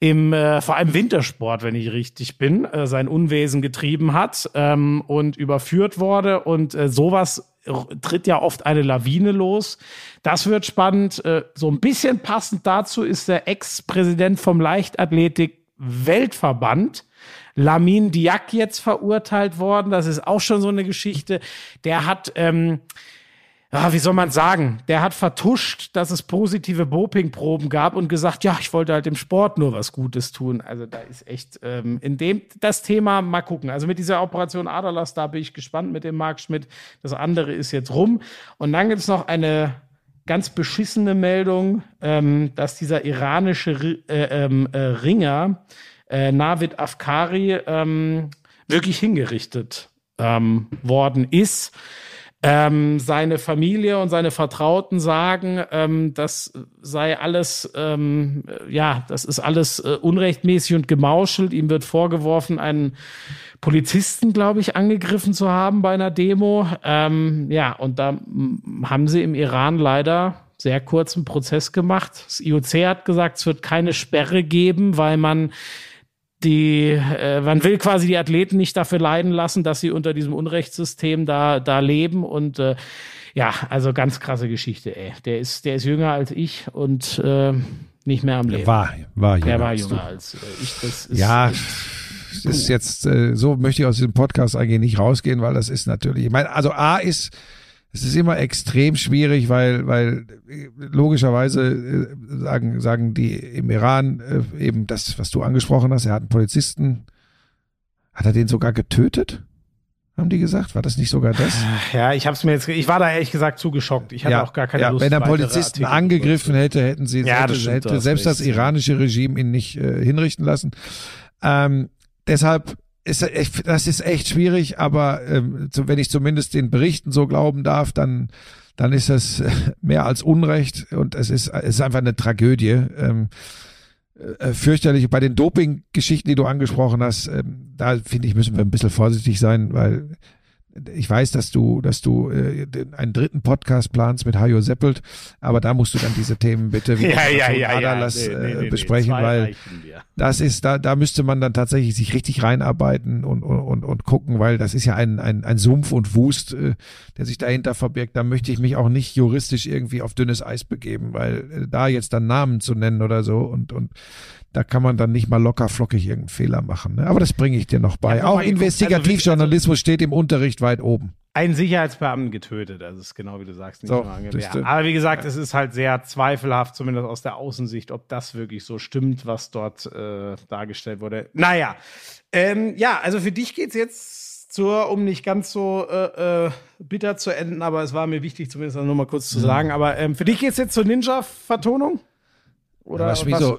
im äh, vor allem Wintersport, wenn ich richtig bin, äh, sein Unwesen getrieben hat ähm, und überführt wurde und äh, sowas tritt ja oft eine Lawine los. Das wird spannend. Äh, so ein bisschen passend dazu ist der Ex-Präsident vom Leichtathletik Weltverband. Lamin Diak jetzt verurteilt worden. Das ist auch schon so eine Geschichte. Der hat ähm, ja, wie soll man sagen, der hat vertuscht, dass es positive Dopingproben gab und gesagt, ja, ich wollte halt dem Sport nur was Gutes tun. Also da ist echt ähm, in dem das Thema mal gucken. Also mit dieser Operation Aderlass, da bin ich gespannt mit dem Marc Schmidt. Das andere ist jetzt rum. Und dann gibt's noch eine ganz beschissene Meldung, ähm, dass dieser iranische Ri- äh, ähm, äh, Ringer äh, Navid Afkari ähm, wirklich hingerichtet ähm, worden ist. Ähm, seine Familie und seine Vertrauten sagen, ähm, das sei alles, ähm, ja, das ist alles äh, unrechtmäßig und gemauschelt. Ihm wird vorgeworfen, einen Polizisten, glaube ich, angegriffen zu haben bei einer Demo. Ähm, ja, und da haben sie im Iran leider sehr kurzen Prozess gemacht. Das IOC hat gesagt, es wird keine Sperre geben, weil man die, äh, man will quasi die Athleten nicht dafür leiden lassen, dass sie unter diesem Unrechtssystem da, da leben und äh, ja, also ganz krasse Geschichte, ey. Der ist, der ist jünger als ich und äh, nicht mehr am Leben. War, war der war als jünger als äh, ich. Das ist Ja, es ist jetzt, äh, so möchte ich aus diesem Podcast eigentlich nicht rausgehen, weil das ist natürlich, ich meine, also A ist, es ist immer extrem schwierig, weil, weil äh, logischerweise äh, sagen, sagen die im Iran äh, eben das, was du angesprochen hast, er hat einen Polizisten, hat er den sogar getötet? Haben die gesagt? War das nicht sogar das? ja, ich habe es mir jetzt, ich war da ehrlich gesagt zu geschockt. Ich hatte auch gar keine ja, Lust. Wenn er weitere Polizisten Artikel angegriffen hätte, hätten sie Ja, hätte, das hätte du hast selbst das iranische Regime ihn nicht äh, hinrichten lassen. Ähm, deshalb ist das ist echt schwierig, aber ähm, wenn ich zumindest den Berichten so glauben darf, dann dann ist das mehr als Unrecht und es ist es ist einfach eine Tragödie. Ähm, äh, fürchterlich. Bei den Doping-Geschichten, die du angesprochen hast, ähm, da finde ich, müssen wir ein bisschen vorsichtig sein, weil ich weiß, dass du, dass du äh, einen dritten Podcast planst mit Hajo Seppelt, aber da musst du dann diese Themen bitte wie Ja, ja, ja, ja. Aderlass, Nee, nee, äh, nee, nee. besprechen, weil das ist, da, da müsste man dann tatsächlich sich richtig reinarbeiten und, und, und, und gucken, weil das ist ja ein, ein, ein Sumpf und Wust, äh, der sich dahinter verbirgt. Da möchte ich mich auch nicht juristisch irgendwie auf dünnes Eis begeben, weil äh, da jetzt dann Namen zu nennen oder so und, und da kann man dann nicht mal locker flockig irgendeinen Fehler machen. Ne? Aber das bringe ich dir noch bei. Noch auch Investigativjournalismus steht im Unterricht weit oben. Einen Sicherheitsbeamten getötet, das ist genau wie du sagst. Nicht So, ja, aber wie gesagt, es ist halt sehr zweifelhaft, zumindest aus der Außensicht, ob das wirklich so stimmt, was dort äh, dargestellt wurde. Naja, ähm, ja, also für dich geht's jetzt zur, um nicht ganz so äh, äh, bitter zu enden, aber es war mir wichtig, zumindest noch mal kurz zu sagen. Aber ähm, für dich geht's jetzt zur Ninja-Vertonung? Oder was, wieso?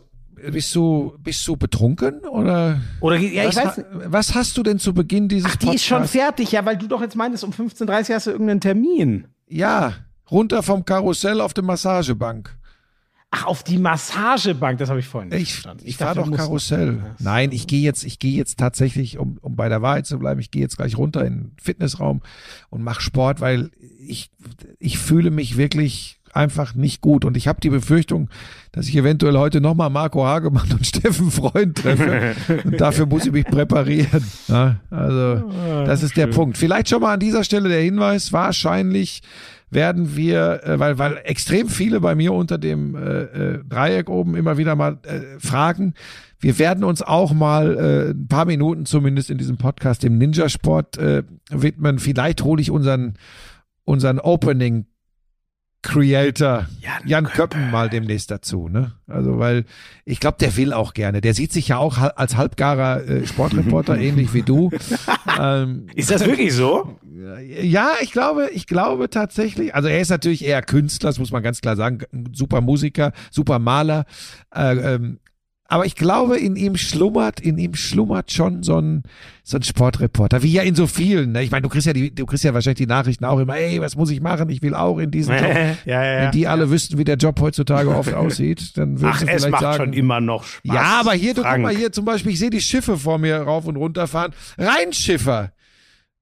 Bist du, bist du betrunken oder? Oder ja, ich was, weiß ha- was hast du denn zu Beginn dieses Ach, die ist schon fertig, ja, weil du doch jetzt meintest, um 15.30 Uhr hast du irgendeinen Termin. Ja, runter vom Karussell auf die Massagebank. Ach, auf die Massagebank, das habe ich vorhin nicht Ich, verstanden. ich dachte, fahre doch Karussell. Nein, ich gehe jetzt, ich gehe jetzt tatsächlich, um, um bei der Wahrheit zu bleiben, ich gehe jetzt gleich runter in den Fitnessraum und mache Sport, weil ich, ich fühle mich wirklich einfach nicht gut. Und ich habe die Befürchtung, dass ich eventuell heute nochmal Marco Hagemann und Steffen Freund treffe. und dafür muss ich mich präparieren. Ja, also, das ist der Punkt. Vielleicht schon mal an dieser Stelle der Hinweis, wahrscheinlich werden wir, äh, weil, weil extrem viele bei mir unter dem äh, äh, Dreieck oben immer wieder mal äh, fragen, wir werden uns auch mal äh, ein paar Minuten zumindest in diesem Podcast dem Ninja-Sport äh, widmen. Vielleicht hole ich unseren, unseren Opening Creator Jan Jan, Köppen mal demnächst dazu, ne? Also weil ich glaube, der will auch gerne. Der sieht sich ja auch als halbgarer äh, Sportreporter ähnlich wie du. ähm, Ist das wirklich so? ja, ich glaube, ich glaube tatsächlich. Also er ist natürlich eher Künstler, das muss man ganz klar sagen. Super Musiker, super Maler. Äh, ähm, aber ich glaube, in ihm schlummert, in ihm schlummert schon so ein, so ein Sportreporter, wie ja in so vielen. Ne? Ich meine, du kriegst ja die, du kriegst ja wahrscheinlich die Nachrichten auch immer, ey, was muss ich machen? Ich will auch in diesen Job. ja, ja. Wenn die alle wüssten, wie der Job heutzutage oft aussieht, dann würden Ach, es vielleicht macht sagen. schon immer noch Spaß. ja, aber hier, du guck mal hier zum Beispiel, ich sehe die Schiffe vor mir rauf und runter fahren. Rheinschiffer.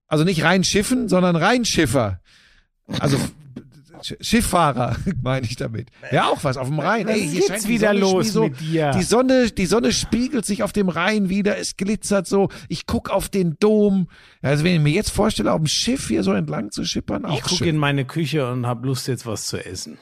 Also nicht Rheinschiffen, sondern Rheinschiffer. Also Schifffahrer, meine ich damit. Ja, auch was auf dem Rhein. Was Ey, hier geht's wieder los so, mit dir? Die Sonne, die Sonne spiegelt sich auf dem Rhein wieder, es glitzert so. Ich guck auf den Dom. Also wenn ich mir jetzt vorstelle, auf dem Schiff hier so entlang zu schippern, auch Ich gucke in meine Küche und habe Lust, jetzt was zu essen.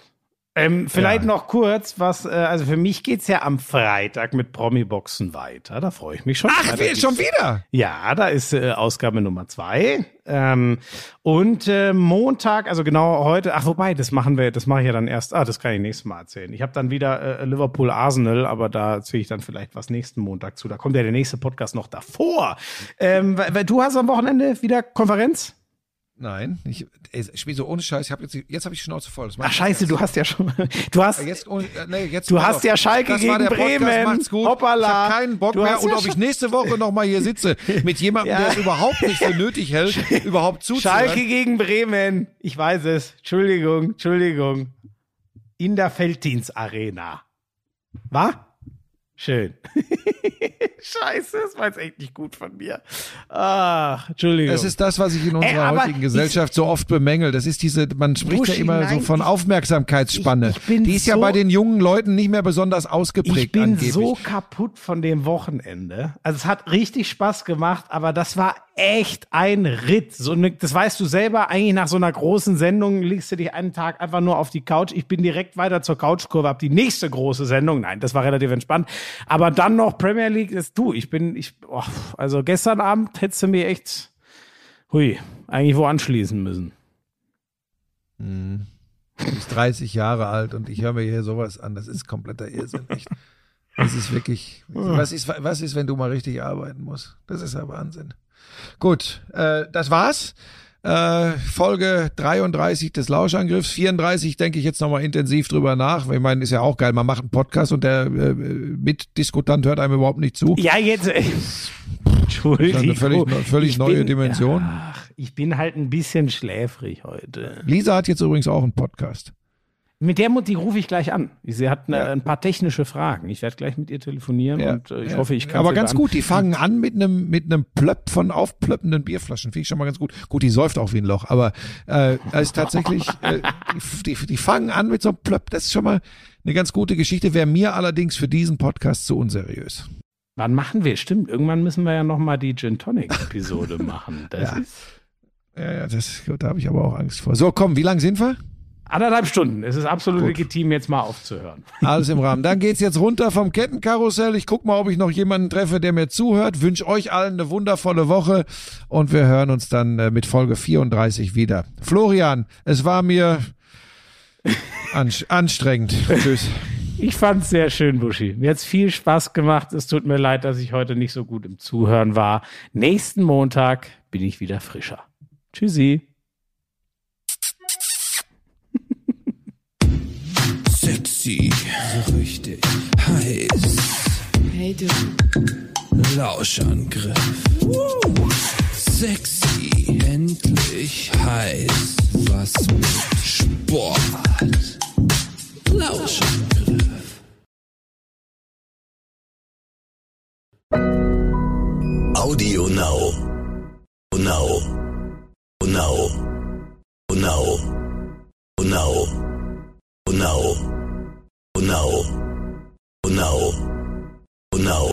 Ähm, vielleicht Ja. noch kurz, was, äh, also für mich geht's ja am Freitag mit Promi-Boxen weiter. Da freue ich mich schon. Ach, gibt's- schon wieder? Ja, da ist äh, Ausgabe Nummer zwei. Ähm, und äh, Montag, also genau heute, ach wobei, das machen wir, das mache ich ja dann erst, ah, das kann ich nächstes Mal erzählen. Ich habe dann wieder äh, Liverpool Arsenal, aber da erzähle ich dann vielleicht was nächsten Montag zu. Da kommt ja der nächste Podcast noch davor. Ähm, weil, weil du hast am Wochenende wieder Konferenz? Nein, ich, ey, so ohne Scheiß. Ich hab jetzt, jetzt habe ich Schnauze voll. Ach scheiße, du hast ja schon, du hast, Jetzt, ohne- äh, nee, jetzt Du hast auf. ja Schalke das gegen der Podcast, Bremen. Macht's gut. Hoppala. Ich habe keinen Bock Du mehr. Und ja ob ich nächste Woche noch mal hier sitze mit jemandem, Ja. der es überhaupt nicht für nötig hält, überhaupt zuzuhören. Schalke gegen Bremen. Ich weiß es. Entschuldigung, Entschuldigung. In der Felddienst Arena. War? Schön. Scheiße, das war jetzt echt nicht gut von mir. Ach, Entschuldigung. Das ist das, was ich in unserer Ey, aber heutigen Gesellschaft so oft bemängel. Das ist diese, man spricht Buschi, ja immer so nein, von ich- Aufmerksamkeitsspanne. ich- ich Die ist ja so- bei den jungen Leuten nicht mehr besonders ausgeprägt ich bin angeblich. so kaputt von dem Wochenende. Also es hat richtig Spaß gemacht, aber das war echt ein Ritt. So ne, das weißt du selber, eigentlich nach so einer großen Sendung legst du dich einen Tag einfach nur auf die Couch. Ich bin direkt weiter zur Couchkurve, hab die nächste große Sendung. Nein, das war relativ entspannt. Aber dann noch Premier League du. Ich bin, ich, oh, also gestern Abend hättest du mir echt, hui, eigentlich wo anschließen müssen. Du bist 30 Jahre alt und ich höre mir hier sowas an. Das ist kompletter Irrsinn, echt. Das ist wirklich, was ist, was ist, wenn du mal richtig arbeiten musst? Das ist ja Wahnsinn. Gut, äh, das war's. Äh, Folge 33 des Lauschangriffs. 34 denke ich jetzt nochmal intensiv drüber nach. Ich meine, ist ja auch geil. Man macht einen Podcast und der äh, Mitdiskutant hört einem überhaupt nicht zu. Ja, jetzt. äh, Entschuldigung. eine völlig völlig neue bin- Dimension. Ach, ich bin halt ein bisschen schläfrig heute. Lisa hat jetzt übrigens auch einen Podcast. Mit der Mut, die rufe ich gleich an. Sie hat eine, Ja. ein paar technische Fragen. Ich werde gleich mit ihr telefonieren Ja, und äh, ich ja. hoffe, ich kann Aber ganz gut, die fangen an mit einem mit einem Plöpp von aufplöppenden Bierflaschen. Finde ich schon mal ganz gut. Gut, die säuft auch wie ein Loch, aber äh, ist tatsächlich, äh, die, die, die fangen an mit so einem Plöpp. Das ist schon mal eine ganz gute Geschichte. Wäre mir allerdings für diesen Podcast zu unseriös. Wann machen wir? Stimmt, irgendwann müssen wir ja noch mal die Gin Tonic Episode machen. Das Ja. ist Ja, ja, das, da habe ich aber auch Angst vor. So, komm, wie lang sind wir? Anderthalb Stunden. Es ist absolut Gut. legitim, jetzt mal aufzuhören. Alles im Rahmen. Dann geht's jetzt runter vom Kettenkarussell. Ich guck mal, ob ich noch jemanden treffe, der mir zuhört. Wünsch euch allen eine wundervolle Woche und wir hören uns dann äh, mit Folge 34 wieder. Florian, es war mir anstrengend. Tschüss. Ich fand's sehr schön, Buschi. Mir hat's viel Spaß gemacht. Es tut mir leid, dass ich heute nicht so gut im Zuhören war. Nächsten Montag bin ich wieder frischer. Tschüssi. Sexy, so richtig heiß. Hey du, Lauschangriff. Sexy, endlich heiß. Was mit Sport. Lauschangriff. Audio Now. Now. Now. Now. Now. Now. Now. Now. Now.